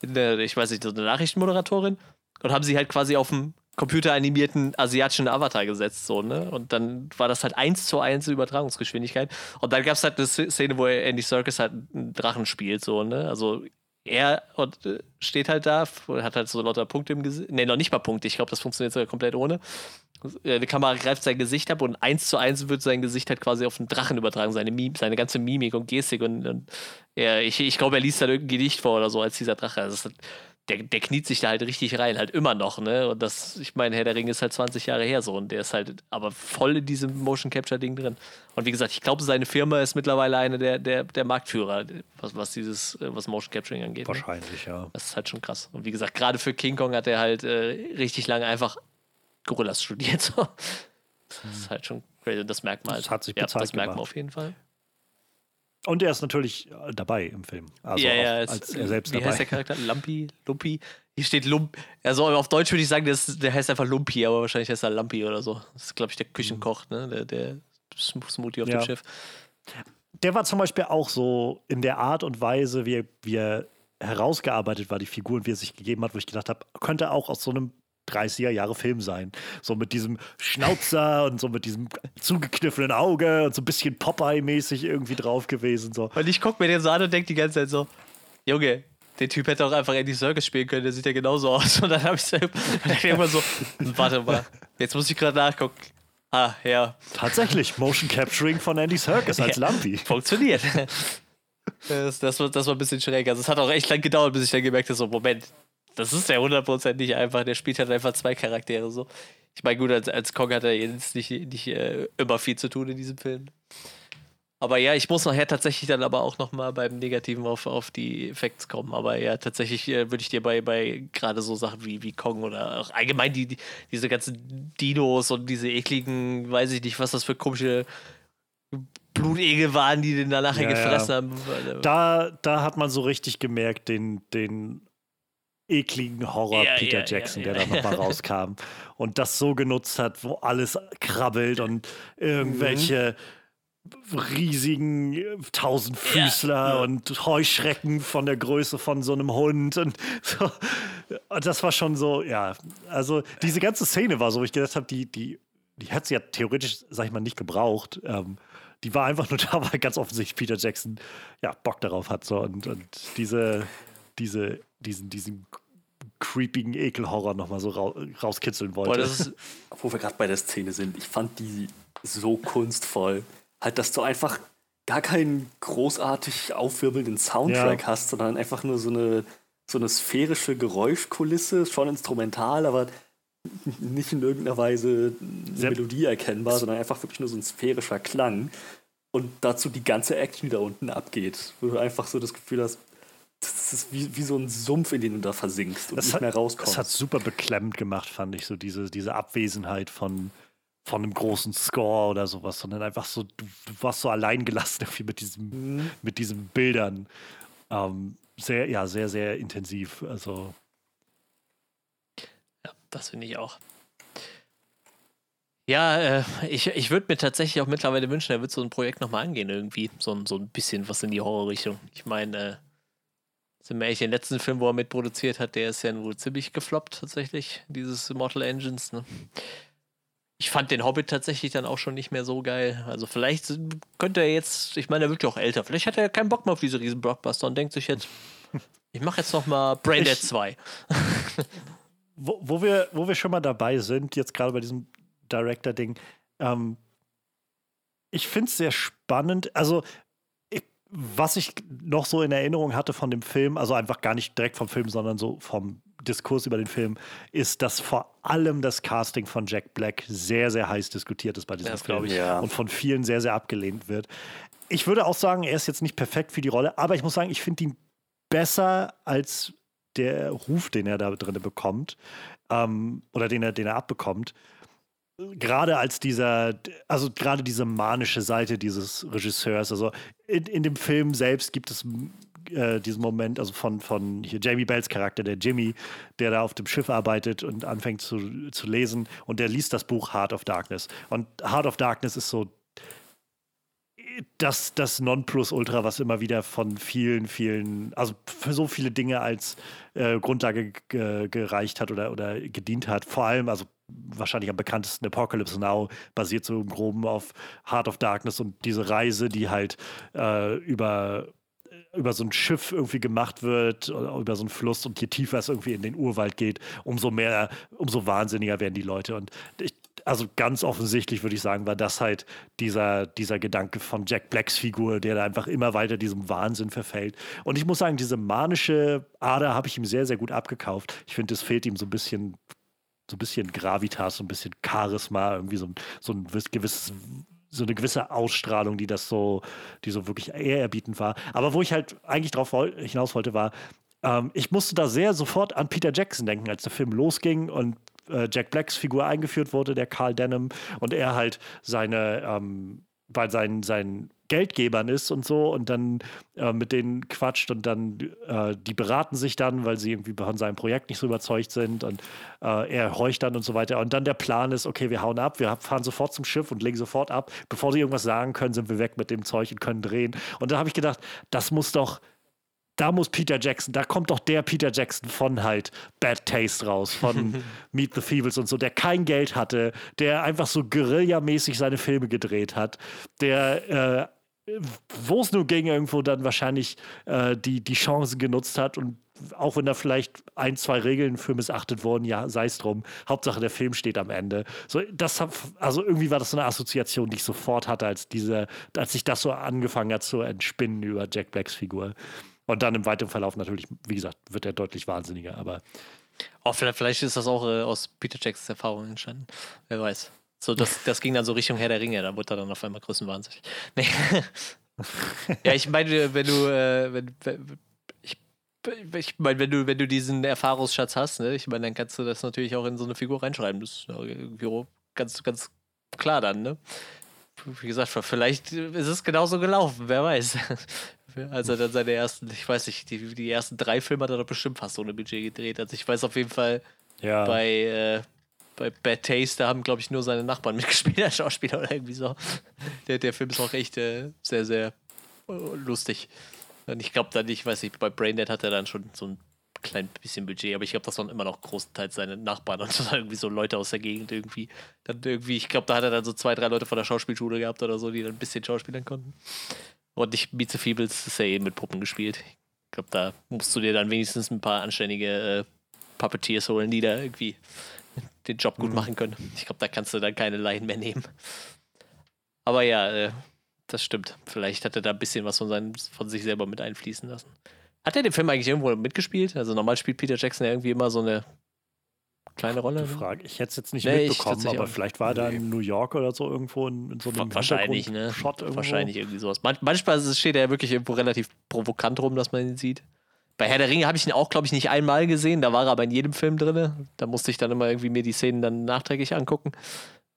eine, ich weiß nicht, so eine Nachrichtenmoderatorin, und haben sie halt quasi auf dem computeranimierten asiatischen Avatar gesetzt, so, ne? Und dann war das halt eins zu eins Übertragungsgeschwindigkeit. Und dann gab es halt eine Szene, wo Andy Serkis halt einen Drachen spielt, so, ne? Also er und, äh, steht halt da, hat halt so lauter Punkte im Gesicht. Ne, noch nicht mal Punkte. Ich glaube, das funktioniert sogar komplett ohne. Äh, die Kamera greift sein Gesicht ab und eins zu eins wird sein Gesicht halt quasi auf den Drachen übertragen, seine, Mim seine ganze Mimik und Gestik. Und, und er, ich, ich glaube, er liest dann irgendein Gedicht vor oder so als dieser Drache. Also das, der, der kniet sich da halt richtig rein, halt immer noch, ne? Und das, ich meine, Herr der Ring ist halt 20 Jahre her so und der ist halt aber voll in diesem Motion Capture-Ding drin. Und wie gesagt, ich glaube, seine Firma ist mittlerweile eine der, der, der Marktführer, was, was dieses, äh, was Motion Capturing angeht. Ne? Wahrscheinlich, ne? ja. Das ist halt schon krass. Und wie gesagt, gerade für King Kong hat er halt äh, richtig lange einfach Gorillas studiert. So. Das ist halt schon crazy. Das Merkmal. Das hat sich ja, bezahlt Das merkt man auf jeden Fall. Und er ist natürlich äh, dabei im Film. Also ja, ja, als, es- er selbst Wie heißt der dabei. Charakter? Lumpi? Lumpi? Hier steht Lump. Also auf Deutsch würde ich sagen, das, der heißt einfach Lumpi, aber wahrscheinlich heißt er Lampi oder so. Das ist, glaube ich, der Küchenkoch, ne? Der, der Sm- Smoothie auf Ja. dem Schiff. Der war zum Beispiel auch so in der Art und Weise, wie er, wie er herausgearbeitet war, die Figur und wie er sich gegeben hat, wo ich gedacht habe, könnte auch aus so einem 30er Jahre Film sein. So mit diesem Schnauzer und so mit diesem zugekniffenen Auge und so ein bisschen Popeye-mäßig irgendwie drauf gewesen. So. Und ich gucke mir den so an und denke die ganze Zeit so, Junge, der Typ hätte auch einfach Andy Circus spielen können, der sieht ja genauso aus. Und dann habe ich so, irgendwann so, warte mal, jetzt muss ich gerade nachgucken. Ah, ja, Tatsächlich, Motion Capturing von Andy Serkis als Ja. Lumpy. funktioniert. Das, das, war, das war ein bisschen schräg. Also es hat auch echt lang gedauert, bis ich dann gemerkt habe, so, Moment, das ist ja 100% nicht einfach. Der spielt halt einfach zwei Charaktere so. Ich meine, gut, als, als Kong hat er jetzt nicht, nicht äh, immer viel zu tun in diesem Film. Aber ja, ich muss nachher tatsächlich dann aber auch nochmal beim Negativen auf, auf die Effekte kommen. Aber ja, tatsächlich äh, würde ich dir bei, bei gerade so Sachen wie, wie Kong oder auch allgemein die, die, diese ganzen Dinos und diese ekligen, weiß ich nicht, was das für komische Blutegel waren, die den da nachher Ja, ja. gefressen haben. Da, da hat man so richtig gemerkt, den, den ekligen Horror Ja, Peter ja, Jackson, ja, der da nochmal rauskam und das so genutzt hat, wo alles krabbelt und irgendwelche riesigen äh, Tausendfüßler und Heuschrecken von der Größe von so einem Hund und so. Und das war schon so, ja, also diese ganze Szene war so, wo ich gedacht habe, die, die, die hätte sie ja theoretisch, sag ich mal, nicht gebraucht. Ähm, die war einfach nur da, weil ganz offensichtlich Peter Jackson ja Bock darauf hat so. Und, und diese, diese, diesen, diesen creepigen Ekelhorror nochmal so rau rauskitzeln wollte. Boah, ist, Wo wir gerade bei der Szene sind, ich fand die so kunstvoll. Halt, dass du einfach gar keinen großartig aufwirbelnden Soundtrack Ja. hast, sondern einfach nur so eine, so eine sphärische Geräuschkulisse, schon instrumental, aber nicht in irgendeiner Weise eine Melodie erkennbar, sondern einfach wirklich nur so ein sphärischer Klang. Und dazu die ganze Action, die da unten abgeht, wo du einfach so das Gefühl hast, das ist wie, wie so ein Sumpf, in den du da versinkst und das nicht hat, mehr rauskommst. Das hat super beklemmend gemacht, fand ich, so diese, diese Abwesenheit von, von einem großen Score oder sowas, sondern einfach so, du, du warst so allein gelassen irgendwie mit, diesem, Mhm. mit diesen Bildern. Ähm, sehr, ja, sehr, sehr intensiv. Also, ja, das finde ich auch. Ja, äh, ich, ich würde mir tatsächlich auch mittlerweile wünschen, er wird so ein Projekt nochmal angehen irgendwie. So, ein- so ein bisschen was in die Horrorrichtung. Ich meine, äh, sind wir ehrlich, den letzten Film, wo er mitproduziert hat, der ist ja wohl ziemlich gefloppt tatsächlich, dieses Mortal Engines. Ne? Ich fand den Hobbit tatsächlich dann auch schon nicht mehr so geil. Also vielleicht könnte er jetzt, ich meine, er wird ja auch älter, vielleicht hat er ja keinen Bock mehr auf diese riesen Blockbuster und denkt sich jetzt, ich mache jetzt nochmal Braindead Ich- 2. wo, wo, wir, wo wir schon mal dabei sind, jetzt gerade bei diesem Director-Ding, ähm, ich finde es sehr spannend. Also, was ich noch so in Erinnerung hatte von dem Film, also einfach gar nicht direkt vom Film, sondern so vom Diskurs über den Film, ist, dass vor allem das Casting von Jack Black sehr, sehr heiß diskutiert ist bei diesem Das Film ich. Ja. und von vielen sehr, sehr abgelehnt wird. Ich würde auch sagen, er ist jetzt nicht perfekt für die Rolle, aber ich muss sagen, ich finde ihn besser als der Ruf, den er da drin bekommt, ähm, oder den er, den er abbekommt. Gerade als dieser, also gerade diese manische Seite dieses Regisseurs, also in, in dem Film selbst gibt es äh, diesen Moment, also von, von hier Jamie Bells Charakter, der Jimmy, der da auf dem Schiff arbeitet und anfängt zu, zu lesen und der liest das Buch Heart of Darkness. Und Heart of Darkness ist so das, das Nonplusultra, was immer wieder von vielen, vielen, also für so viele Dinge als äh, Grundlage gereicht hat oder, oder gedient hat. Vor allem, also wahrscheinlich am bekanntesten Apocalypse Now basiert so im Groben auf Heart of Darkness und diese Reise, die halt äh, über über so ein Schiff irgendwie gemacht wird, über so einen Fluss und je tiefer es irgendwie in den Urwald geht, umso mehr, umso wahnsinniger werden die Leute. Und ich, also ganz offensichtlich würde ich sagen, war das halt dieser, dieser Gedanke von Jack Blacks Figur, der da einfach immer weiter diesem Wahnsinn verfällt. Und ich muss sagen, diese manische Ader habe ich ihm sehr, sehr gut abgekauft. Ich finde, es fehlt ihm so ein bisschen, so ein bisschen Gravitas, so ein bisschen Charisma, irgendwie so so ein gewisses so eine gewisse Ausstrahlung, die das so, die so wirklich ehrerbietend war. Aber wo ich halt eigentlich drauf hinaus wollte, war, ähm, ich musste da sehr sofort an Peter Jackson denken, als der Film losging und äh, Jack Blacks Figur eingeführt wurde, der Carl Denham, und er halt seine, ähm, bei seinen, seinen Geldgebern ist und so und dann äh, mit denen quatscht und dann äh, die beraten sich dann, weil sie irgendwie von seinem Projekt nicht so überzeugt sind und äh, er horcht dann und so weiter. Und dann der Plan ist, okay, wir hauen ab, wir fahren sofort zum Schiff und legen sofort ab. Bevor sie irgendwas sagen können, sind wir weg mit dem Zeug und können drehen. Und da habe ich gedacht, das muss doch da muss Peter Jackson, da kommt doch der Peter Jackson von halt Bad Taste raus, von Meet the Feebles und so, der kein Geld hatte, der einfach so guerillamäßig seine Filme gedreht hat, der äh, wo es nur ging, irgendwo dann wahrscheinlich äh, die, die Chancen genutzt hat und auch wenn da vielleicht ein, zwei Regeln für missachtet wurden, ja, sei es drum. Hauptsache der Film steht am Ende. So, das also irgendwie war das so eine Assoziation, die ich sofort hatte, als diese, als sich das so angefangen hat zu entspinnen über Jack Blacks Figur. Und dann im weiteren Verlauf natürlich, wie gesagt, wird er deutlich wahnsinniger, aber. Oh, vielleicht, vielleicht ist das auch äh, aus Peter Jacksons Erfahrung entstanden. Wer weiß. So, das, das ging dann so Richtung Herr der Ringe, da wurde er dann auf einmal größenwahnsinnig. Nee. ja, ich meine, wenn du, äh, wenn, ich, ich meine, wenn du, wenn du diesen Erfahrungsschatz hast, ne, ich meine, dann kannst du das natürlich auch in so eine Figur reinschreiben. Das ist irgendwie ganz, ganz klar dann, ne? Wie gesagt, vielleicht ist es genauso gelaufen, wer weiß. Als er dann seine ersten, ich weiß nicht, die, die ersten drei Filme hat er doch bestimmt fast ohne Budget gedreht. Also ich weiß auf jeden Fall, ja. bei, äh, bei Bad Taste, da haben, glaube ich, nur seine Nachbarn mitgespielt, als Schauspieler oder irgendwie so. Der, der Film ist auch echt äh, sehr, sehr äh, lustig. Und ich glaube dann, ich weiß nicht, bei Braindead hat er dann schon so ein klein bisschen Budget, aber ich glaube, das waren immer noch großenteils seine Nachbarn und irgendwie so Leute aus der Gegend irgendwie. Dann irgendwie, ich glaube, da hat er dann so zwei, drei Leute von der Schauspielschule gehabt oder so, die dann ein bisschen schauspielern konnten. Und nicht Meet the Feebles ist ja eben mit Puppen gespielt. Ich glaube, da musst du dir dann wenigstens ein paar anständige äh, Puppeteers holen, die da irgendwie den Job gut mhm. machen können. Ich glaube, da kannst du dann keine Laien mehr nehmen. Aber ja, äh, das stimmt. Vielleicht hat er da ein bisschen was von, seinen, von sich selber mit einfließen lassen. Hat er den Film eigentlich irgendwo mitgespielt? Also normal spielt Peter Jackson ja irgendwie immer so eine kleine Rolle. Gute Frage. Ich hätte es jetzt nicht nee, mitbekommen, aber vielleicht war er da in New York oder so irgendwo in, in so einem Wahrscheinlich, ne? Shot irgendwo. Wahrscheinlich irgendwie sowas. Man manchmal steht er ja wirklich irgendwo relativ provokant rum, dass man ihn sieht. Bei Herr der Ringe habe ich ihn auch, glaube ich, nicht einmal gesehen. Da war er aber in jedem Film drin. Da musste ich dann immer irgendwie mir die Szenen dann nachträglich angucken.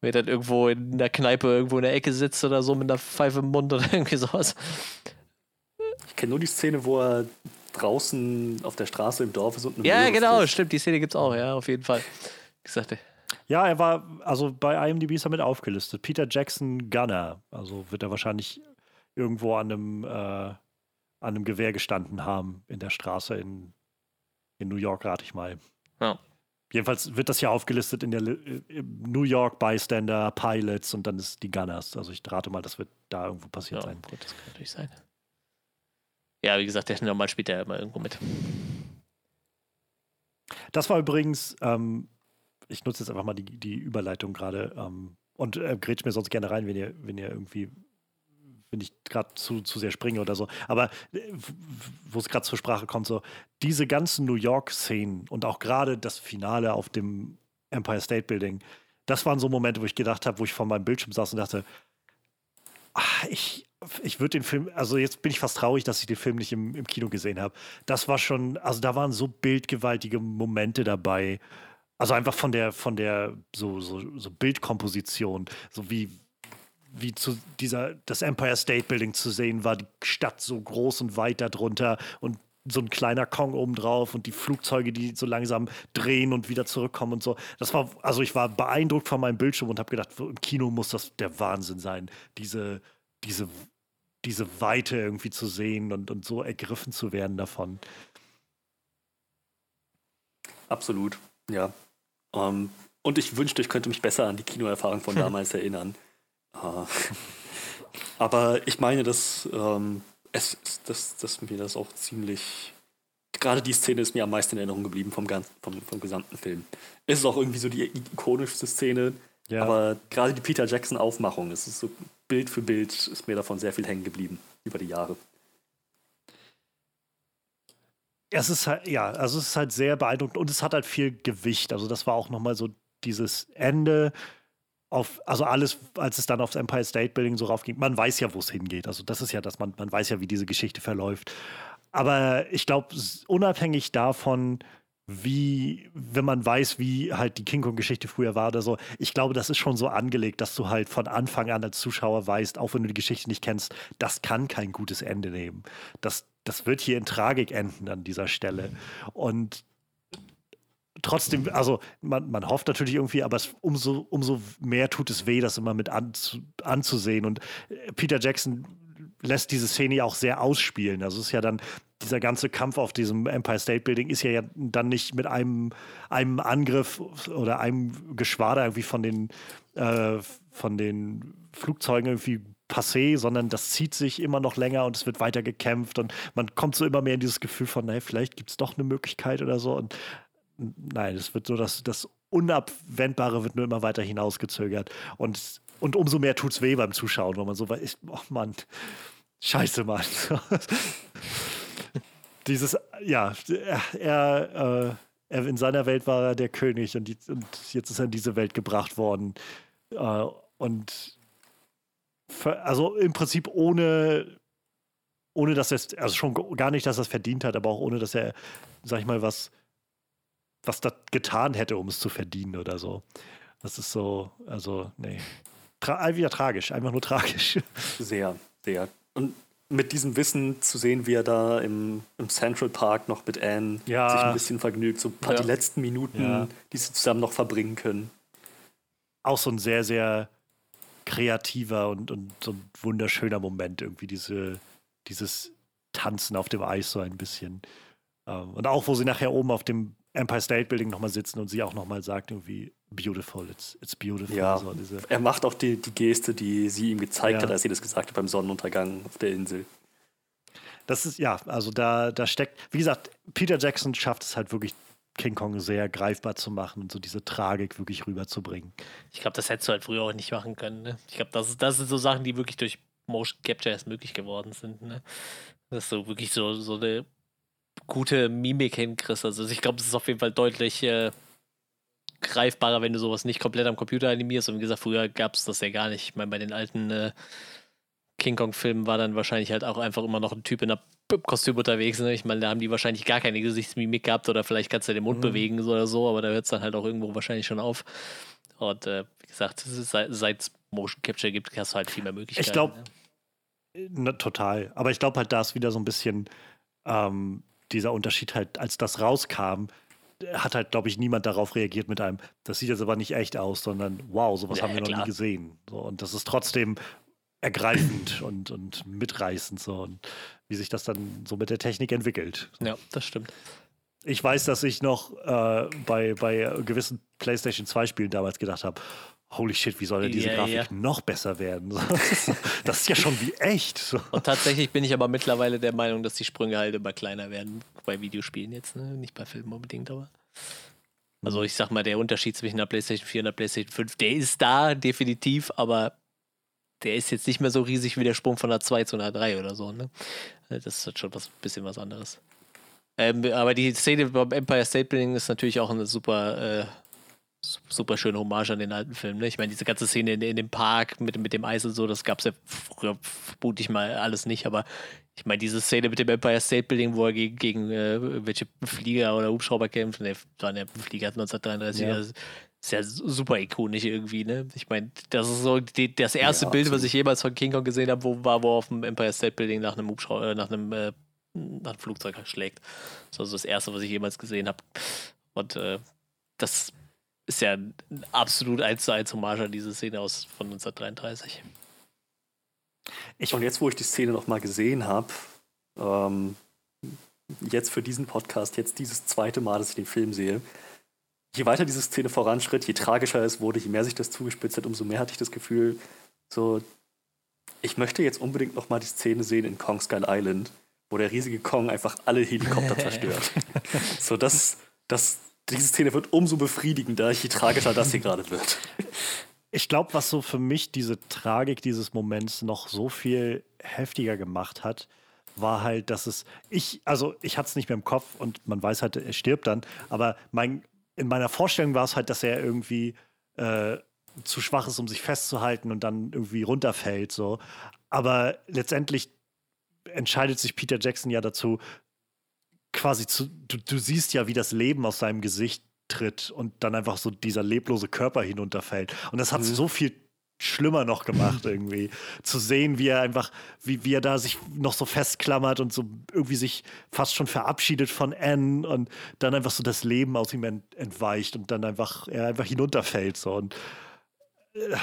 Wenn er dann irgendwo in der Kneipe irgendwo in der Ecke sitzt oder so mit einer Pfeife im Mund oder irgendwie sowas. Ich kenne nur die Szene, wo er draußen auf der Straße im Dorf ist und eine Ja, Möhre genau, ist. stimmt. Die Szene gibt es auch, ja, auf jeden Fall. Gesagt, ja, er war, also bei IMDb ist er mit aufgelistet. Peter Jackson Gunner. Also wird er wahrscheinlich irgendwo an einem äh, an einem Gewehr gestanden haben in der Straße in, in New York, rate ich mal. Ja. Jedenfalls wird das ja aufgelistet in der New York Bystander, Pilots und dann ist die Gunners. Also ich rate mal, das wird da irgendwo passiert ja, sein. Gut, das kann natürlich sein. Ja, wie gesagt, der normal spielt er immer irgendwo mit. Das war übrigens, ähm, ich nutze jetzt einfach mal die, die Überleitung gerade ähm, und äh, grätsch mir sonst gerne rein, wenn ihr, wenn ihr irgendwie wenn ich gerade zu, zu sehr springe oder so. Aber äh, wo es gerade zur Sprache kommt, so diese ganzen New York-Szenen und auch gerade das Finale auf dem Empire State Building, das waren so Momente, wo ich gedacht habe, wo ich vor meinem Bildschirm saß und dachte, ach, ich, ich würde den Film, also jetzt bin ich fast traurig, dass ich den Film nicht im, im Kino gesehen habe. Das war schon, also da waren so bildgewaltige Momente dabei. also einfach von der, von der so, so, so Bildkomposition, so wie, wie zu dieser, das Empire State Building zu sehen war, die Stadt so groß und weit darunter und so ein kleiner Kong obendrauf und die Flugzeuge, die so langsam drehen und wieder zurückkommen und so. Das war, also ich war beeindruckt von meinem Bildschirm und habe gedacht, im Kino muss das der Wahnsinn sein, diese, diese, diese Weite irgendwie zu sehen und, und so ergriffen zu werden davon. Absolut, ja. Um, ähm, und ich wünschte, ich könnte mich besser an die Kinoerfahrung von damals erinnern. Uh, aber ich meine, dass ähm, es, dass, dass mir das auch ziemlich. Gerade die Szene ist mir am meisten in Erinnerung geblieben vom, ganzen, vom, vom gesamten Film. Es ist auch irgendwie so die ikonischste Szene. Ja. Aber gerade die Peter Jackson-Aufmachung, es ist so Bild für Bild, ist mir davon sehr viel hängen geblieben über die Jahre. Es ist halt, ja, also es ist halt sehr beeindruckend und es hat halt viel Gewicht. Also das war auch nochmal so dieses Ende auf, also alles, als es dann aufs Empire State Building so raufging, man weiß ja, wo es hingeht. Also das ist ja, dass man, man weiß ja, wie diese Geschichte verläuft. Aber ich glaube, unabhängig davon, wie, wenn man weiß, wie halt die King Kong-Geschichte früher war oder so, ich glaube, das ist schon so angelegt, dass du halt von Anfang an als Zuschauer weißt, auch wenn du die Geschichte nicht kennst, das kann kein gutes Ende nehmen. Das, das wird hier in Tragik enden an dieser Stelle. Und trotzdem, also man, man hofft natürlich irgendwie, aber es, umso, umso mehr tut es weh, das immer mit anzu, anzusehen. Und äh, Peter Jackson lässt diese Szene ja auch sehr ausspielen. Also es ist ja dann, dieser ganze Kampf auf diesem Empire State Building ist ja dann nicht mit einem, einem Angriff oder einem Geschwader irgendwie von den, äh, von den Flugzeugen irgendwie passé, sondern das zieht sich immer noch länger und es wird weiter gekämpft und man kommt so immer mehr in dieses Gefühl von, naja, vielleicht gibt es doch eine Möglichkeit oder so. Und nein, es wird so, dass das Unabwendbare wird nur immer weiter hinausgezögert. Und, und umso mehr tut es weh beim Zuschauen, weil man so weiß, oh Mann, scheiße, Mann. Dieses, ja, er, äh, er, in seiner Welt war er der König und, die, und, jetzt ist er in diese Welt gebracht worden. Äh, und für, also im Prinzip ohne, ohne dass er also schon gar nicht, dass er es verdient hat, aber auch ohne, dass er, sag ich mal, was was das getan hätte, um es zu verdienen oder so. Das ist so, also, nee. Tra wieder tragisch, einfach nur tragisch. Sehr, sehr. Und mit diesem Wissen zu sehen, wie er da im, im Central Park noch mit Anne ja. sich ein bisschen vergnügt, so ein paar ja. die letzten Minuten, ja. die sie zusammen noch verbringen können. Auch so ein sehr, sehr kreativer und, und so ein wunderschöner Moment, irgendwie diese, dieses Tanzen auf dem Eis so ein bisschen. Ähm, und auch, wo sie nachher oben auf dem Empire State Building nochmal sitzen und sie auch nochmal sagt, irgendwie, beautiful, it's, it's beautiful. Ja, so, er macht auch die, die Geste, die sie ihm gezeigt ja. hat, als sie das gesagt hat beim Sonnenuntergang auf der Insel. Das ist, ja, also da, da steckt, wie gesagt, Peter Jackson schafft es halt wirklich, King Kong sehr greifbar zu machen und so diese Tragik wirklich rüberzubringen. Ich glaube, das hättest du halt früher auch nicht machen können. Ne? Ich glaube, das, das sind so Sachen, die wirklich durch Motion Capture erst möglich geworden sind. Ne? Das ist so wirklich so, so eine gute Mimik hinkriegst. Also ich glaube, es ist auf jeden Fall deutlich äh, greifbarer, wenn du sowas nicht komplett am Computer animierst. Und wie gesagt, früher gab es das ja gar nicht. Ich meine, bei den alten äh, King Kong-Filmen war dann wahrscheinlich halt auch einfach immer noch ein Typ in einer Kostüm unterwegs. Ne? Ich meine, da haben die wahrscheinlich gar keine Gesichtsmimik gehabt oder vielleicht kannst du den Mund mhm. bewegen oder so, aber da hört es dann halt auch irgendwo wahrscheinlich schon auf. Und äh, wie gesagt, seit es Motion Capture gibt, hast du halt viel mehr Möglichkeiten. Ich glaube, ja. total. Aber ich glaube halt, da ist wieder so ein bisschen ähm, dieser Unterschied halt, als das rauskam, hat halt, glaube ich, niemand darauf reagiert mit einem, das sieht jetzt aber nicht echt aus, sondern wow, sowas ja, haben wir klar. noch nie gesehen. So, und das ist trotzdem ergreifend und, und mitreißend so und wie sich das dann so mit der Technik entwickelt. Ja, das stimmt. Ich weiß, dass ich noch äh, bei, bei gewissen PlayStation 2 Spielen damals gedacht habe, holy shit, wie soll denn diese yeah, Grafik yeah. noch besser werden? das ist ja schon wie echt. Und tatsächlich bin ich aber mittlerweile der Meinung, dass die Sprünge halt immer kleiner werden bei Videospielen jetzt, ne? nicht bei Filmen unbedingt, aber. Also ich sag mal, der Unterschied zwischen der PlayStation 4 und der PlayStation 5, der ist da definitiv, aber der ist jetzt nicht mehr so riesig wie der Sprung von der 2 zu einer 3 oder so. Ne? Das ist halt schon was bisschen was anderes. Ähm, aber die Szene beim Empire State Building ist natürlich auch eine super äh, super schöne Hommage an den alten Film. Ne? Ich meine, diese ganze Szene in, in, dem Park mit, mit dem Eis und so, das gab es ja früher, vermute ich mal, alles nicht. Aber ich meine, diese Szene mit dem Empire State Building, wo er gegen, gegen äh, welche Flieger oder Hubschrauber kämpft, ne, waren ja Flieger 1933, ja. Das ist ja super ikonisch irgendwie, ne? Ich meine, das ist so die, das erste ja, Bild, was ich jemals von King Kong gesehen habe, wo war, wo auf dem Empire State Building nach einem Hubschrauber, äh, nach einem, äh, nach einem Flugzeug schlägt. Das war so das erste, was ich jemals gesehen habe. Und äh, das ist ja absolut eins zu eins Hommage an diese Szene aus von 1933. Ich und jetzt, wo ich die Szene nochmal gesehen habe, ähm, jetzt für diesen Podcast, jetzt dieses zweite Mal, dass ich den Film sehe, je weiter diese Szene voranschritt, je tragischer es wurde, je mehr sich das zugespitzt hat, umso mehr hatte ich das Gefühl, so, ich möchte jetzt unbedingt nochmal die Szene sehen in Kong Skull Island, wo der riesige Kong einfach alle Helikopter zerstört. so, das, das, diese Szene wird umso befriedigender, je tragischer das hier gerade wird. Ich glaube, was so für mich diese Tragik dieses Moments noch so viel heftiger gemacht hat, war halt, dass es, ich, also ich hatte es nicht mehr im Kopf und man weiß halt, er stirbt dann, aber mein, in meiner Vorstellung war es halt, dass er irgendwie äh, zu schwach ist, um sich festzuhalten und dann irgendwie runterfällt, so. Aber letztendlich entscheidet sich Peter Jackson ja dazu, quasi zu, du, du siehst ja, wie das Leben aus seinem Gesicht tritt und dann einfach so dieser leblose Körper hinunterfällt. Und das hat mhm. so viel schlimmer noch gemacht irgendwie. Zu sehen, wie er einfach, wie, wie er da sich noch so festklammert und so irgendwie sich fast schon verabschiedet von Anne und dann einfach so das Leben aus ihm ent, entweicht und dann einfach, er einfach hinunterfällt so und äh,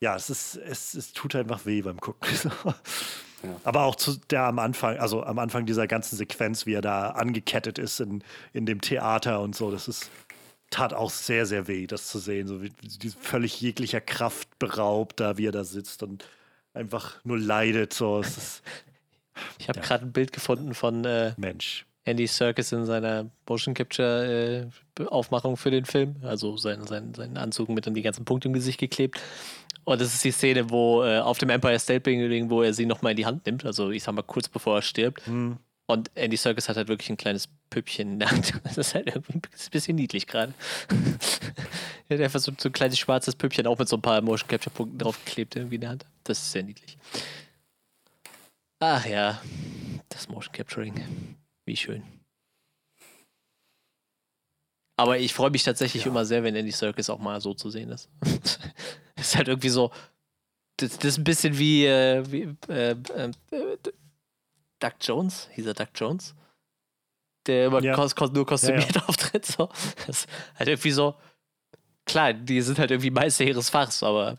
ja, es ist, es, es tut einfach weh beim Gucken. Aber auch zu der am Anfang, also am Anfang dieser ganzen Sequenz, wie er da angekettet ist in, in dem Theater und so, das ist, tat auch sehr, sehr weh, das zu sehen. So wie, wie völlig jeglicher Kraft beraubt, da wie er da sitzt und einfach nur leidet. So. Ist, ich habe ja. gerade ein Bild gefunden von äh, Mensch. Andy Serkis in seiner Motion Capture äh, Aufmachung für den Film, also seinen, seinen, seinen Anzug mit dann die ganzen Punkte im Gesicht geklebt. Und das ist die Szene, wo äh, auf dem Empire State Building, wo er sie nochmal in die Hand nimmt, also ich sag mal kurz bevor er stirbt. Mhm. Und Andy Serkis hat halt wirklich ein kleines Püppchen in der Hand. Das ist halt irgendwie ein bisschen niedlich gerade. er hat einfach so, so, ein kleines schwarzes Püppchen auch mit so ein paar Motion Capture Punkten draufgeklebt irgendwie in der Hand. Das ist sehr niedlich. Ach ja, das Motion Capturing. Wie schön. Aber ich freue mich tatsächlich ja. immer sehr, wenn Andy Serkis auch mal so zu sehen ist. ist halt irgendwie so. Das, das ist ein bisschen wie, äh, wie äh, äh, Duck Jones. Hieß er Duck Jones? Der immer ja. kos kos nur kostümiert ja, auftritt. So. Das ist halt irgendwie so. Klar, die sind halt irgendwie Meister ihres Fachs, aber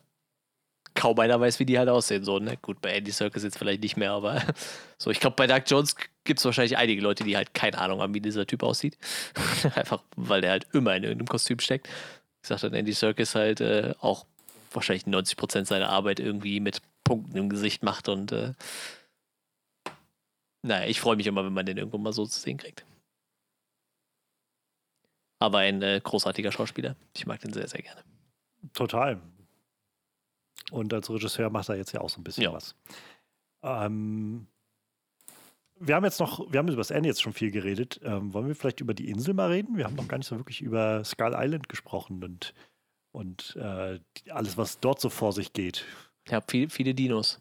kaum einer weiß, wie die halt aussehen. So, ne? Gut, bei Andy Serkis jetzt vielleicht nicht mehr, aber so, ich glaube, bei Doug Jones gibt es wahrscheinlich einige Leute, die halt keine Ahnung haben, wie dieser Typ aussieht. Einfach, weil der halt immer in irgendeinem Kostüm steckt. Ich sag dann, Andy Serkis halt äh, auch wahrscheinlich 90% seiner Arbeit irgendwie mit Punkten im Gesicht macht und äh, naja, ich freue mich immer, wenn man den irgendwo mal so zu sehen kriegt. Aber ein äh, großartiger Schauspieler. Ich mag den sehr, sehr gerne. Total. Und als Regisseur macht er jetzt ja auch so ein bisschen ja. was. Ähm, wir haben jetzt noch, wir haben über das Ende jetzt schon viel geredet. Ähm, wollen wir vielleicht über die Insel mal reden? Wir haben noch gar nicht so wirklich über Skull Island gesprochen und, und äh, alles, was dort so vor sich geht. Ja, viel, viele Dinos.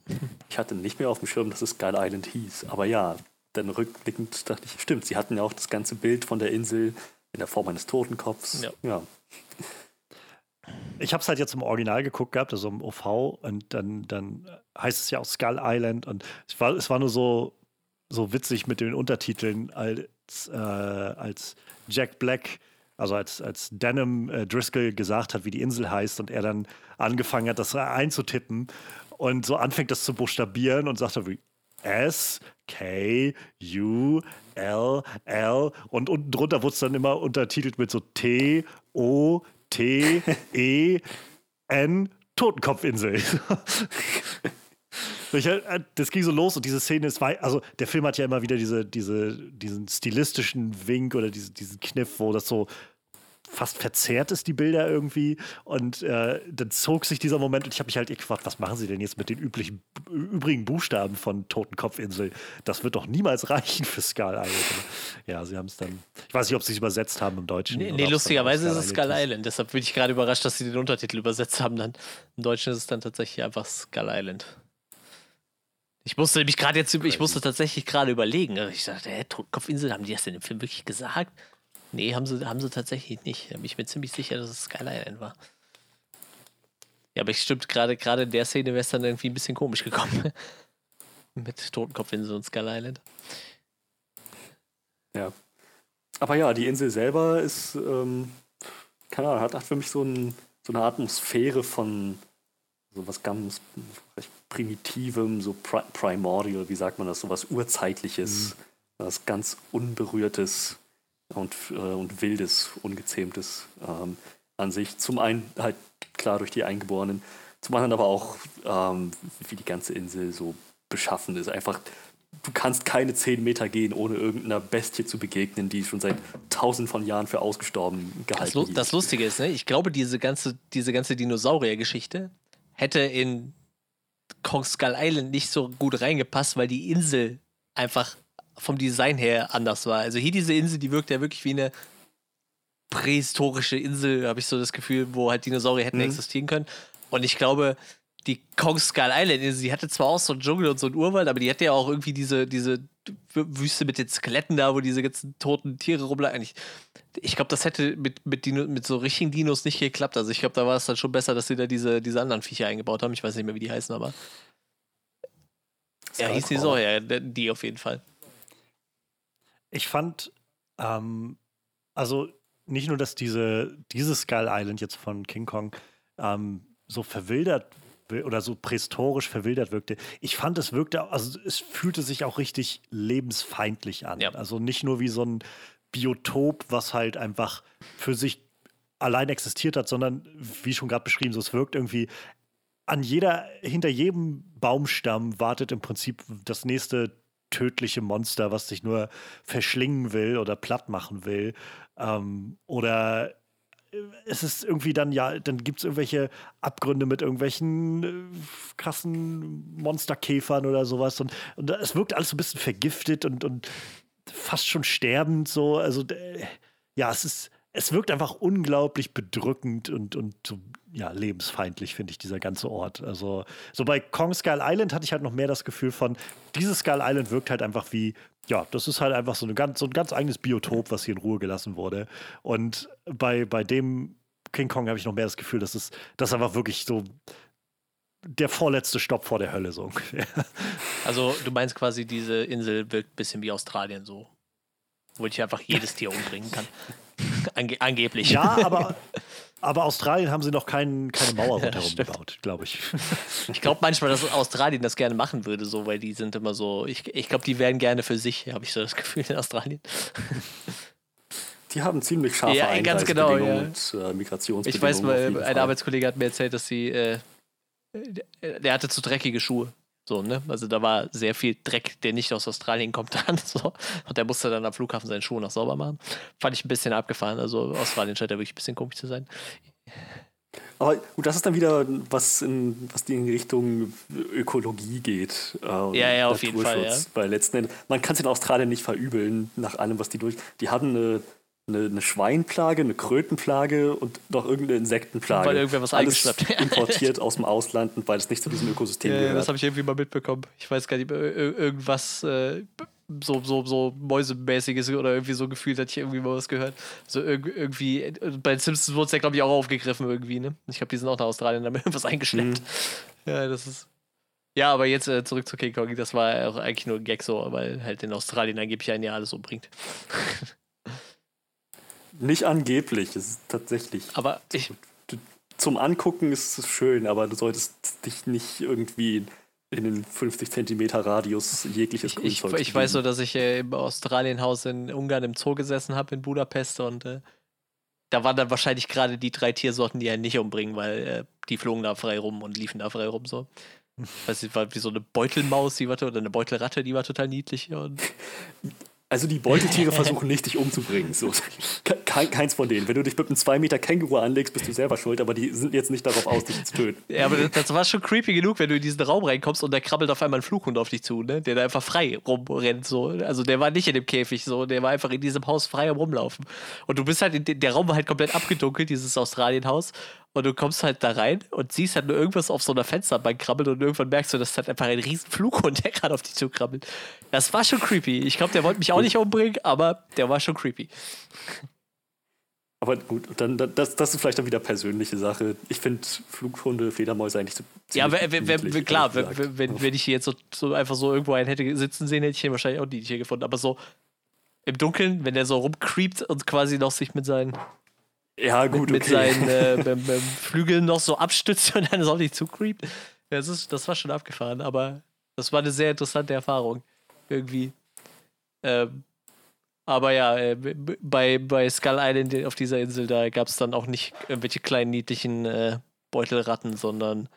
Ich hatte nicht mehr auf dem Schirm, dass es Skull Island hieß. Aber ja, dann rückblickend dachte ich, stimmt, sie hatten ja auch das ganze Bild von der Insel in der Form eines Totenkopfs. Ja. ja. Ich habe es halt jetzt im Original geguckt gehabt, also im OV, und dann, dann heißt es ja auch Skull Island. Und es war, es war nur so, so witzig mit den Untertiteln, als, äh, als Jack Black, also als, als Denham äh, Driscoll gesagt hat, wie die Insel heißt, und er dann angefangen hat, das einzutippen und so anfängt, das zu buchstabieren und sagt dann wie S, K, U, L, L und unten drunter wurde es dann immer untertitelt mit so T, O, T, E, N, Totenkopfinsel. Äh, das ging so los und diese Szene ist, also der Film hat ja immer wieder diese, diese, diesen stilistischen Wink oder diese, diesen Kniff, wo das so fast verzerrt ist, die Bilder irgendwie. Und äh, dann zog sich dieser Moment und ich habe mich halt gefragt, was machen sie denn jetzt mit den üblichen, übrigen Buchstaben von Totenkopfinsel? Das wird doch niemals reichen für Skull Island. ja, sie haben es dann. Ich weiß nicht, ob sie es übersetzt haben im Deutschen. Nee, nee lustigerweise ist es Skull Island. Island. Deshalb bin ich gerade überrascht, dass sie den Untertitel übersetzt haben. Dann. Im Deutschen ist es dann tatsächlich einfach Skull Island. Ich musste nämlich gerade jetzt, ich musste tatsächlich gerade überlegen. Ich dachte, hä, Totenkopfinsel, haben die das denn im Film wirklich gesagt? Nee, haben sie, haben sie tatsächlich nicht. Da bin ich mir ziemlich sicher, dass es Skull Island war. Ja, aber ich stimmt, gerade gerade in der Szene wäre es dann irgendwie ein bisschen komisch gekommen. Mit Totenkopfinsel und Skull Island. Ja. Aber ja, die Insel selber ist, ähm, keine Ahnung, hat, hat für mich so, ein, so eine Atmosphäre von so was ganz recht Primitivem, so pri primordial, wie sagt man das, so was Urzeitliches, mhm. was ganz Unberührtes und, äh, und Wildes, Ungezähmtes ähm, an sich. Zum einen halt klar durch die Eingeborenen, zum anderen aber auch, ähm, wie die ganze Insel so beschaffen ist. Einfach, du kannst keine zehn Meter gehen, ohne irgendeiner Bestie zu begegnen, die schon seit tausend von Jahren für ausgestorben gehalten wird. Das, das, Lustige ist, ne? ich glaube, diese ganze, diese ganze Dinosaurier-Geschichte hätte in Kong Skull Island nicht so gut reingepasst, weil die Insel einfach vom Design her anders war. Also hier diese Insel, die wirkt ja wirklich wie eine prähistorische Insel, habe ich so das Gefühl, wo halt Dinosaurier hätten mhm. existieren können. Und ich glaube, die Kong Skull Island Insel, die hatte zwar auch so einen Dschungel und so einen Urwald, aber die hatte ja auch irgendwie diese, diese Wüste mit den Skeletten da, wo diese ganzen toten Tiere rumlagen. Ich, ich glaube, das hätte mit, mit, Dino, mit so richtigen Dinos nicht geklappt. Also ich glaube, da war es dann schon besser, dass sie da diese, diese anderen Viecher eingebaut haben. Ich weiß nicht mehr, wie die heißen, aber. Ja, hieß die so, ja, die auf jeden Fall. Ich fand, ähm, also nicht nur, dass diese, diese Skull Island jetzt von King Kong ähm, so verwildert oder so prähistorisch verwildert wirkte. Ich fand, es wirkte, also es fühlte sich auch richtig lebensfeindlich an. Ja. Also nicht nur wie so ein Biotop, was halt einfach für sich allein existiert hat, sondern wie schon gerade beschrieben, so es wirkt irgendwie an jeder, hinter jedem Baumstamm wartet im Prinzip das nächste tödliche Monster, was dich nur verschlingen will oder platt machen will. Ähm, oder äh, es ist irgendwie dann, ja, dann gibt es irgendwelche Abgründe mit irgendwelchen äh, krassen Monsterkäfern oder sowas. Und, und es wirkt alles so ein bisschen vergiftet und, und fast schon sterbend so. Also, äh, ja, es ist, es wirkt einfach unglaublich bedrückend und, und ja, lebensfeindlich, finde ich, dieser ganze Ort. Also, so bei Kong Skull Island hatte ich halt noch mehr das Gefühl von, dieses Skull Island wirkt halt einfach wie, ja, das ist halt einfach so, eine ganz, so ein ganz eigenes Biotop, was hier in Ruhe gelassen wurde. Und bei, bei dem King Kong habe ich noch mehr das Gefühl, dass es das einfach wirklich so der vorletzte Stopp vor der Hölle so ungefähr. Also, du meinst quasi, diese Insel wirkt ein bisschen wie Australien so, wo ich einfach jedes Tier umbringen kann. Ange angeblich. Ja, aber Aber Australien haben sie noch kein, keine Mauer rundherum ja, gebaut, glaube ich. Ich glaube manchmal, dass Australien das gerne machen würde, so, weil die sind immer so, ich, ich glaube, die wären gerne für sich, habe ich so das Gefühl in Australien. Die haben ziemlich scharfe ja, ganz genau, ja. und äh, Migrationsbedingungen. Ich weiß mal, ein Arbeitskollege hat mir erzählt, dass sie, äh, der hatte zu dreckige Schuhe. So, ne? Also da war sehr viel Dreck, der nicht aus Australien kommt dann. So. Und der musste dann am Flughafen seine Schuhe noch sauber machen. Fand ich ein bisschen abgefahren. Also Australien scheint ja wirklich ein bisschen komisch zu sein. Aber gut, das ist dann wieder was, in, was die in Richtung Ökologie geht. Äh, ja, ja, auf jeden Fall. Ja. Weil letzten Endes, man kann es in Australien nicht verübeln, nach allem, was die durch. Die haben eine eine, eine Schweinplage, eine Krötenplage und noch irgendeine Insektenplage. Weil irgendwer was Alles importiert aus dem Ausland und weil es nicht zu diesem Ökosystem ja, gehört. Das habe ich irgendwie mal mitbekommen. Ich weiß gar nicht, irgendwas äh, so, so, so Mäusemäßiges oder irgendwie so gefühlt, hatte ich irgendwie mal was gehört. So irgendwie, bei den Simpsons wurde es ja, glaube ich, auch aufgegriffen irgendwie, ne? Ich glaube, die sind auch nach Australien damit irgendwas eingeschleppt. Mhm. Ja, das ist. Ja, aber jetzt äh, zurück zu King Kong. Das war auch eigentlich nur ein Gag so, weil halt in Australien angeblich ein Jahr alles umbringt. Nicht angeblich, es ist tatsächlich. Aber ich. Zum Angucken ist es schön, aber du solltest dich nicht irgendwie in den 50 Zentimeter Radius jegliches Ich, ich, ich weiß nur, dass ich äh, im Australienhaus in Ungarn im Zoo gesessen habe, in Budapest und äh, da waren dann wahrscheinlich gerade die drei Tiersorten, die einen nicht umbringen, weil äh, die flogen da frei rum und liefen da frei rum so. Weiß nicht, war wie so eine Beutelmaus, die war oder eine Beutelratte, die war total niedlich. Und Also die Beutetiere versuchen nicht, dich umzubringen. So. kein, keins von denen. Wenn du dich mit einem 2 Meter Känguru anlegst, bist du selber schuld, aber die sind jetzt nicht darauf aus, dich zu töten. Ja, aber das, war schon creepy genug, wenn du in diesen Raum reinkommst und da krabbelt auf einmal ein Flughund auf dich zu, ne? Der da einfach frei rumrennt. So. Also der war nicht in dem Käfig so, der war einfach in diesem Haus frei am Rumlaufen. Und du bist halt, in, der Raum war halt komplett abgedunkelt, dieses Australienhaus. Und du kommst halt da rein und siehst halt nur irgendwas auf so einer Fensterbank krabbeln und irgendwann merkst du, das ist halt einfach ein riesen Flughund, der gerade auf dich zukrabbelt. Das war schon creepy. Ich glaube, der wollte mich auch nicht umbringen, aber der war schon creepy. Aber gut, dann, das, das ist vielleicht dann wieder persönliche Sache. Ich finde Flughunde, Fledermäuse eigentlich so. Ja, wer, klar, wenn, wenn ich hier jetzt so, so, einfach so irgendwo einen hätte sitzen sehen, hätte ich ihn wahrscheinlich auch nie hier gefunden. Aber so im Dunkeln, wenn der so rumcreept und quasi noch sich mit seinen. Ja, gut, mit, okay. mit seinen äh, Flügeln noch so abstützt und dann so nicht zukreept. Das, ist, das war schon abgefahren, aber das war eine sehr interessante Erfahrung. Irgendwie. Ähm, aber ja, äh, bei, bei Skull Island auf dieser Insel, da gab es dann auch nicht irgendwelche kleinen niedlichen äh, Beutelratten, sondern.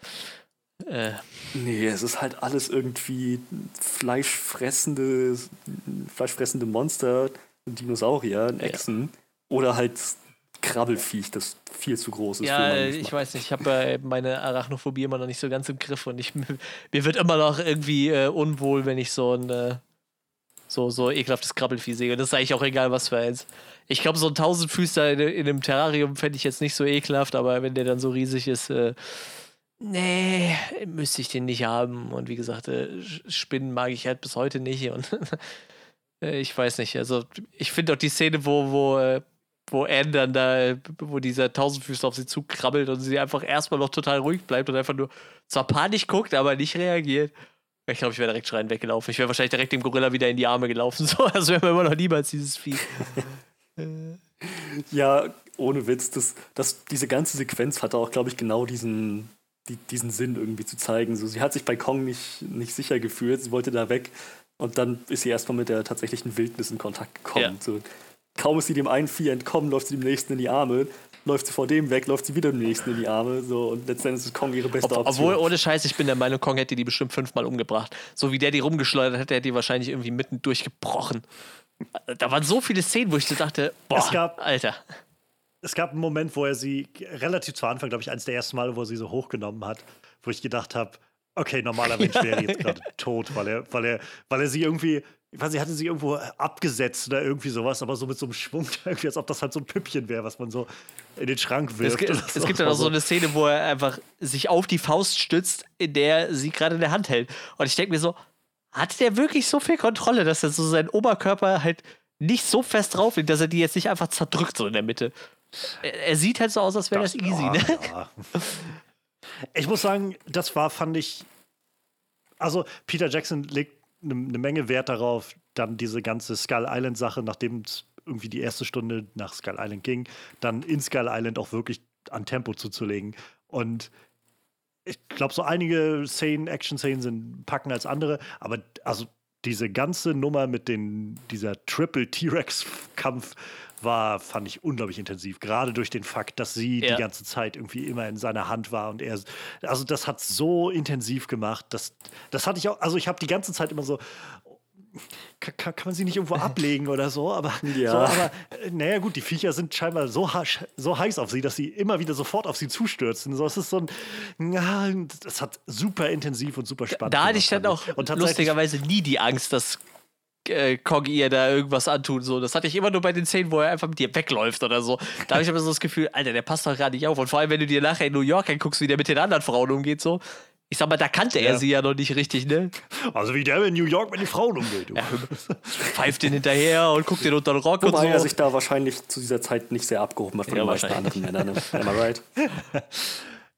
Äh, nee, es ist halt alles irgendwie fleischfressende, fleischfressende Monster, Dinosaurier, Echsen. Ja. Oder halt Krabbelfiech, das viel zu groß ist. Ja, ich weiß nicht, ich habe äh, meine Arachnophobie immer noch nicht so ganz im Griff und ich, mir wird immer noch irgendwie äh, unwohl, wenn ich so ein äh, so, so ekelhaftes Krabbelvieh sehe. Und das ist eigentlich auch egal, was für eins. Ich glaube, so ein Tausendfüßler in, in einem Terrarium fände ich jetzt nicht so ekelhaft, aber wenn der dann so riesig ist, äh, nee, müsste ich den nicht haben. Und wie gesagt, äh, Spinnen mag ich halt bis heute nicht. Und äh, ich weiß nicht. Also, ich finde auch die Szene, wo, wo, äh, wo Anne dann da, wo dieser Tausendfüßler auf sie zukrabbelt und sie einfach erstmal noch total ruhig bleibt und einfach nur zwar panisch guckt, aber nicht reagiert. Ich glaube, ich wäre direkt schreien weggelaufen. Ich wäre wahrscheinlich direkt dem Gorilla wieder in die Arme gelaufen. So, das wäre mir immer noch niemals dieses Vieh. ja, ohne Witz, das, das, diese ganze Sequenz hatte auch, glaube ich, genau diesen, die, diesen Sinn irgendwie zu zeigen. So, sie hat sich bei Kong nicht, nicht sicher gefühlt, sie wollte da weg und dann ist sie erstmal mit der tatsächlichen Wildnis in Kontakt gekommen. Ja. So, kaum ist sie dem einen Vieh entkommen, läuft sie dem nächsten in die Arme läuft sie vor dem weg, läuft sie wieder dem nächsten in die Arme. So, und letztendlich ist Kong ihre beste Ob, Option. Obwohl, ohne Scheiß, ich bin der Meinung, Kong hätte die bestimmt fünfmal umgebracht. So wie der die rumgeschleudert hätte, hätte die wahrscheinlich irgendwie mitten durchgebrochen. Da waren so viele Szenen, wo ich so dachte, boah, es gab, Alter. Es gab einen Moment, wo er sie relativ zu Anfang, glaube ich, eins der ersten Male, wo er sie so hochgenommen hat, wo ich gedacht habe, okay, normaler Mensch wäre jetzt gerade tot, weil er, weil er, weil er sie irgendwie ich weiß nicht, hatte sie irgendwo abgesetzt oder irgendwie sowas, aber so mit so einem Schwung, irgendwie, als ob das halt so ein Püppchen wäre, was man so in den Schrank wirft. Es, es, es gibt ja noch so eine Szene, wo er einfach sich auf die Faust stützt, in der sie gerade in der Hand hält. Und ich denke mir so, hat der wirklich so viel Kontrolle, dass er so seinen Oberkörper halt nicht so fest drauf liegt, dass er die jetzt nicht einfach zerdrückt, so in der Mitte. Er, er sieht halt so aus, als wäre das, das, easy, oh, ne? Ja. Ich muss sagen, das war, fand ich. Also, Peter Jackson legt eine, eine Menge Wert darauf, dann diese ganze Skull Island-Sache, nachdem es irgendwie die erste Stunde nach Skull Island ging, dann in Skull Island auch wirklich an Tempo zuzulegen. Und ich glaube, so einige Szenen, Action-Szenen sind packen als andere, aber also diese ganze Nummer mit den, dieser Triple T-Rex-Kampf war, fand ich unglaublich intensiv. Gerade durch den Fakt, dass sie ja. die ganze Zeit irgendwie immer in seiner Hand war und er, also das hat so intensiv gemacht, dass, das hatte ich auch, also ich habe die ganze Zeit immer so, kann, kann, man sie nicht irgendwo ablegen oder so, aber, ja. so, aber äh, naja gut, die Viecher sind scheinbar so, so heiß auf sie, dass sie immer wieder sofort auf sie zustürzen. So, es ist so ein, ja, das hat super intensiv und super spannend. Da hatte ich dann auch lustigerweise nie die Angst, dass äh, Kong ihr da irgendwas antun. So. Das hatte ich immer nur bei den Szenen, wo er einfach mit dir wegläuft oder so. Da habe ich aber so das Gefühl, Alter, der passt doch gerade nicht auf. Und vor allem, wenn du dir nachher in New York anguckst, wie der mit den anderen Frauen umgeht, so. Ich sag mal, da kannte er sie ja noch nicht richtig, ne? Also wie der in New York mit den Frauen umgeht. Ja, pfeift den hinterher und guckt den unter den Rock Wobei und so. er sich da wahrscheinlich zu dieser Zeit nicht sehr abgehoben hat von ja, den meisten anderen Männern. Ne? Am I right?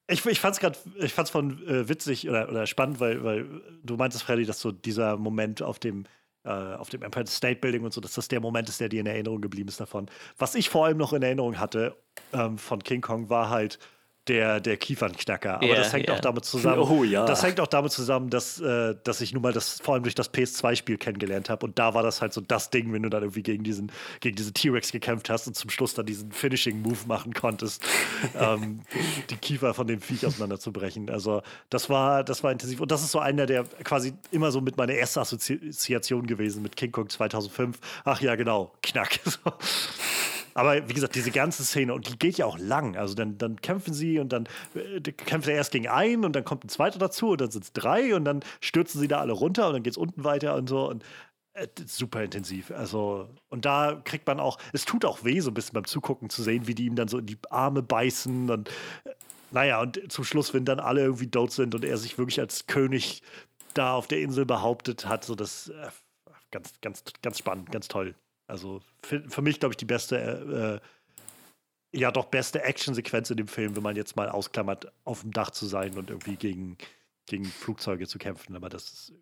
Ich, ich fand es gerade, ich fand's von äh, witzig oder, oder spannend, weil, weil du meintest, Freddy, dass so dieser Moment auf dem auf dem Empire State Building und so, dass das der Moment ist, der dir in Erinnerung geblieben ist davon. Was ich vor allem noch in Erinnerung hatte ähm, von King Kong war halt der, der Kiefernknacker. Aber yeah, das hängt yeah. auch damit zusammen. Oh, ja. Das hängt auch damit zusammen, dass, äh, dass ich nun mal das vor allem durch das PS2-Spiel kennengelernt habe. Und da war das halt so das Ding, wenn du dann irgendwie gegen diesen, gegen diese T-Rex gekämpft hast und zum Schluss dann diesen Finishing-Move machen konntest, ähm, die Kiefer von dem Viech auseinanderzubrechen. Also das war, das war intensiv. Und das ist so einer, der quasi immer so mit meiner ersten Assoziation gewesen mit King Kong 2005. Ach ja, genau, Knack. Aber wie gesagt, diese ganze Szene, und die geht ja auch lang. Also dann, dann kämpfen sie und dann äh, kämpft er erst gegen einen und dann kommt ein zweiter dazu und dann sind es drei und dann stürzen sie da alle runter und dann geht es unten weiter und so. Und äh, super intensiv. Also, und da kriegt man auch, es tut auch weh, so ein bisschen beim Zugucken zu sehen, wie die ihm dann so in die Arme beißen und äh, naja, und zum Schluss, wenn dann alle irgendwie tot sind und er sich wirklich als König da auf der Insel behauptet hat, so das äh, ganz, ganz, ganz spannend, ganz toll. Also für, für mich, glaube ich, die beste, äh, ja doch beste Actionsequenz in dem Film, wenn man jetzt mal ausklammert, auf dem Dach zu sein und irgendwie gegen, gegen Flugzeuge zu kämpfen. Aber das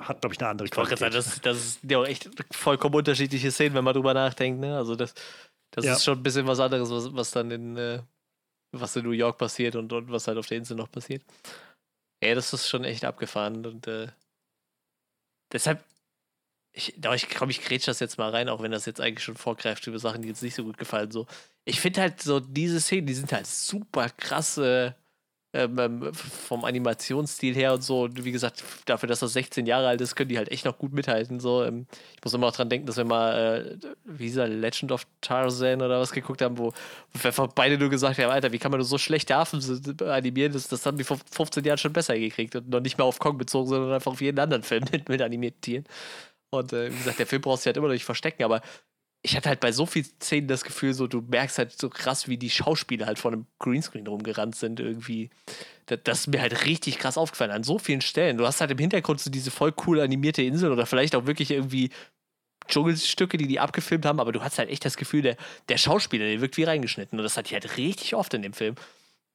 hat, glaube ich, eine andere Qualität. Sagen, das, das ist ja auch echt vollkommen unterschiedliche Szenen, wenn man drüber nachdenkt. Ne? Also das, das ja. ist schon ein bisschen was anderes, was, was dann in, äh, was in New York passiert und, und was halt auf der Insel noch passiert. Ja, das ist schon echt abgefahren und äh, deshalb, ich glaube, ich, glaub, ich grätsch das jetzt mal rein, auch wenn das jetzt eigentlich schon vorgreift über Sachen, die jetzt nicht so gut gefallen. So, ich finde halt so diese Szenen, die sind halt super krasse ähm, ähm, vom Animationsstil her und so. Und wie gesagt, dafür, dass das 16 Jahre alt ist, können die halt echt noch gut mithalten. So. Ähm, ich muss immer auch dran denken, dass wir mal, äh, wie dieser Legend of Tarzan oder was geguckt haben, wo, wir beide nur gesagt haben, Alter, wie kann man nur so schlechte Affen animieren? Das, das haben die vor 15 Jahren schon besser gekriegt und noch nicht mehr auf Kong bezogen, sondern einfach auf jeden anderen Film mit, mit animierten Tieren. Und äh, wie gesagt, der Film brauchst du halt immer noch nicht verstecken, aber ich hatte halt bei so vielen Szenen das Gefühl, so du merkst halt so krass, wie die Schauspieler halt vor einem Greenscreen rumgerannt sind irgendwie. Das, das, ist mir halt richtig krass aufgefallen an so vielen Stellen. Du hast halt im Hintergrund so diese voll cool animierte Insel oder vielleicht auch wirklich irgendwie Dschungelstücke, die die abgefilmt haben, aber du hast halt echt das Gefühl, der, der Schauspieler, der wirkt wie reingeschnitten und das hatte ich halt richtig oft in dem Film.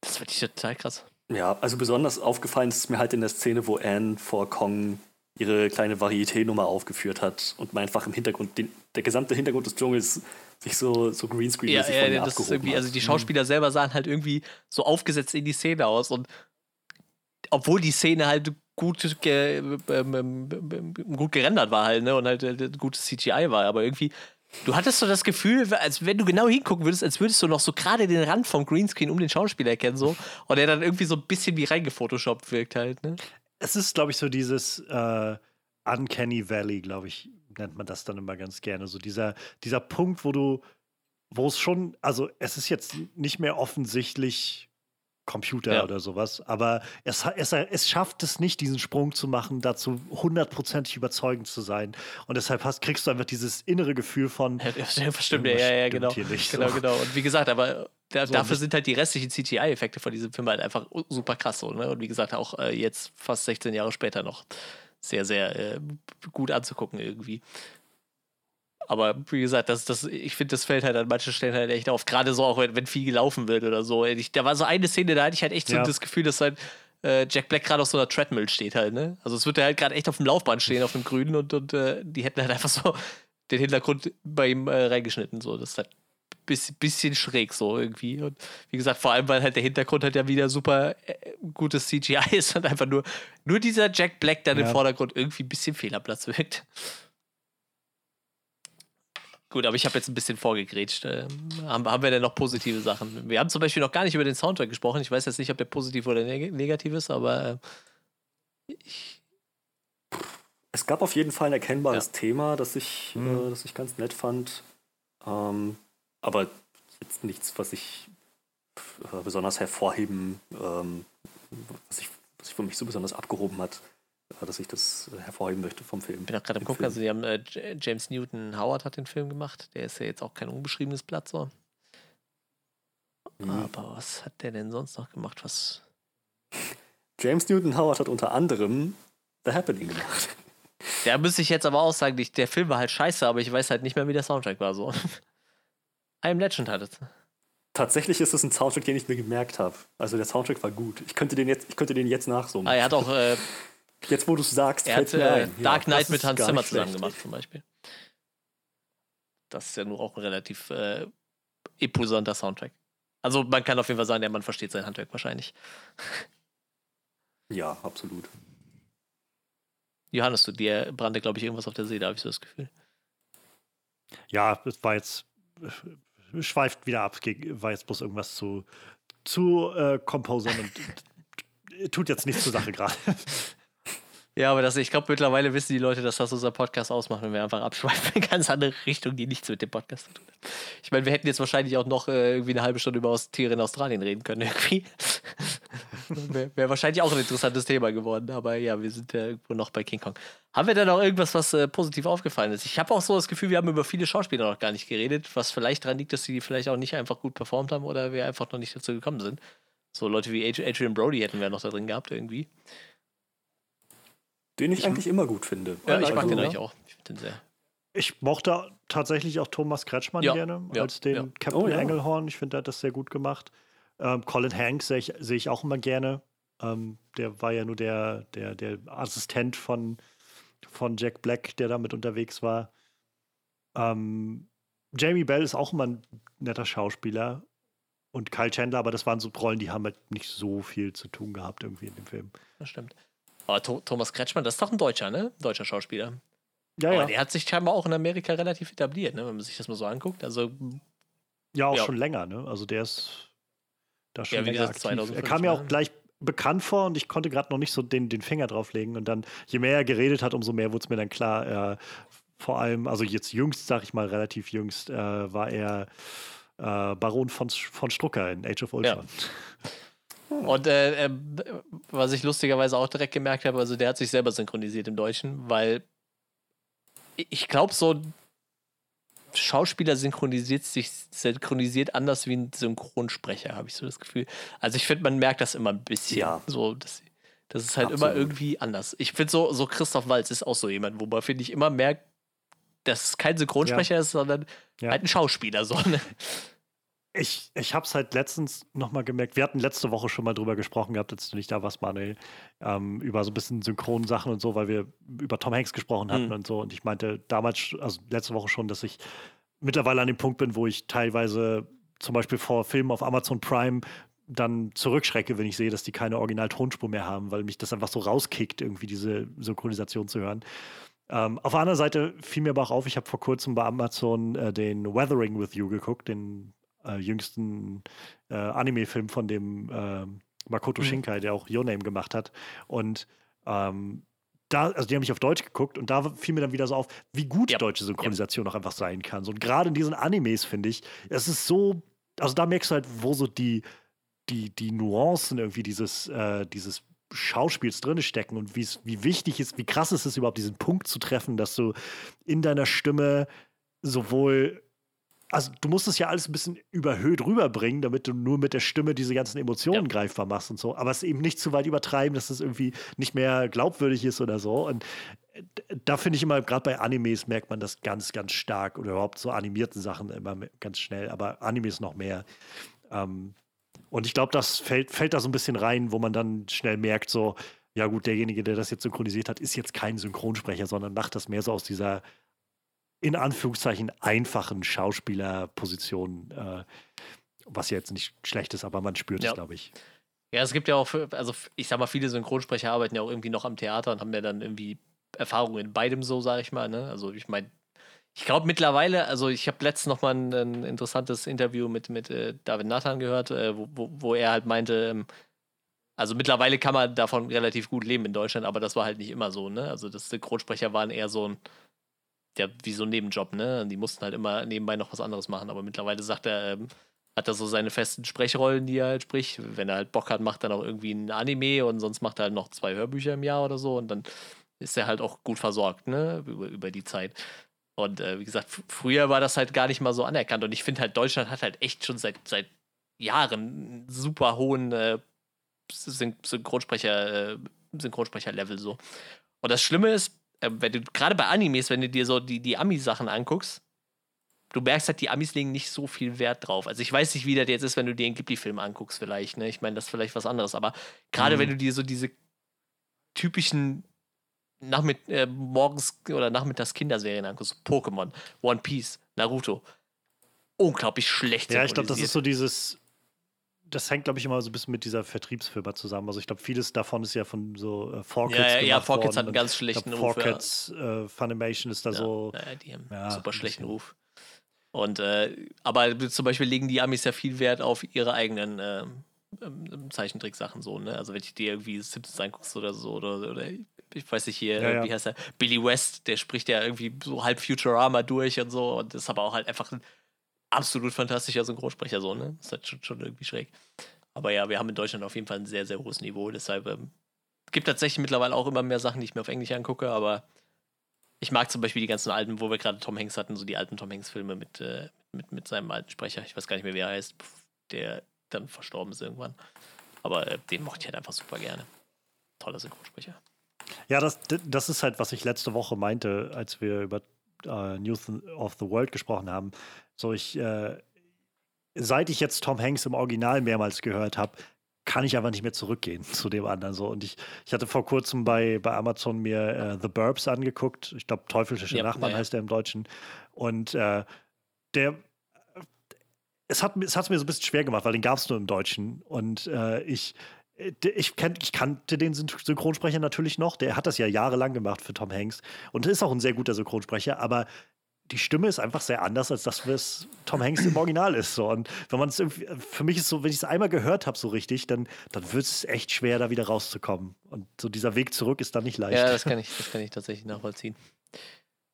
Das fand ich total krass. Ja, also besonders aufgefallen ist es mir halt in der Szene, wo Anne vor Kong ihre kleine Varieté-Nummer aufgeführt hat und man einfach im Hintergrund, den, der gesamte Hintergrund des Dschungels sich so, so greenscreen ja, ja, ja, das ist irgendwie, hat. Also die Schauspieler mhm. selber sahen halt irgendwie so aufgesetzt in die Szene aus und obwohl die Szene halt gut, ge, ähm, ähm, gut gerendert war halt, ne, und halt äh, gutes CGI war, aber irgendwie Du hattest so das Gefühl, als wenn du genau hingucken würdest, als würdest du noch so gerade den Rand vom Greenscreen um den Schauspieler erkennen, so. Und der dann irgendwie so ein bisschen wie reingefotoshoppt wirkt halt, ne? Es ist, glaube ich, so dieses äh, Uncanny Valley, glaube ich, nennt man das dann immer ganz gerne. So dieser, dieser Punkt, wo du, wo es schon, also es ist jetzt nicht mehr offensichtlich Computer ja. oder sowas, aber es, es, es schafft es nicht, diesen Sprung zu machen, dazu hundertprozentig überzeugend zu sein. Und deshalb hast, kriegst du einfach dieses innere Gefühl von. Ja, stimmt, ja, ja, ja, genau. Nicht, genau, so. genau. Und wie gesagt, aber da, so, dafür sind halt die restlichen CGI-Effekte von diesem Film halt einfach super krass so. Ne? Und wie gesagt, auch äh, jetzt fast 16 Jahre später noch sehr, sehr äh, gut anzugucken irgendwie. Aber wie gesagt, das, das, ich finde, das fällt halt an manchen Stellen halt echt auf. Gerade so auch, wenn, wenn viel gelaufen wird oder so. Ich, da war so eine Szene, da hatte ich halt echt so ja. das Gefühl, dass halt äh, Jack Black gerade auf so einer Treadmill steht halt, ne? Also es wird halt gerade echt auf dem Laufband stehen, auf dem Grünen und, und äh, die hätten halt einfach so den Hintergrund bei ihm äh, reingeschnitten. So. Das ist halt bisschen, bisschen schräg so irgendwie. Und wie gesagt, vor allem, weil halt der Hintergrund halt ja wieder super äh, gutes CGI ist und einfach nur, nur dieser Jack Black dann ja. im Vordergrund irgendwie ein bisschen Fehlerplatz wirkt. Gut, aber ich habe jetzt ein bisschen vorgegrätscht. Ähm, haben, haben wir denn noch positive Sachen? Wir haben zum Beispiel noch gar nicht über den Soundtrack gesprochen. Ich weiß jetzt nicht, ob der positiv oder neg negativ ist, aber äh, ich es gab auf jeden Fall ein erkennbares ja. Thema, das ich, mhm. äh, das ich ganz nett fand. Ähm, aber jetzt nichts, was ich äh, besonders hervorheben, ähm, was, ich, was sich für mich so besonders abgehoben hat dass ich das äh, hervorheben möchte vom Film. Ich bin auch gerade im Gucken, also die haben äh, James Newton Howard hat den Film gemacht. Der ist ja jetzt auch kein unbeschriebenes Blatt so. Mhm. Aber was hat der denn sonst noch gemacht? Was? James Newton Howard hat unter anderem The Happening gemacht. Da müsste ich jetzt aber auch sagen, der Film war halt scheiße, aber ich weiß halt nicht mehr, wie der Soundtrack war so. I Am Legend hat es. Tatsächlich ist es ein Soundtrack, den ich mir gemerkt habe. Also der Soundtrack war gut. Ich könnte den jetzt, ich könnte den jetzt nachsummen. Ah, er hat auch äh, Jetzt, wo du es sagst, er hat äh, Dark Knight ja, mit Hans Zimmer zusammen gemacht, zum Beispiel. Das ist ja nur auch ein relativ äh, imposanter Soundtrack. Also man kann auf jeden Fall sagen, der Mann versteht sein Handwerk wahrscheinlich. Ja, absolut. Johannes, du dir brannte, glaube ich, irgendwas auf der Seele, habe ich so das Gefühl. Ja, es war jetzt, schweift wieder ab, war jetzt bloß irgendwas zu, zu äh, Composern und tut jetzt nichts zur Sache gerade. Ja, aber das, ich glaube, mittlerweile wissen die Leute, dass das unser Podcast ausmacht, wenn wir einfach abschweifen in ganz andere Richtung, die nichts mit dem Podcast zu tun hat. Ich meine, wir hätten jetzt wahrscheinlich auch noch äh, irgendwie eine halbe Stunde über Tiere in Australien reden können, irgendwie. Wäre wär wahrscheinlich auch ein interessantes Thema geworden, aber ja, wir sind ja irgendwo noch bei King Kong. Haben wir da noch irgendwas, was äh, positiv aufgefallen ist? Ich habe auch so das Gefühl, wir haben über viele Schauspieler noch gar nicht geredet, was vielleicht daran liegt, dass sie vielleicht auch nicht einfach gut performt haben oder wir einfach noch nicht dazu gekommen sind. So Leute wie Adrian Brody hätten wir noch da drin gehabt, irgendwie. Den ich, ich eigentlich immer gut finde. Ja, ich mag also, den eigentlich auch. Ich finde den sehr. Ich mochte tatsächlich auch Thomas Kretschmann ja, gerne ja, als den ja. Captain oh, Engelhorn. Ich finde, der hat das sehr gut gemacht. Ähm, Colin Hanks sehe ich, seh ich, auch immer gerne. Ähm, der war ja nur der, der, der Assistent von, von Jack Black, der damit unterwegs war. Ähm, Jamie Bell ist auch immer ein netter Schauspieler. Und Kyle Chandler, aber das waren so Rollen, die haben halt nicht so viel zu tun gehabt irgendwie in dem Film. Das stimmt. Aber Thomas Kretschmann, das ist doch ein Deutscher, ne? Deutscher Schauspieler. Ja, Aber ja. der hat sich scheinbar auch in Amerika relativ etabliert, ne? wenn man sich das mal so anguckt. Also, ja, auch ja. schon länger, ne? Also der ist da schon ja, länger gesagt, aktiv. Er kam mir auch gleich bekannt vor und ich konnte gerade noch nicht so den, den Finger drauflegen. Und dann, je mehr er geredet hat, umso mehr wurde es mir dann klar. Äh, vor allem, also jetzt jüngst, sag ich mal, relativ jüngst, äh, war er äh, Baron von, von Strucker in Age of Ultron. Ja. Und äh, äh, was ich lustigerweise auch direkt gemerkt habe, also der hat sich selber synchronisiert im Deutschen, weil ich glaube, so Schauspieler synchronisiert sich synchronisiert anders wie ein Synchronsprecher, habe ich so das Gefühl. Also ich finde, man merkt das immer ein bisschen. Ja. So, das, das ist halt Absolut. immer irgendwie anders. Ich finde so, so Christoph Walz ist auch so jemand, wo man, finde ich, immer merkt, dass es kein Synchronsprecher ja. ist, sondern ja. halt ein Schauspieler. So, ne? Ich, ich habe es halt letztens nochmal gemerkt. Wir hatten letzte Woche schon mal drüber gesprochen gehabt, als du nicht da warst, Manuel, ähm, über so ein bisschen synchronen Sachen und so, weil wir über Tom Hanks gesprochen hatten mhm. und so. Und ich meinte damals, also letzte Woche schon, dass ich mittlerweile an dem Punkt bin, wo ich teilweise zum Beispiel vor Filmen auf Amazon Prime dann zurückschrecke, wenn ich sehe, dass die keine Original-Tonspur mehr haben, weil mich das einfach so rauskickt, irgendwie diese Synchronisation zu hören. Ähm, auf der anderen Seite fiel mir aber auch auf, ich habe vor kurzem bei Amazon äh, den Weathering with You geguckt, den äh, jüngsten äh, Anime-Film von dem äh, Makoto mhm. Shinkai, der auch Your Name gemacht hat. Und ähm, da, also die haben mich auf Deutsch geguckt und da fiel mir dann wieder so auf, wie gut ja. deutsche Synchronisation ja. auch einfach sein kann. So, und gerade in diesen Animes finde ich, es ist so, also da merkst du halt, wo so die, die, die Nuancen irgendwie dieses, äh, dieses Schauspiels drin stecken und wie wichtig ist, wie krass ist es überhaupt, diesen Punkt zu treffen, dass du in deiner Stimme sowohl also du musst es ja alles ein bisschen überhöht rüberbringen, damit du nur mit der Stimme diese ganzen Emotionen ja. greifbar machst und so. Aber es eben nicht zu weit übertreiben, dass es irgendwie nicht mehr glaubwürdig ist oder so. Und äh, da finde ich immer, gerade bei Animes merkt man das ganz, ganz stark oder überhaupt so animierten Sachen immer ganz schnell, aber Animes noch mehr. Ähm, und ich glaube, das fällt, fällt da so ein bisschen rein, wo man dann schnell merkt, so, ja gut, derjenige, der das jetzt synchronisiert hat, ist jetzt kein Synchronsprecher, sondern macht das mehr so aus dieser in Anführungszeichen einfachen Schauspielerpositionen, äh, was ja jetzt nicht schlecht ist, aber man spürt ja. es, glaube ich. Ja, es gibt ja auch, also ich sag mal, viele Synchronsprecher arbeiten ja auch irgendwie noch am Theater und haben ja dann irgendwie Erfahrungen in beidem so, sage ich mal. Ne? Also ich meine, ich glaube mittlerweile, also ich habe letztens noch mal ein, ein, interessantes Interview mit, mit äh, David Nathan gehört, äh, wo, wo er halt meinte, ähm, also mittlerweile kann man davon relativ gut leben in Deutschland, aber das war halt nicht immer so, ne? Also das Synchronsprecher waren eher so ein, ja, wie so ein Nebenjob, ne? Die mussten halt immer nebenbei noch was anderes machen, aber mittlerweile sagt er, ähm, hat er so seine festen Sprechrollen, die er halt spricht. Wenn er halt Bock hat, macht er noch irgendwie ein Anime und sonst macht er halt noch zwei Hörbücher im Jahr oder so und dann ist er halt auch gut versorgt, ne? Über, über die Zeit. Und äh, wie gesagt, früher war das halt gar nicht mal so anerkannt und ich finde halt, Deutschland hat halt echt schon seit, seit Jahren einen super hohen äh, Syn Synchronsprecher, äh, Synchronsprecher-Level so. Und das Schlimme ist, äh, wenn du gerade bei Animes, wenn du dir so die, die Ami-Sachen anguckst, du merkst halt, die Amis legen nicht so viel Wert drauf. Also ich weiß nicht, wie das jetzt ist, wenn du dir einen Ghibli-Film anguckst, vielleicht. Ne? Ich meine, das ist vielleicht was anderes. Aber gerade mhm. wenn du dir so diese typischen Nachmitt äh, morgens oder nachmittags Kinderserien anguckst, Pokémon, One Piece, Naruto, unglaublich schlecht. Ja, ich glaube, das ist so dieses das hängt, glaube ich, immer so ein bisschen mit dieser Vertriebsfirma zusammen. Also ich glaube, vieles davon ist ja von so äh, 4Kids Ja, ja, ja 4Kids hat einen ganz schlechten glaub, Ruf. 4Kids ja. äh, Funimation ist da ja, so. Ja, die haben einen super schlechten Ruf. Und äh, aber zum Beispiel legen die Amis ja viel Wert auf ihre eigenen äh, Zeichentricksachen so, ne? Also wenn ich dir irgendwie Simpsons anguckst oder so, oder, oder ich weiß nicht hier, Ja, ja. wie heißt er, Billy West, der spricht ja irgendwie so halb Futurama durch und so und ist aber auch halt einfach ein absolut fantastischer Synchronsprecher, so, ne? Ist halt schon, schon irgendwie schräg. Aber ja, wir haben in Deutschland auf jeden Fall ein sehr, sehr hohes Niveau, deshalb ähm, gibt tatsächlich mittlerweile auch immer mehr Sachen, die ich mir auf Englisch angucke, aber ich mag zum Beispiel die ganzen alten, wo wir gerade Tom Hanks hatten, so die alten Tom Hanks-Filme mit, äh, mit, mit seinem alten Sprecher. Ich weiß gar nicht mehr, wie er heißt, der dann verstorben ist irgendwann. Aber äh, den mochte ich halt einfach super gerne. Toller Synchronsprecher. Ja, das, das ist halt, was ich letzte Woche meinte, als wir über äh, News of the World gesprochen haben. So, ich, äh, seit ich jetzt Tom Hanks im Original mehrmals gehört habe, kann ich einfach nicht mehr zurückgehen zu dem anderen. So. Und ich, ich hatte vor kurzem bei, bei Amazon mir äh, The Burbs angeguckt. Ich glaube, Teuflische Ja, Nachbarn ja, heißt der im Deutschen. Und äh, der es hat, es hat mir so ein bisschen schwer gemacht, weil den gab es nur im Deutschen. Und äh, ich, ich, kenn, ich kannte den Syn- Synchronsprecher natürlich noch. Der hat das ja jahrelang gemacht für Tom Hanks und ist auch ein sehr guter Synchronsprecher, aber die Stimme ist einfach sehr anders, als das, was Tom Hanks im Original ist. So. Und wenn man es für mich ist so, wenn ich es einmal gehört habe, so richtig, dann, dann wird es echt schwer, da wieder rauszukommen. Und so dieser Weg zurück ist dann nicht leicht. Ja, das kann ich, das kann ich tatsächlich nachvollziehen.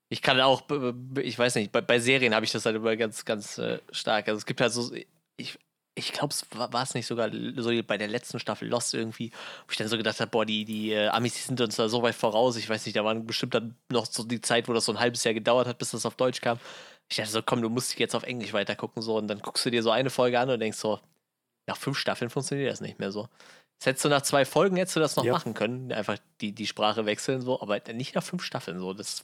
Ich kann auch, b- ich weiß nicht, bei, bei Serien habe ich das halt immer ganz, ganz äh, stark. Also es gibt halt so, ich, ich glaube, es war es nicht sogar so bei der letzten Staffel Lost irgendwie, wo ich dann so gedacht habe, boah, die, die äh, Amis, sind uns da so weit voraus. Ich weiß nicht, da waren bestimmt dann noch so die Zeit, wo das so ein halbes Jahr gedauert hat, bis das auf Deutsch kam. Ich dachte so, komm, du musst jetzt auf Englisch weiter gucken so und dann guckst du dir so eine Folge an und denkst so, nach fünf Staffeln funktioniert das nicht mehr so. Das hättest du nach zwei Folgen hättest du das noch Ja. machen können, einfach die, die Sprache wechseln so, aber nicht nach fünf Staffeln so. Das,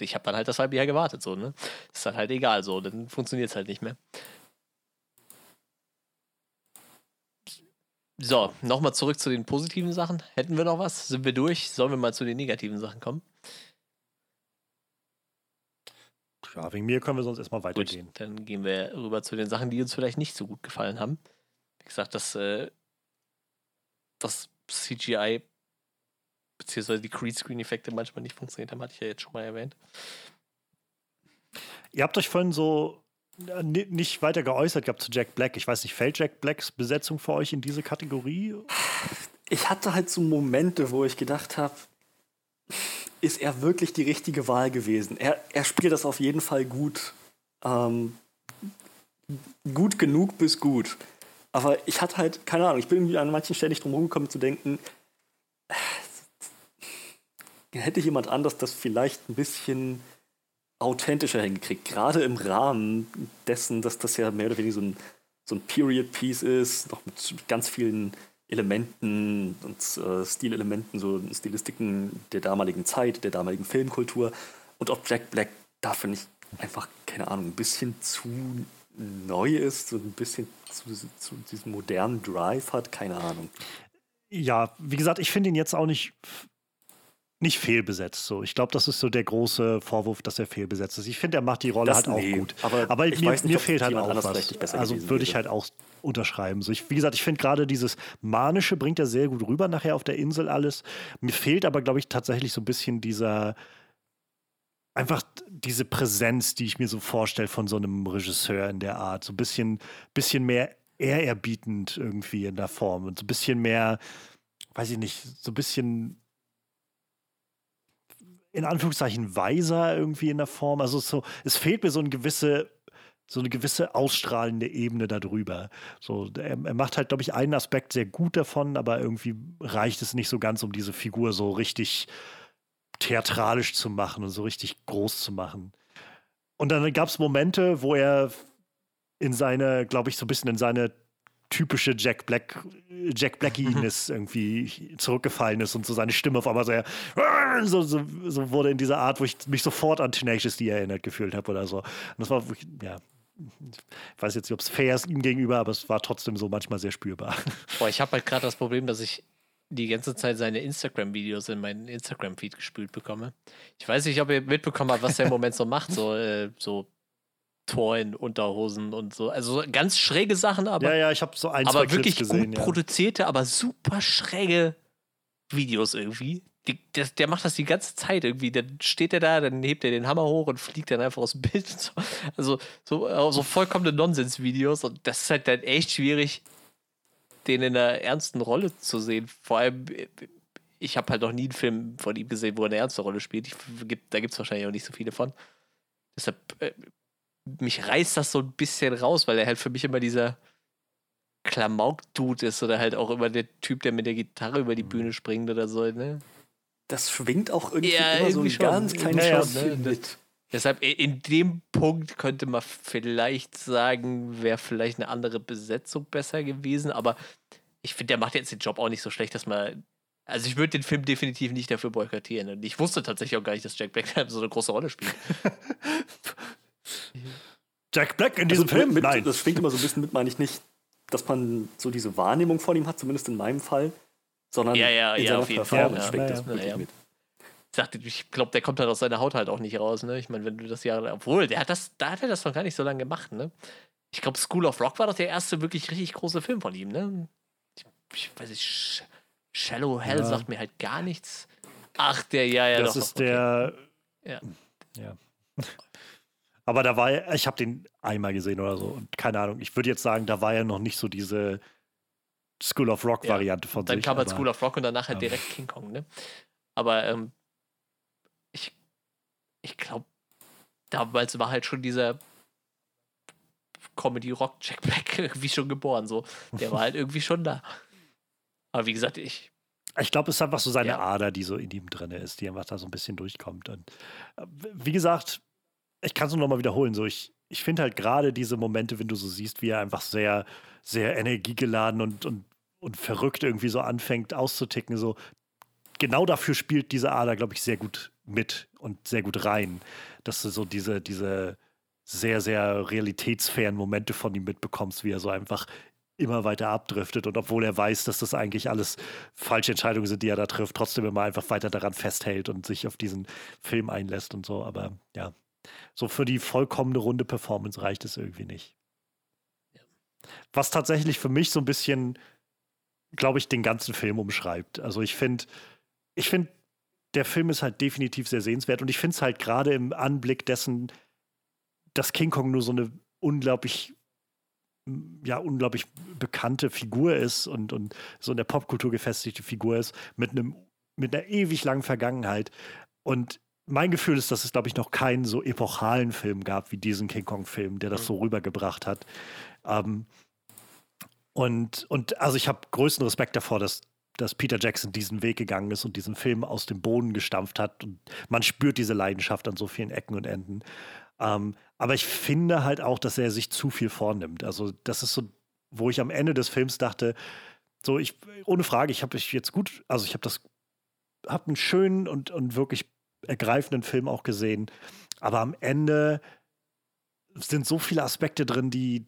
ich habe dann halt das halbe Jahr gewartet so, ne? Ist dann halt egal so, dann funktioniert es halt nicht mehr. So, nochmal zurück zu den positiven Sachen. Hätten wir noch was? Sind wir durch? Sollen wir mal zu den negativen Sachen kommen? Ja, wegen mir können wir sonst erstmal Gut, weitergehen. dann gehen wir rüber zu den Sachen, die uns vielleicht nicht so gut gefallen haben. Wie gesagt, das, äh, das CGI beziehungsweise die Greenscreen-Effekte manchmal nicht funktioniert haben, hatte ich ja jetzt schon mal erwähnt. Ihr habt euch vorhin so nicht weiter geäußert gehabt zu Jack Black. Ich weiß nicht, fällt Jack Blacks Besetzung für euch in diese Kategorie? Ich hatte halt so Momente, wo ich gedacht habe, ist er wirklich die richtige Wahl gewesen? Er, er spielt das auf jeden Fall gut. Ähm, gut genug bis gut. Aber ich hatte halt, keine Ahnung, ich bin irgendwie an manchen Stellen nicht drum rumgekommen zu denken, hätte jemand anders das vielleicht ein bisschen authentischer hingekriegt. Gerade im Rahmen dessen, dass das ja mehr oder weniger so ein, so ein Period-Piece ist, noch mit ganz vielen Elementen und äh, Stilelementen, so Stilistiken der damaligen Zeit, der damaligen Filmkultur. Und ob Jack Black da finde ich einfach, keine Ahnung, ein bisschen zu neu ist, so ein bisschen zu, zu diesem modernen Drive hat, keine Ahnung. Ja, wie gesagt, ich finde ihn jetzt auch nicht, nicht fehlbesetzt. So. Ich glaube, das ist so der große Vorwurf, dass er fehlbesetzt ist. Ich finde, er macht die Rolle Das halt auch nee, gut. aber Aber mir, nicht, mir fehlt halt auch was. Also würde ich halt auch unterschreiben. So, ich, wie gesagt, ich finde gerade dieses Manische bringt er sehr gut rüber nachher auf der Insel alles. Mir fehlt aber, glaube ich, tatsächlich so ein bisschen dieser einfach diese Präsenz, die ich mir so vorstelle von so einem Regisseur in der Art. So ein bisschen, bisschen mehr ehrerbietend irgendwie in der Form und so ein bisschen mehr, weiß ich nicht, so ein bisschen in Anführungszeichen weiser irgendwie in der Form. Also so, es fehlt mir so eine gewisse, so eine gewisse ausstrahlende Ebene darüber. So, er, er macht halt, glaube ich, einen Aspekt sehr gut davon, aber irgendwie reicht es nicht so ganz, um diese Figur so richtig theatralisch zu machen und so richtig groß zu machen. Und dann gab es Momente, wo er in seine, glaube ich, so ein bisschen in seine typische Jack Black, Jack Blackiness irgendwie zurückgefallen ist und so seine Stimme auf einmal sehr so, so, so wurde in dieser Art, wo ich mich sofort an Tenacious D erinnert gefühlt habe oder so. Und das war ja, ich weiß jetzt nicht, ob es fair ist ihm gegenüber, aber es war trotzdem so manchmal sehr spürbar. Boah, ich habe halt gerade das Problem, dass ich die ganze Zeit seine Instagram-Videos in meinen Instagram-Feed gespült bekomme. Ich weiß nicht, ob ihr mitbekommen habt, was er im Moment so macht, so, äh, so Tor in Unterhosen und so. Also ganz schräge Sachen, aber, ja, ja, ich habe so ein, zwei aber Clips wirklich gesehen. gut ja. produzierte, aber super schräge Videos irgendwie. Die, der, der macht das die ganze Zeit irgendwie. Dann steht er da, dann hebt er den Hammer hoch und fliegt dann einfach aus dem Bild. und So. Also so, äh, so vollkommene Nonsens-Videos. Und das ist halt dann echt schwierig, den in einer ernsten Rolle zu sehen. Vor allem, äh, ich habe halt noch nie einen Film von ihm gesehen, wo er eine ernste Rolle spielt. Ich, da gibt es wahrscheinlich auch nicht so viele von. Deshalb, äh, mich reißt das so ein bisschen raus, weil er halt für mich immer dieser Klamauk-Dude ist oder halt auch immer der Typ, der mit der Gitarre über die Bühne springt oder so, ne? Das schwingt auch irgendwie Ja, immer irgendwie so ein ganz kleines Ja, Schauspiel ne? mit. Deshalb, in dem Punkt könnte man vielleicht sagen, wäre vielleicht eine andere Besetzung besser gewesen, aber ich finde, der macht jetzt den Job auch nicht so schlecht, dass man. Also ich würde den Film definitiv nicht dafür boykottieren. Und ich wusste tatsächlich auch gar nicht, dass Jack Black so eine große Rolle spielt. Jack Black in diesem Also Film? Mit, Nein. Das schwingt immer so ein bisschen mit, meine ich nicht, dass man so diese Wahrnehmung von ihm hat, zumindest in meinem Fall, sondern Ja, ja, in ja, seiner auf jeden Performance schwingt Ja, das wirklich Ja, ja. mit. Ich sagte, ich glaube, der kommt halt aus seiner Haut halt auch nicht raus, ne? Ich meine, wenn du das Jahre. Obwohl, der hat das, da hat er das noch gar nicht so lange gemacht, ne? Ich glaube, School of Rock war doch der erste wirklich richtig große Film von ihm, ne? Ich, ich weiß nicht, Sh Shallow Hell Ja. sagt mir halt gar nichts. Ach, der, ja, ja, das doch, ist okay. der. Ja. ja. Aber da war er, ich habe den einmal gesehen oder so. Und keine Ahnung, ich würde jetzt sagen, da war ja noch nicht so diese School of Rock-Variante von Dann sich. kam halt School of Rock und danach halt Ja. direkt King Kong, ne? Aber ähm, ich, ich glaube, damals war halt schon dieser Comedy-Rock Jack Black irgendwie schon geboren, so. Der war halt irgendwie schon da. Aber wie gesagt, ich, Ich glaube, es ist einfach so seine Ja. Ader, die so in ihm drin ist, die einfach da so ein bisschen durchkommt. Und äh, wie gesagt, ich kann es nur noch mal wiederholen. So, ich, ich finde halt gerade diese Momente, wenn du so siehst, wie er einfach sehr, sehr energiegeladen und, und, und verrückt irgendwie so anfängt auszuticken, so genau dafür spielt diese Ader, glaube ich, sehr gut mit und sehr gut rein. Dass du so diese, diese sehr, sehr realitätsfernen Momente von ihm mitbekommst, wie er so einfach immer weiter abdriftet und obwohl er weiß, dass das eigentlich alles falsche Entscheidungen sind, die er da trifft, trotzdem immer einfach weiter daran festhält und sich auf diesen Film einlässt und so. Aber ja, so für die vollkommene runde Performance reicht es irgendwie nicht. Was tatsächlich für mich so ein bisschen, glaube ich, den ganzen Film umschreibt. Also ich finde, ich finde, der Film ist halt definitiv sehr sehenswert und ich finde es halt gerade im Anblick dessen, dass King Kong nur so eine unglaublich ja, unglaublich bekannte Figur ist und, und so in der Popkultur gefestigte Figur ist, mit einem, mit einer ewig langen Vergangenheit. Und mein Gefühl ist, dass es, glaube ich, noch keinen so epochalen Film gab wie diesen King Kong-Film, der das so rübergebracht hat. Ähm, und, und also ich habe größten Respekt davor, dass, dass Peter Jackson diesen Weg gegangen ist und diesen Film aus dem Boden gestampft hat. Und man spürt diese Leidenschaft an so vielen Ecken und Enden. Ähm, aber ich finde halt auch, dass er sich zu viel vornimmt. Also, das ist so, wo ich am Ende des Films dachte, so, ich, ohne Frage, ich habe ich jetzt gut, also ich habe das, habe einen schönen und, und wirklich ergreifenden Film auch gesehen. Aber am Ende sind so viele Aspekte drin, die,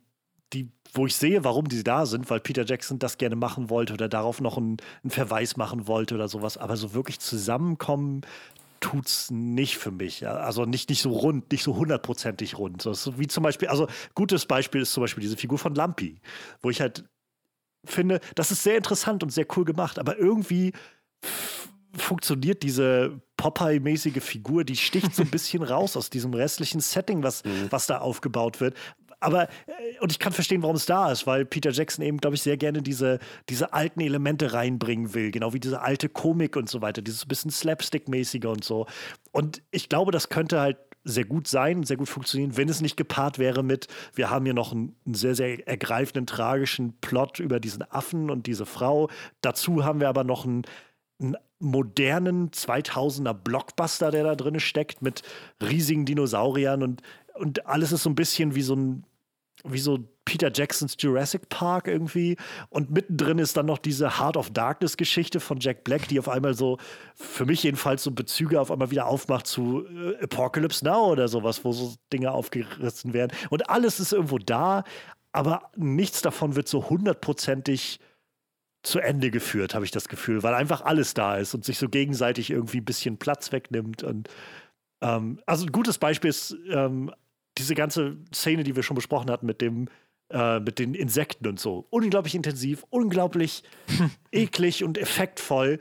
die, wo ich sehe, warum die da sind, weil Peter Jackson das gerne machen wollte oder darauf noch einen, einen Verweis machen wollte oder sowas. Aber so wirklich zusammenkommen tut's nicht für mich. Also nicht, nicht so rund, nicht so hundertprozentig rund. So, wie zum Beispiel, also gutes Beispiel ist zum Beispiel diese Figur von Lumpy, wo ich halt finde, das ist sehr interessant und sehr cool gemacht, aber irgendwie funktioniert diese Popeye-mäßige Figur, die sticht so ein bisschen raus aus diesem restlichen Setting, was, was da aufgebaut wird. Aber, äh, und ich kann verstehen, warum es da ist, weil Peter Jackson eben, glaube ich, sehr gerne diese, diese alten Elemente reinbringen will, genau wie diese alte Komik und so weiter, dieses bisschen Slapstick-mäßige und so. Und ich glaube, das könnte halt sehr gut sein, sehr gut funktionieren, wenn es nicht gepaart wäre mit, wir haben hier noch einen, einen sehr, sehr ergreifenden, tragischen Plot über diesen Affen und diese Frau. Dazu haben wir aber noch einen, modernen 2000er Blockbuster, der da drin steckt, mit riesigen Dinosauriern und, und alles ist so ein bisschen wie so ein wie so Peter Jacksons Jurassic Park irgendwie. Und mittendrin ist dann noch diese Heart of Darkness Geschichte von Jack Black, die auf einmal so, für mich jedenfalls, so Bezüge auf einmal wieder aufmacht zu äh, Apocalypse Now oder sowas, wo so Dinge aufgerissen werden. Und alles ist irgendwo da, aber nichts davon wird so hundertprozentig zu Ende geführt, habe ich das Gefühl, weil einfach alles da ist und sich so gegenseitig irgendwie ein bisschen Platz wegnimmt. Und ähm, also ein gutes Beispiel ist ähm, diese ganze Szene, die wir schon besprochen hatten mit dem äh, mit den Insekten und so. Unglaublich intensiv, unglaublich eklig und effektvoll.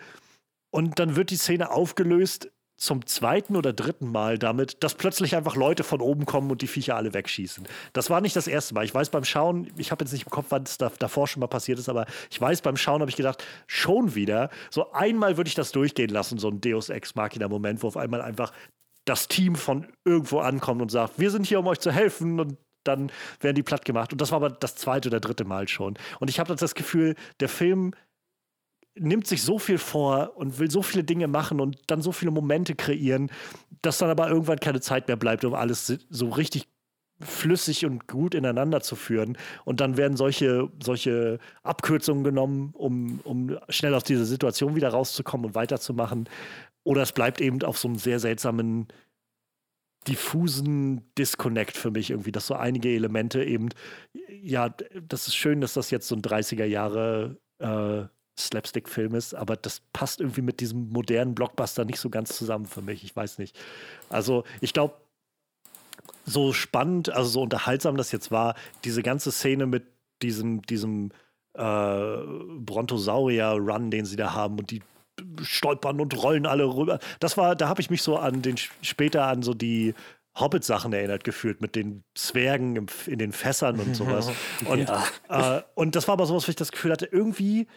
Und dann wird die Szene aufgelöst zum zweiten oder dritten Mal damit, dass plötzlich einfach Leute von oben kommen und die Viecher alle wegschießen. Das war nicht das erste Mal. Ich weiß beim Schauen, ich habe jetzt nicht im Kopf, wann es da, davor schon mal passiert ist, aber ich weiß beim Schauen habe ich gedacht, schon wieder. So einmal würde ich das durchgehen lassen, so ein Deus Ex Machina Moment, wo auf einmal einfach das Team von irgendwo ankommt und sagt, wir sind hier, um euch zu helfen und dann werden die platt gemacht. Und das war aber das zweite oder dritte Mal schon. Und ich habe das Gefühl, der Film nimmt sich so viel vor und will so viele Dinge machen und dann so viele Momente kreieren, dass dann aber irgendwann keine Zeit mehr bleibt, um alles so richtig flüssig und gut ineinander zu führen. Und dann werden solche, solche Abkürzungen genommen, um, um schnell aus dieser Situation wieder rauszukommen und weiterzumachen. Oder es bleibt eben auf so einem sehr seltsamen, diffusen Disconnect für mich irgendwie, dass so einige Elemente eben, ja, das ist schön, dass das jetzt so ein 30er Jahre äh, Slapstick-Film ist, aber das passt irgendwie mit diesem modernen Blockbuster nicht so ganz zusammen für mich. Ich weiß nicht. Also, ich glaube, so spannend, also so unterhaltsam das jetzt war, diese ganze Szene mit diesem, diesem äh, Brontosaurier-Run, den sie da haben und die stolpern und rollen alle rüber. Das war, da habe ich mich so an den später an so die Hobbit-Sachen erinnert gefühlt mit den Zwergen im, in den Fässern und sowas. Und, ja. äh, und das war aber sowas, wo ich das Gefühl hatte, irgendwie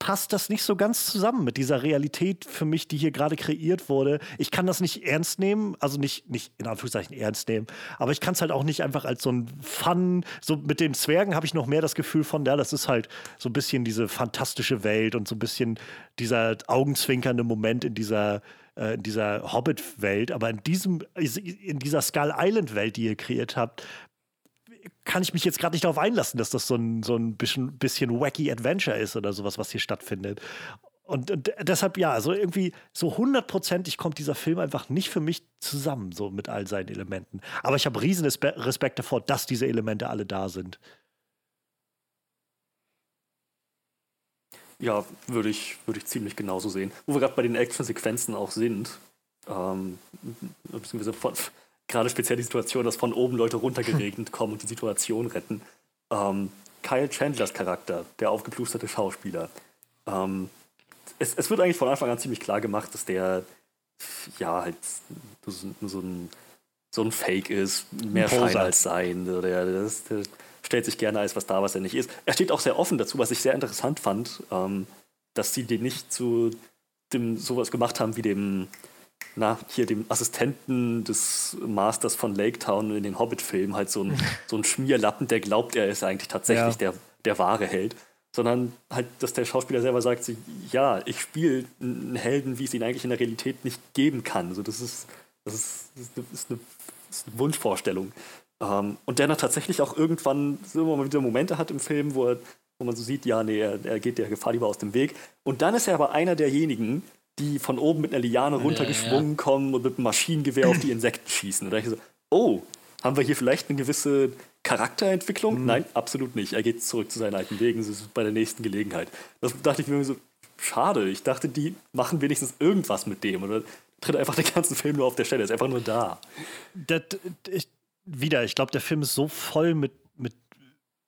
passt das nicht so ganz zusammen mit dieser Realität für mich, die hier gerade kreiert wurde. Ich kann das nicht ernst nehmen, also nicht, nicht in Anführungszeichen ernst nehmen, aber ich kann es halt auch nicht einfach als so ein Fun, so mit den Zwergen habe ich noch mehr das Gefühl von, ja, das ist halt so ein bisschen diese fantastische Welt und so ein bisschen dieser augenzwinkernde Moment in dieser äh, in dieser Hobbit-Welt, aber in diesem, in dieser Skull Island-Welt, die ihr kreiert habt, kann ich mich jetzt gerade nicht darauf einlassen, dass das so ein, so ein bisschen, bisschen wacky Adventure ist oder sowas, was hier stattfindet. Und, und, deshalb, ja, also irgendwie so hundertprozentig kommt dieser Film einfach nicht für mich zusammen, so mit all seinen Elementen. Aber ich habe riesen Respekt davor, dass diese Elemente alle da sind. Ja, würde ich, würde ich ziemlich genauso sehen. Wo wir gerade bei den Action-Sequenzen auch sind, ähm, beziehungsweise von, gerade speziell die Situation, dass von oben Leute runtergeregnet kommen und die Situation retten. Ähm, Kyle Chandlers Charakter, der aufgeplusterte Schauspieler. Ähm, es, es, wird eigentlich von Anfang an ziemlich klar gemacht, dass der ja halt so ein, so ein Fake ist, mehr Schein als sein. Der, der, der, stellt sich gerne als was da, was er nicht ist. Er steht auch sehr offen dazu, was ich sehr interessant fand, ähm, dass sie den nicht zu dem sowas gemacht haben wie dem na, hier dem Assistenten des Masters von Lake Town in den Hobbit-Filmen halt so ein, so ein Schmierlappen, der glaubt, er ist eigentlich tatsächlich ja. der, der wahre Held. Sondern halt, dass der Schauspieler selber sagt, so, ja, ich spiele einen Helden, wie es ihn eigentlich in der Realität nicht geben kann. Also das ist, das ist, das ist, eine, ist eine, ist eine Wunschvorstellung. Ähm, und der dann tatsächlich auch irgendwann so mal wieder Momente hat im Film, wo, er, wo man so sieht, ja, nee, er, er geht der Gefahr lieber aus dem Weg. Und dann ist er aber einer derjenigen, die von oben mit einer Liane runtergeschwungen ja, ja. kommen und mit einem Maschinengewehr auf die Insekten schießen. Und da ich so, oh, haben wir hier vielleicht eine gewisse Charakterentwicklung? Mhm. Nein, absolut nicht. Er geht zurück zu seinen alten Wegen, bei der nächsten Gelegenheit. Das dachte ich mir so, schade. Ich dachte, die machen wenigstens irgendwas mit dem. Oder tritt einfach den ganzen Film nur auf der Stelle, ist einfach nur da. Das, ich, wieder, ich glaube, der Film ist so voll mit, mit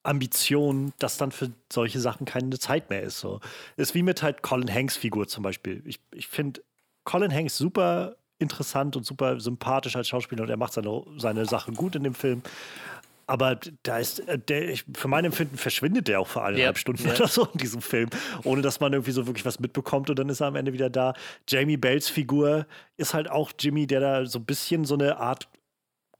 Ambition, dass dann für solche Sachen keine Zeit mehr ist. So. Ist wie mit halt Colin Hanks Figur zum Beispiel. Ich, ich finde Colin Hanks super interessant und super sympathisch als Schauspieler und er macht seine, seine Sachen gut in dem Film. Aber da ist, äh, der, ich, für mein Empfinden verschwindet der auch für eineinhalb ja, Stunden ja. oder so in diesem Film, ohne dass man irgendwie so wirklich was mitbekommt und dann ist er am Ende wieder da. Jamie Bells Figur ist halt auch Jimmy, der da so ein bisschen so eine Art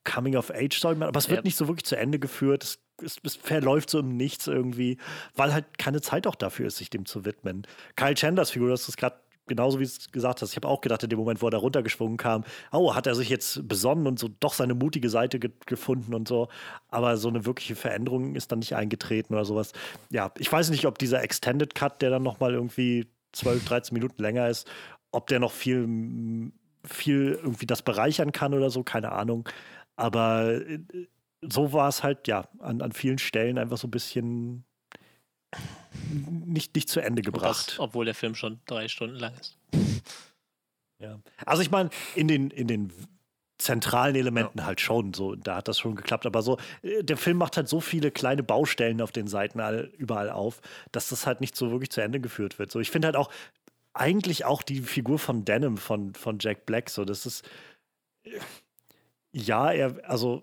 Coming-of-Age-Story, aber es wird ja. nicht so wirklich zu Ende geführt. Es, es, es, verläuft so im Nichts irgendwie, weil halt keine Zeit auch dafür ist, sich dem zu widmen. Kyle Chandlers Figur, das ist gerade genauso wie du es gesagt hast. Ich habe auch gedacht, in dem Moment, wo er da runtergeschwungen kam, oh, hat er sich jetzt besonnen und so doch seine mutige Seite ge gefunden und so. Aber so eine wirkliche Veränderung ist dann nicht eingetreten oder sowas. Ja, ich weiß nicht, ob dieser Extended Cut, der dann nochmal irgendwie 12, 13 Minuten länger ist, ob der noch viel, viel irgendwie das bereichern kann oder so, keine Ahnung. Aber äh, so war es halt, ja, an, an vielen Stellen einfach so ein bisschen nicht, nicht zu Ende gebracht. Das, obwohl der Film schon drei Stunden lang ist. Ja. Also ich meine, in den, in den zentralen Elementen ja. halt schon, so, da hat das schon geklappt, aber so, äh, der Film macht halt so viele kleine Baustellen auf den Seiten all, überall auf, dass das halt nicht so wirklich zu Ende geführt wird. So, ich finde halt auch, eigentlich auch die Figur von Denim, von, von Jack Black. So, das ist. Ja, er, also,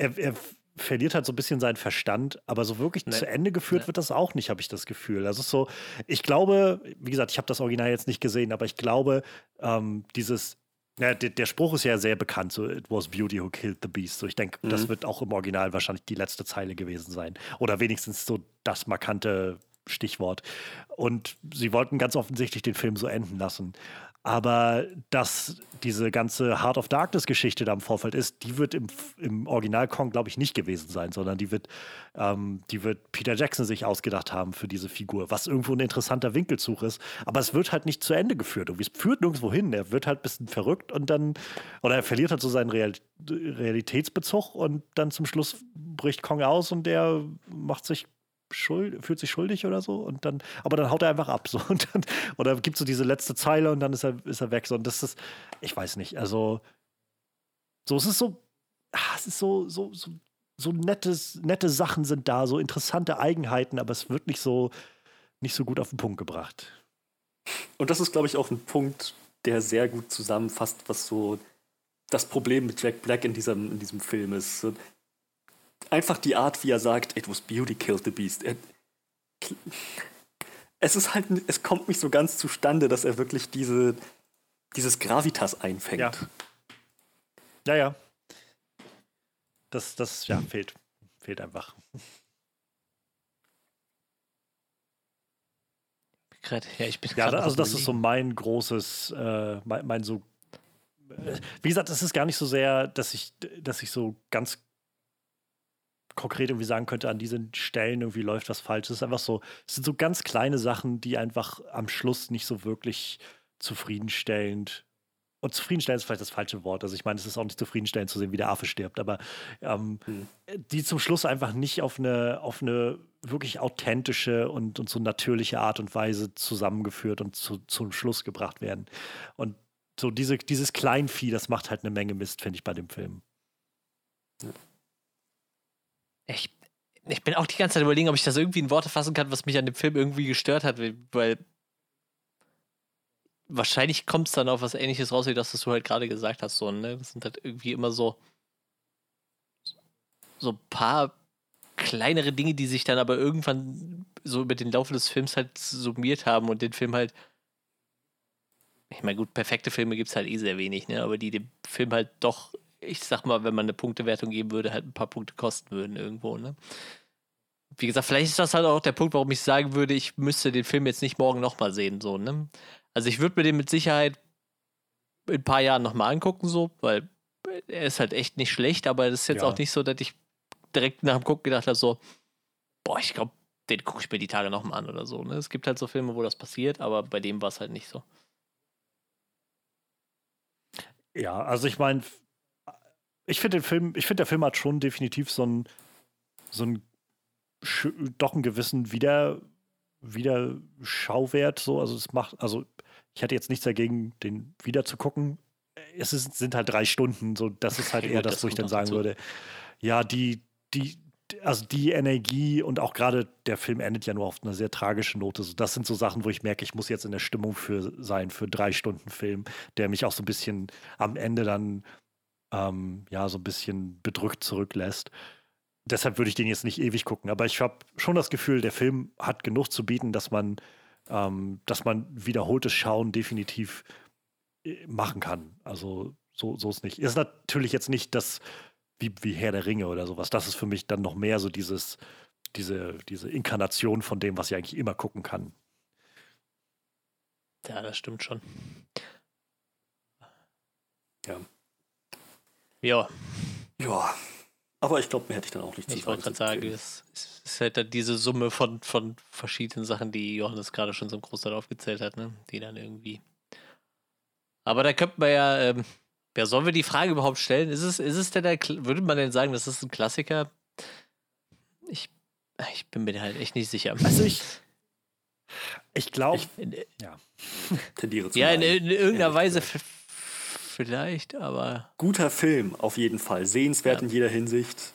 er, er verliert halt so ein bisschen seinen Verstand, aber so wirklich nee. zu Ende geführt nee. wird das auch nicht, habe ich das Gefühl. Also so, ich glaube, wie gesagt, ich habe das Original jetzt nicht gesehen, aber ich glaube, ähm, dieses, ja, der, der, Spruch ist ja sehr bekannt, so It was Beauty who killed the beast. So, ich denke, mhm. das wird auch im Original wahrscheinlich die letzte Zeile gewesen sein. Oder wenigstens so das markante Stichwort. Und sie wollten ganz offensichtlich den Film so enden lassen. Aber dass diese ganze Heart of Darkness Geschichte da im Vorfeld ist, die wird im, im Original Kong, glaube ich, nicht gewesen sein, sondern die wird, ähm, die wird Peter Jackson sich ausgedacht haben für diese Figur, was irgendwo ein interessanter Winkelzug ist. Aber es wird halt nicht zu Ende geführt. Irgendwie. Es führt nirgendwo hin. Er wird halt ein bisschen verrückt und dann, oder er verliert halt so seinen Real Realitätsbezug und dann zum Schluss bricht Kong aus und der macht sich schuld, fühlt sich schuldig oder so und dann, aber dann haut er einfach ab. So, und dann, oder gibt so diese letzte Zeile und dann ist er, ist er weg. So, und das ist, ich weiß nicht, also so, es ist so, ah, es ist so, so, so, so nettes, nette Sachen sind da, so interessante Eigenheiten, aber es wird nicht so, nicht so gut auf den Punkt gebracht. Und das ist, glaube ich, auch ein Punkt, der sehr gut zusammenfasst, was so das Problem mit Jack Black in diesem, in diesem Film ist einfach die Art, wie er sagt, it was beauty killed the beast. Er, es ist halt, es kommt nicht so ganz zustande, dass er wirklich diese, dieses Gravitas einfängt. Ja, ja. ja. Das, das, ja, fehlt. Fehlt einfach. Ja, ich bin ja, also das ist so mein großes, äh, mein, mein so äh, wie gesagt, es ist gar nicht so sehr, dass ich, dass ich so ganz konkret irgendwie sagen könnte, an diesen Stellen irgendwie läuft was falsch. Es ist einfach so, es sind so ganz kleine Sachen, die einfach am Schluss nicht so wirklich zufriedenstellend und zufriedenstellend ist vielleicht das falsche Wort. Also ich meine, es ist auch nicht zufriedenstellend zu sehen, wie der Affe stirbt, aber ähm, hm. die zum Schluss einfach nicht auf eine, auf eine wirklich authentische und, und so natürliche Art und Weise zusammengeführt und zu, zum Schluss gebracht werden. Und so diese, dieses Kleinvieh, das macht halt eine Menge Mist, finde ich, bei dem Film. Ja. Ich, ich bin auch die ganze Zeit überlegen, ob ich das irgendwie in Worte fassen kann, was mich an dem Film irgendwie gestört hat, weil wahrscheinlich kommt es dann auf was ähnliches raus, wie das, was du halt gerade gesagt hast. So, ne? Das sind halt irgendwie immer so, so ein paar kleinere Dinge, die sich dann aber irgendwann so über den Laufe des Films halt summiert haben und den Film halt. Ich meine, gut, perfekte Filme gibt es halt eh sehr wenig, ne? Aber die dem Film halt doch ich sag mal, wenn man eine Punktewertung geben würde, halt ein paar Punkte kosten würden irgendwo, ne? Wie gesagt, vielleicht ist das halt auch der Punkt, warum ich sagen würde, ich müsste den Film jetzt nicht morgen nochmal sehen, so, ne? Also ich würde mir den mit Sicherheit in ein paar Jahren nochmal angucken, so, weil er ist halt echt nicht schlecht, aber es ist jetzt ja. auch nicht so, dass ich direkt nach dem Gucken gedacht habe, so, boah, ich glaube, den gucke ich mir die Tage nochmal an oder so. Ne? Es gibt halt so Filme, wo das passiert, aber bei dem war es halt nicht so. Ja, also ich meine, ich finde den Film, ich finde der Film hat schon definitiv so einen, so einen doch einen gewissen Wieder, Wiederschauwert. So, also es macht, also ich hätte jetzt nichts dagegen, den wieder zu gucken. Es ist, sind halt drei Stunden, so das ist halt eher das, das wo ich dann sagen würde. Ja, die, die, also die Energie und auch gerade der Film endet ja nur auf einer sehr tragischen Note. So, das sind so Sachen, wo ich merke, ich muss jetzt in der Stimmung für sein, für drei Stunden Film, der mich auch so ein bisschen am Ende dann ähm, ja, so ein bisschen bedrückt zurücklässt. Deshalb würde ich den jetzt nicht ewig gucken, aber ich habe schon das Gefühl, der Film hat genug zu bieten, dass man, ähm, dass man wiederholtes Schauen definitiv äh, machen kann. Also so, so ist nicht. Ist natürlich jetzt nicht das wie, wie Herr der Ringe oder sowas. Das ist für mich dann noch mehr so dieses, diese, diese Inkarnation von dem, was ich eigentlich immer gucken kann. Ja, das stimmt schon. Ja. Ja. Ja. Aber ich glaube, mehr hätte ich dann auch nicht zu Ich wollte gerade sagen, es, ist halt dann diese Summe von, von verschiedenen Sachen, die Johannes gerade schon so im Großteil aufgezählt hat, ne? Die dann irgendwie. Aber da könnte man ja, ähm, ja, sollen wir die Frage überhaupt stellen? Ist es, ist es denn der, würde man denn sagen, das ist ein Klassiker? Ich, ich bin mir halt echt nicht sicher. Also ich, ich glaube, ja. Tendiere zu Ja, in, in, irgendeiner Weise vielleicht, aber. Guter Film, auf jeden Fall. Sehenswert ja. in jeder Hinsicht.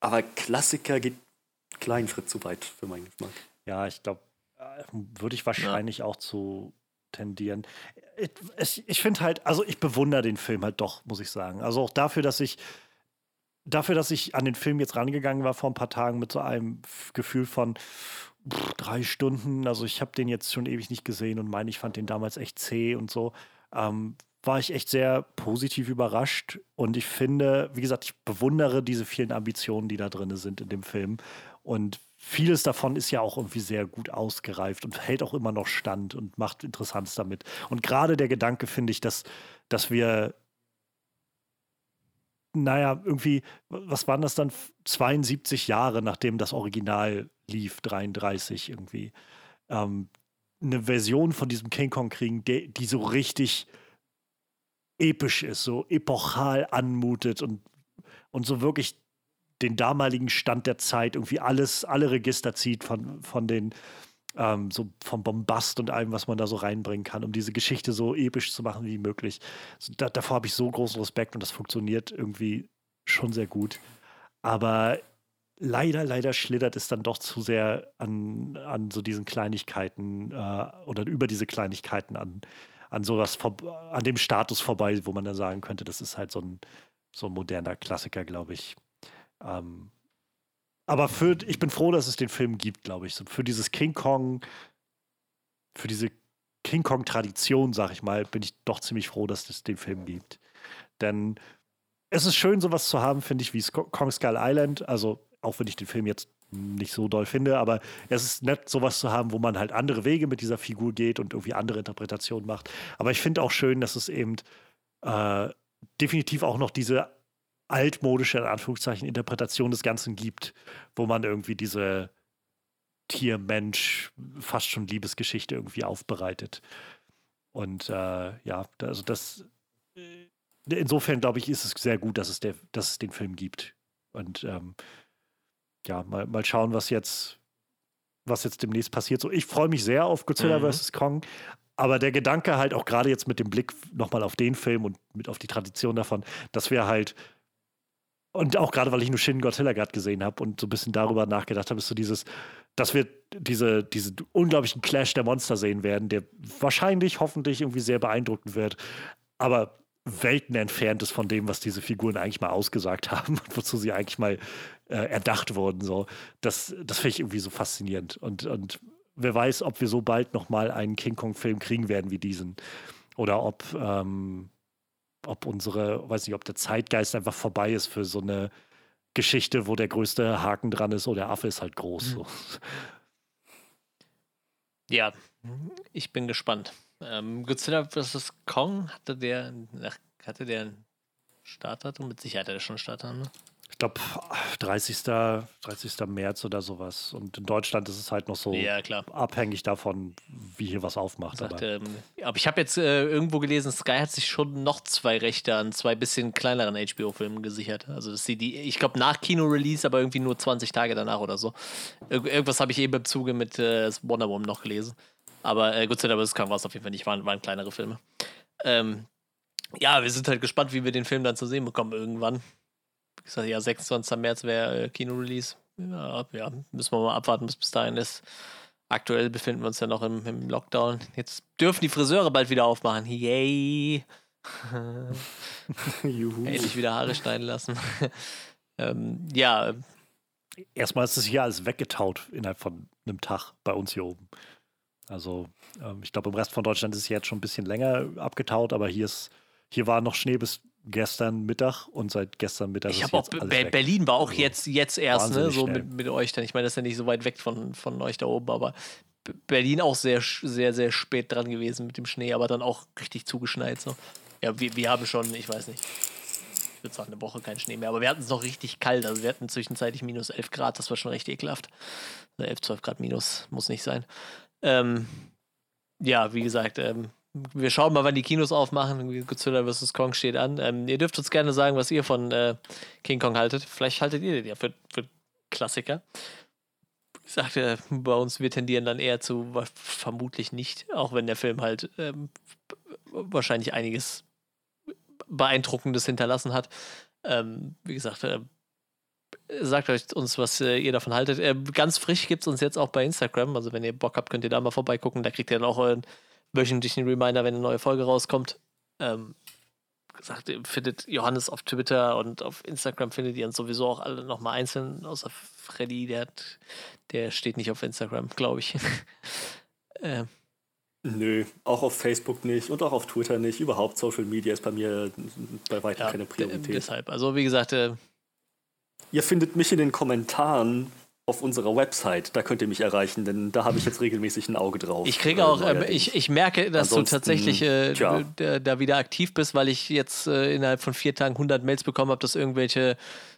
Aber Klassiker geht einen kleinen Schritt zu weit für meinen Geschmack. Ja, ich glaube, äh, würde ich wahrscheinlich ja. auch zu, tendieren. Ich, ich finde halt, also ich bewundere den Film halt doch, muss ich sagen. Also auch dafür, dass ich dafür, dass ich an den Film jetzt rangegangen war vor ein paar Tagen mit so einem Gefühl von pff, drei Stunden, also ich habe den jetzt schon ewig nicht gesehen und meine, ich fand den damals echt zäh und so, ähm, war ich echt sehr positiv überrascht und ich finde, wie gesagt, ich bewundere diese vielen Ambitionen, die da drin sind in dem Film und vieles davon ist ja auch irgendwie sehr gut ausgereift und hält auch immer noch Stand und macht Interessantes damit. Und gerade der Gedanke finde ich, dass, dass wir naja, irgendwie, was waren das dann? 72 Jahre, nachdem das Original lief, 33 irgendwie. Ähm, eine Version von diesem King Kong kriegen, die, die so richtig episch ist, so epochal anmutet und, und so wirklich den damaligen Stand der Zeit irgendwie alles, alle Register zieht von, von den ähm, so vom Bombast und allem, was man da so reinbringen kann, um diese Geschichte so episch zu machen wie möglich. Da, davor habe ich so großen Respekt und das funktioniert irgendwie schon sehr gut. Aber leider, leider schlittert es dann doch zu sehr an, an so diesen Kleinigkeiten äh, oder über diese Kleinigkeiten an, an sowas, an dem Status vorbei, wo man dann sagen könnte, das ist halt so ein, so ein moderner Klassiker, glaube ich. Ähm, aber für, ich bin froh, dass es den Film gibt, glaube ich. So für dieses King Kong, für diese King Kong-Tradition, sag ich mal, bin ich doch ziemlich froh, dass es den Film gibt. Denn es ist schön, sowas zu haben, finde ich, wie Kong Skull Island. Also, auch wenn ich den Film jetzt nicht so doll finde, aber es ist nett, sowas zu haben, wo man halt andere Wege mit dieser Figur geht und irgendwie andere Interpretationen macht. Aber ich finde auch schön, dass es eben äh, definitiv auch noch diese altmodische, in Anführungszeichen, Interpretation des Ganzen gibt, wo man irgendwie diese Tier-Mensch, fast schon Liebesgeschichte irgendwie aufbereitet. Und äh, ja, also das äh, insofern glaube ich, ist es sehr gut, dass es, der, dass es den Film gibt. Und ähm, ja, mal, mal schauen, was jetzt, was jetzt demnächst passiert. So, ich freue mich sehr auf Godzilla mhm. vs. Kong, aber der Gedanke halt auch gerade jetzt mit dem Blick nochmal auf den Film und mit auf die Tradition davon, dass wir halt und auch gerade, weil ich nur Shin Godzilla gerade gesehen habe und so ein bisschen darüber nachgedacht habe, ist so dieses, dass wir diese, diesen unglaublichen Clash der Monster sehen werden, der wahrscheinlich, hoffentlich irgendwie sehr beeindruckend wird, aber Welten entfernt ist von dem, was diese Figuren eigentlich mal ausgesagt haben und wozu sie eigentlich mal äh, erdacht wurden. So. Das, das finde ich irgendwie so faszinierend. Und, und wer weiß, ob wir so bald nochmal einen King Kong-Film kriegen werden wie diesen. Oder ob, ähm, ob unsere, weiß nicht, ob der Zeitgeist einfach vorbei ist für so eine Geschichte, wo der größte Haken dran ist, oder der Affe ist halt groß. Mhm. So. Ja, ich bin gespannt. Ähm, Godzilla vs. Kong hatte der, hatte der ein Startdatum? Mit Sicherheit hat er schon ein Startdatum, ne? ich glaube, 30. 30. März oder sowas. Und in Deutschland ist es halt noch so ja, abhängig davon, wie hier was aufmacht. Sagt, aber. Ähm, aber ich habe jetzt äh, irgendwo gelesen, Sky hat sich schon noch zwei Rechte an zwei bisschen kleineren HBO-Filmen gesichert. Also dass sie die, ich glaube, nach Kino-Release, aber irgendwie nur 20 Tage danach oder so. Ir irgendwas habe ich eben im Zuge mit äh, Wonder Woman noch gelesen. Aber äh, Godzilla vs. Kong war es auf jeden Fall nicht, waren, waren kleinere Filme. Ähm, ja, wir sind halt gespannt, wie wir den Film dann zu sehen bekommen irgendwann gesagt, ja, 26. März wäre äh, Kino-Release. Ja, ja, müssen wir mal abwarten, bis bis dahin ist. Aktuell befinden wir uns ja noch im, im Lockdown. Jetzt dürfen die Friseure bald wieder aufmachen. Yay! Endlich wieder Haare schneiden lassen. ähm, ja. Erstmal ist es hier alles weggetaut innerhalb von einem Tag bei uns hier oben. Also, ähm, ich glaube, im Rest von Deutschland ist es jetzt schon ein bisschen länger abgetaut, aber hier ist, hier war noch Schnee bis gestern Mittag und seit gestern Mittag. Ich habe auch Be Berlin war auch also jetzt, jetzt erst, ne, so mit, mit euch dann. Ich meine, das ist ja nicht so weit weg von, von euch da oben, aber Berlin auch sehr, sehr, sehr spät dran gewesen mit dem Schnee, aber dann auch richtig zugeschneit. So. Ja, wir, wir haben schon, ich weiß nicht, ich würde sagen, eine Woche kein Schnee mehr, aber wir hatten es noch richtig kalt. Also wir hatten zwischenzeitlich minus 11 Grad, das war schon recht ekelhaft. 11, also 12 Grad minus muss nicht sein. Ähm, ja, wie gesagt, ähm, wir schauen mal, wann die Kinos aufmachen. Godzilla vs. Kong steht an. Ähm, ihr dürft uns gerne sagen, was ihr von äh, King Kong haltet. Vielleicht haltet ihr den ja für, für Klassiker. Ich sagte, bei uns, wir tendieren dann eher zu, vermutlich nicht, auch wenn der Film halt ähm, wahrscheinlich einiges Beeindruckendes hinterlassen hat. Ähm, wie gesagt, äh, sagt euch uns, was äh, ihr davon haltet. Äh, ganz frisch gibt es uns jetzt auch bei Instagram. Also, wenn ihr Bock habt, könnt ihr da mal vorbeigucken. Da kriegt ihr dann auch wöchentlichen Reminder, wenn eine neue Folge rauskommt. Ähm, gesagt, findet Johannes auf Twitter und auf Instagram findet ihr uns sowieso auch alle nochmal einzeln, außer Freddy, der, hat, der steht nicht auf Instagram, glaube ich. ähm. Nö, auch auf Facebook nicht und auch auf Twitter nicht. Überhaupt Social Media ist bei mir bei weitem ja, keine Priorität. Deshalb, also wie gesagt, äh, Ihr findet mich in den Kommentaren auf unserer Website. Da könnt ihr mich erreichen, denn da habe ich jetzt regelmäßig ein Auge drauf. Ich kriege auch, äh, ich, ich merke, dass Ansonsten, du tatsächlich äh, da wieder aktiv bist, weil ich jetzt äh, innerhalb von vier Tagen 100 Mails bekommen habe, dass irgendwelche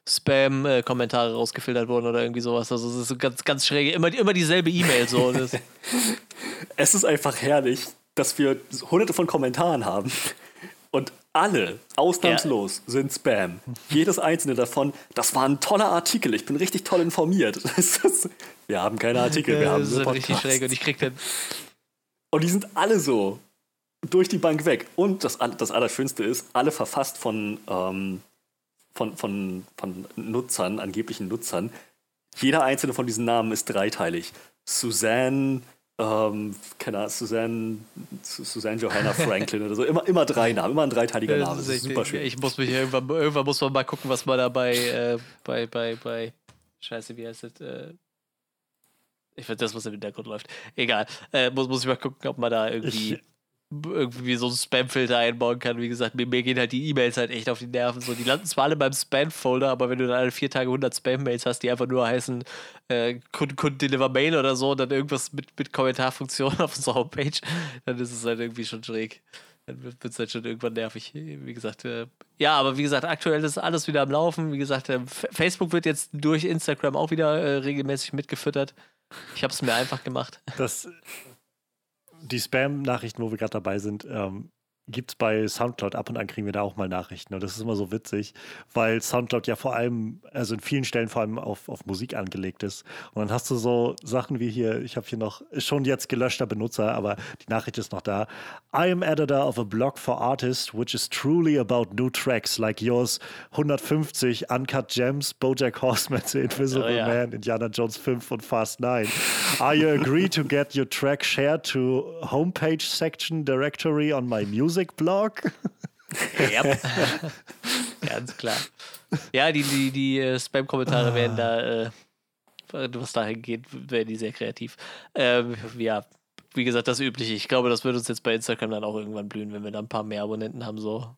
Spam-Kommentare rausgefiltert wurden oder irgendwie sowas. Also es ist ganz, ganz schräg. Immer, immer dieselbe E-Mail. So. es ist einfach herrlich, dass wir hunderte von Kommentaren haben und alle, ausnahmslos, ja. sind Spam. Jedes einzelne davon, das war ein toller Artikel, ich bin richtig toll informiert. wir haben keine Artikel, wir haben nur Podcast. richtig schräg und ich krieg dann. Und die sind alle so durch die Bank weg. Und das, das Allerschönste ist, alle verfasst von, ähm, von, von, von Nutzern, angeblichen Nutzern. Jeder einzelne von diesen Namen ist dreiteilig. Susanne, ähm, keine Ahnung, Susanne, Susanne Johanna Franklin oder so. Immer, immer drei Namen, immer ein dreiteiliger Name. Das ist super schön. Ich muss mich irgendwann, irgendwann muss man mal gucken, was man da bei, äh, bei, bei, bei, Scheiße, wie heißt das? Äh, ich finde das, was im Hintergrund läuft. Egal. Äh, muss, muss ich mal gucken, ob man da irgendwie. Ich, irgendwie so einen Spam-Filter einbauen kann. Wie gesagt, mir, mir gehen halt die E-Mails halt echt auf die Nerven. So, die landen zwar alle beim Spam-Folder, aber wenn du dann alle vier Tage 100 Spam-Mails hast, die einfach nur heißen, äh, could, could deliver Mail oder so, und dann irgendwas mit, mit Kommentarfunktion auf unserer Homepage, dann ist es halt irgendwie schon schräg. Dann wird es halt schon irgendwann nervig. Wie gesagt, äh, ja, aber wie gesagt, aktuell ist alles wieder am Laufen. Wie gesagt, äh, Facebook wird jetzt durch Instagram auch wieder äh, regelmäßig mitgefüttert. Ich habe es mir einfach gemacht. Das die Spam-Nachrichten, wo wir gerade dabei sind, ähm, gibt es bei Soundcloud ab und an kriegen wir da auch mal Nachrichten. Und das ist immer so witzig, weil Soundcloud ja vor allem, also in vielen Stellen vor allem auf, auf Musik angelegt ist. Und dann hast du so Sachen wie hier, ich habe hier noch schon jetzt gelöschter Benutzer, aber die Nachricht ist noch da. I am editor of a blog for artists, which is truly about new tracks like yours. 150 Uncut Gems, Bojack Horseman, The Invisible oh, ja. Man, Indiana Jones 5 und Fast 9. Are you agree to get your track shared to homepage section directory on my music? Musikblog. Ja, ganz klar. Ja, die, die, die äh, Spam-Kommentare werden da, äh, was dahin geht, werden die sehr kreativ. Ähm, ja, wie gesagt, das Übliche. Ich glaube, das wird uns jetzt bei Instagram dann auch irgendwann blühen, wenn wir da ein paar mehr Abonnenten haben. So.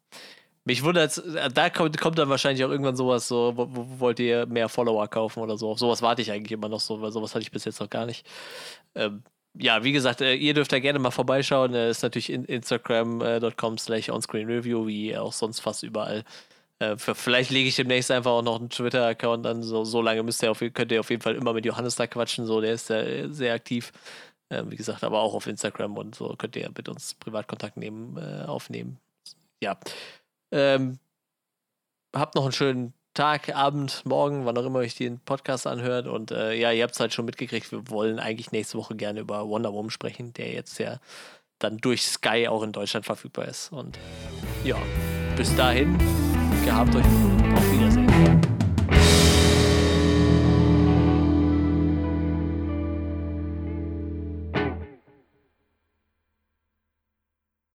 Mich wundert, äh, da kommt, kommt dann wahrscheinlich auch irgendwann sowas, so, wo, wo, wollt ihr mehr Follower kaufen oder so. Auf sowas warte ich eigentlich immer noch so, weil sowas hatte ich bis jetzt noch gar nicht. Ähm, ja, wie gesagt, äh, ihr dürft da gerne mal vorbeischauen. Äh, ist natürlich in instagram.com slash onscreenreview, wie auch sonst fast überall. Äh, vielleicht lege ich demnächst einfach auch noch einen Twitter-Account an. So, so lange müsst ihr auf, könnt ihr auf jeden Fall immer mit Johannes da quatschen. So, der ist sehr, sehr aktiv. wie gesagt, aber auch auf Instagram und so könnt ihr mit uns Privatkontakt nehmen, aufnehmen. Ja. Ähm, habt noch einen schönen Tag, Abend, Morgen, wann auch immer euch den Podcast anhört. Und äh, ja, ihr habt es halt schon mitgekriegt, wir wollen eigentlich nächste Woche gerne über Wonder Woman sprechen, der jetzt ja dann durch Sky auch in Deutschland verfügbar ist. Und ja, bis dahin, gehabt euch auf Wiedersehen.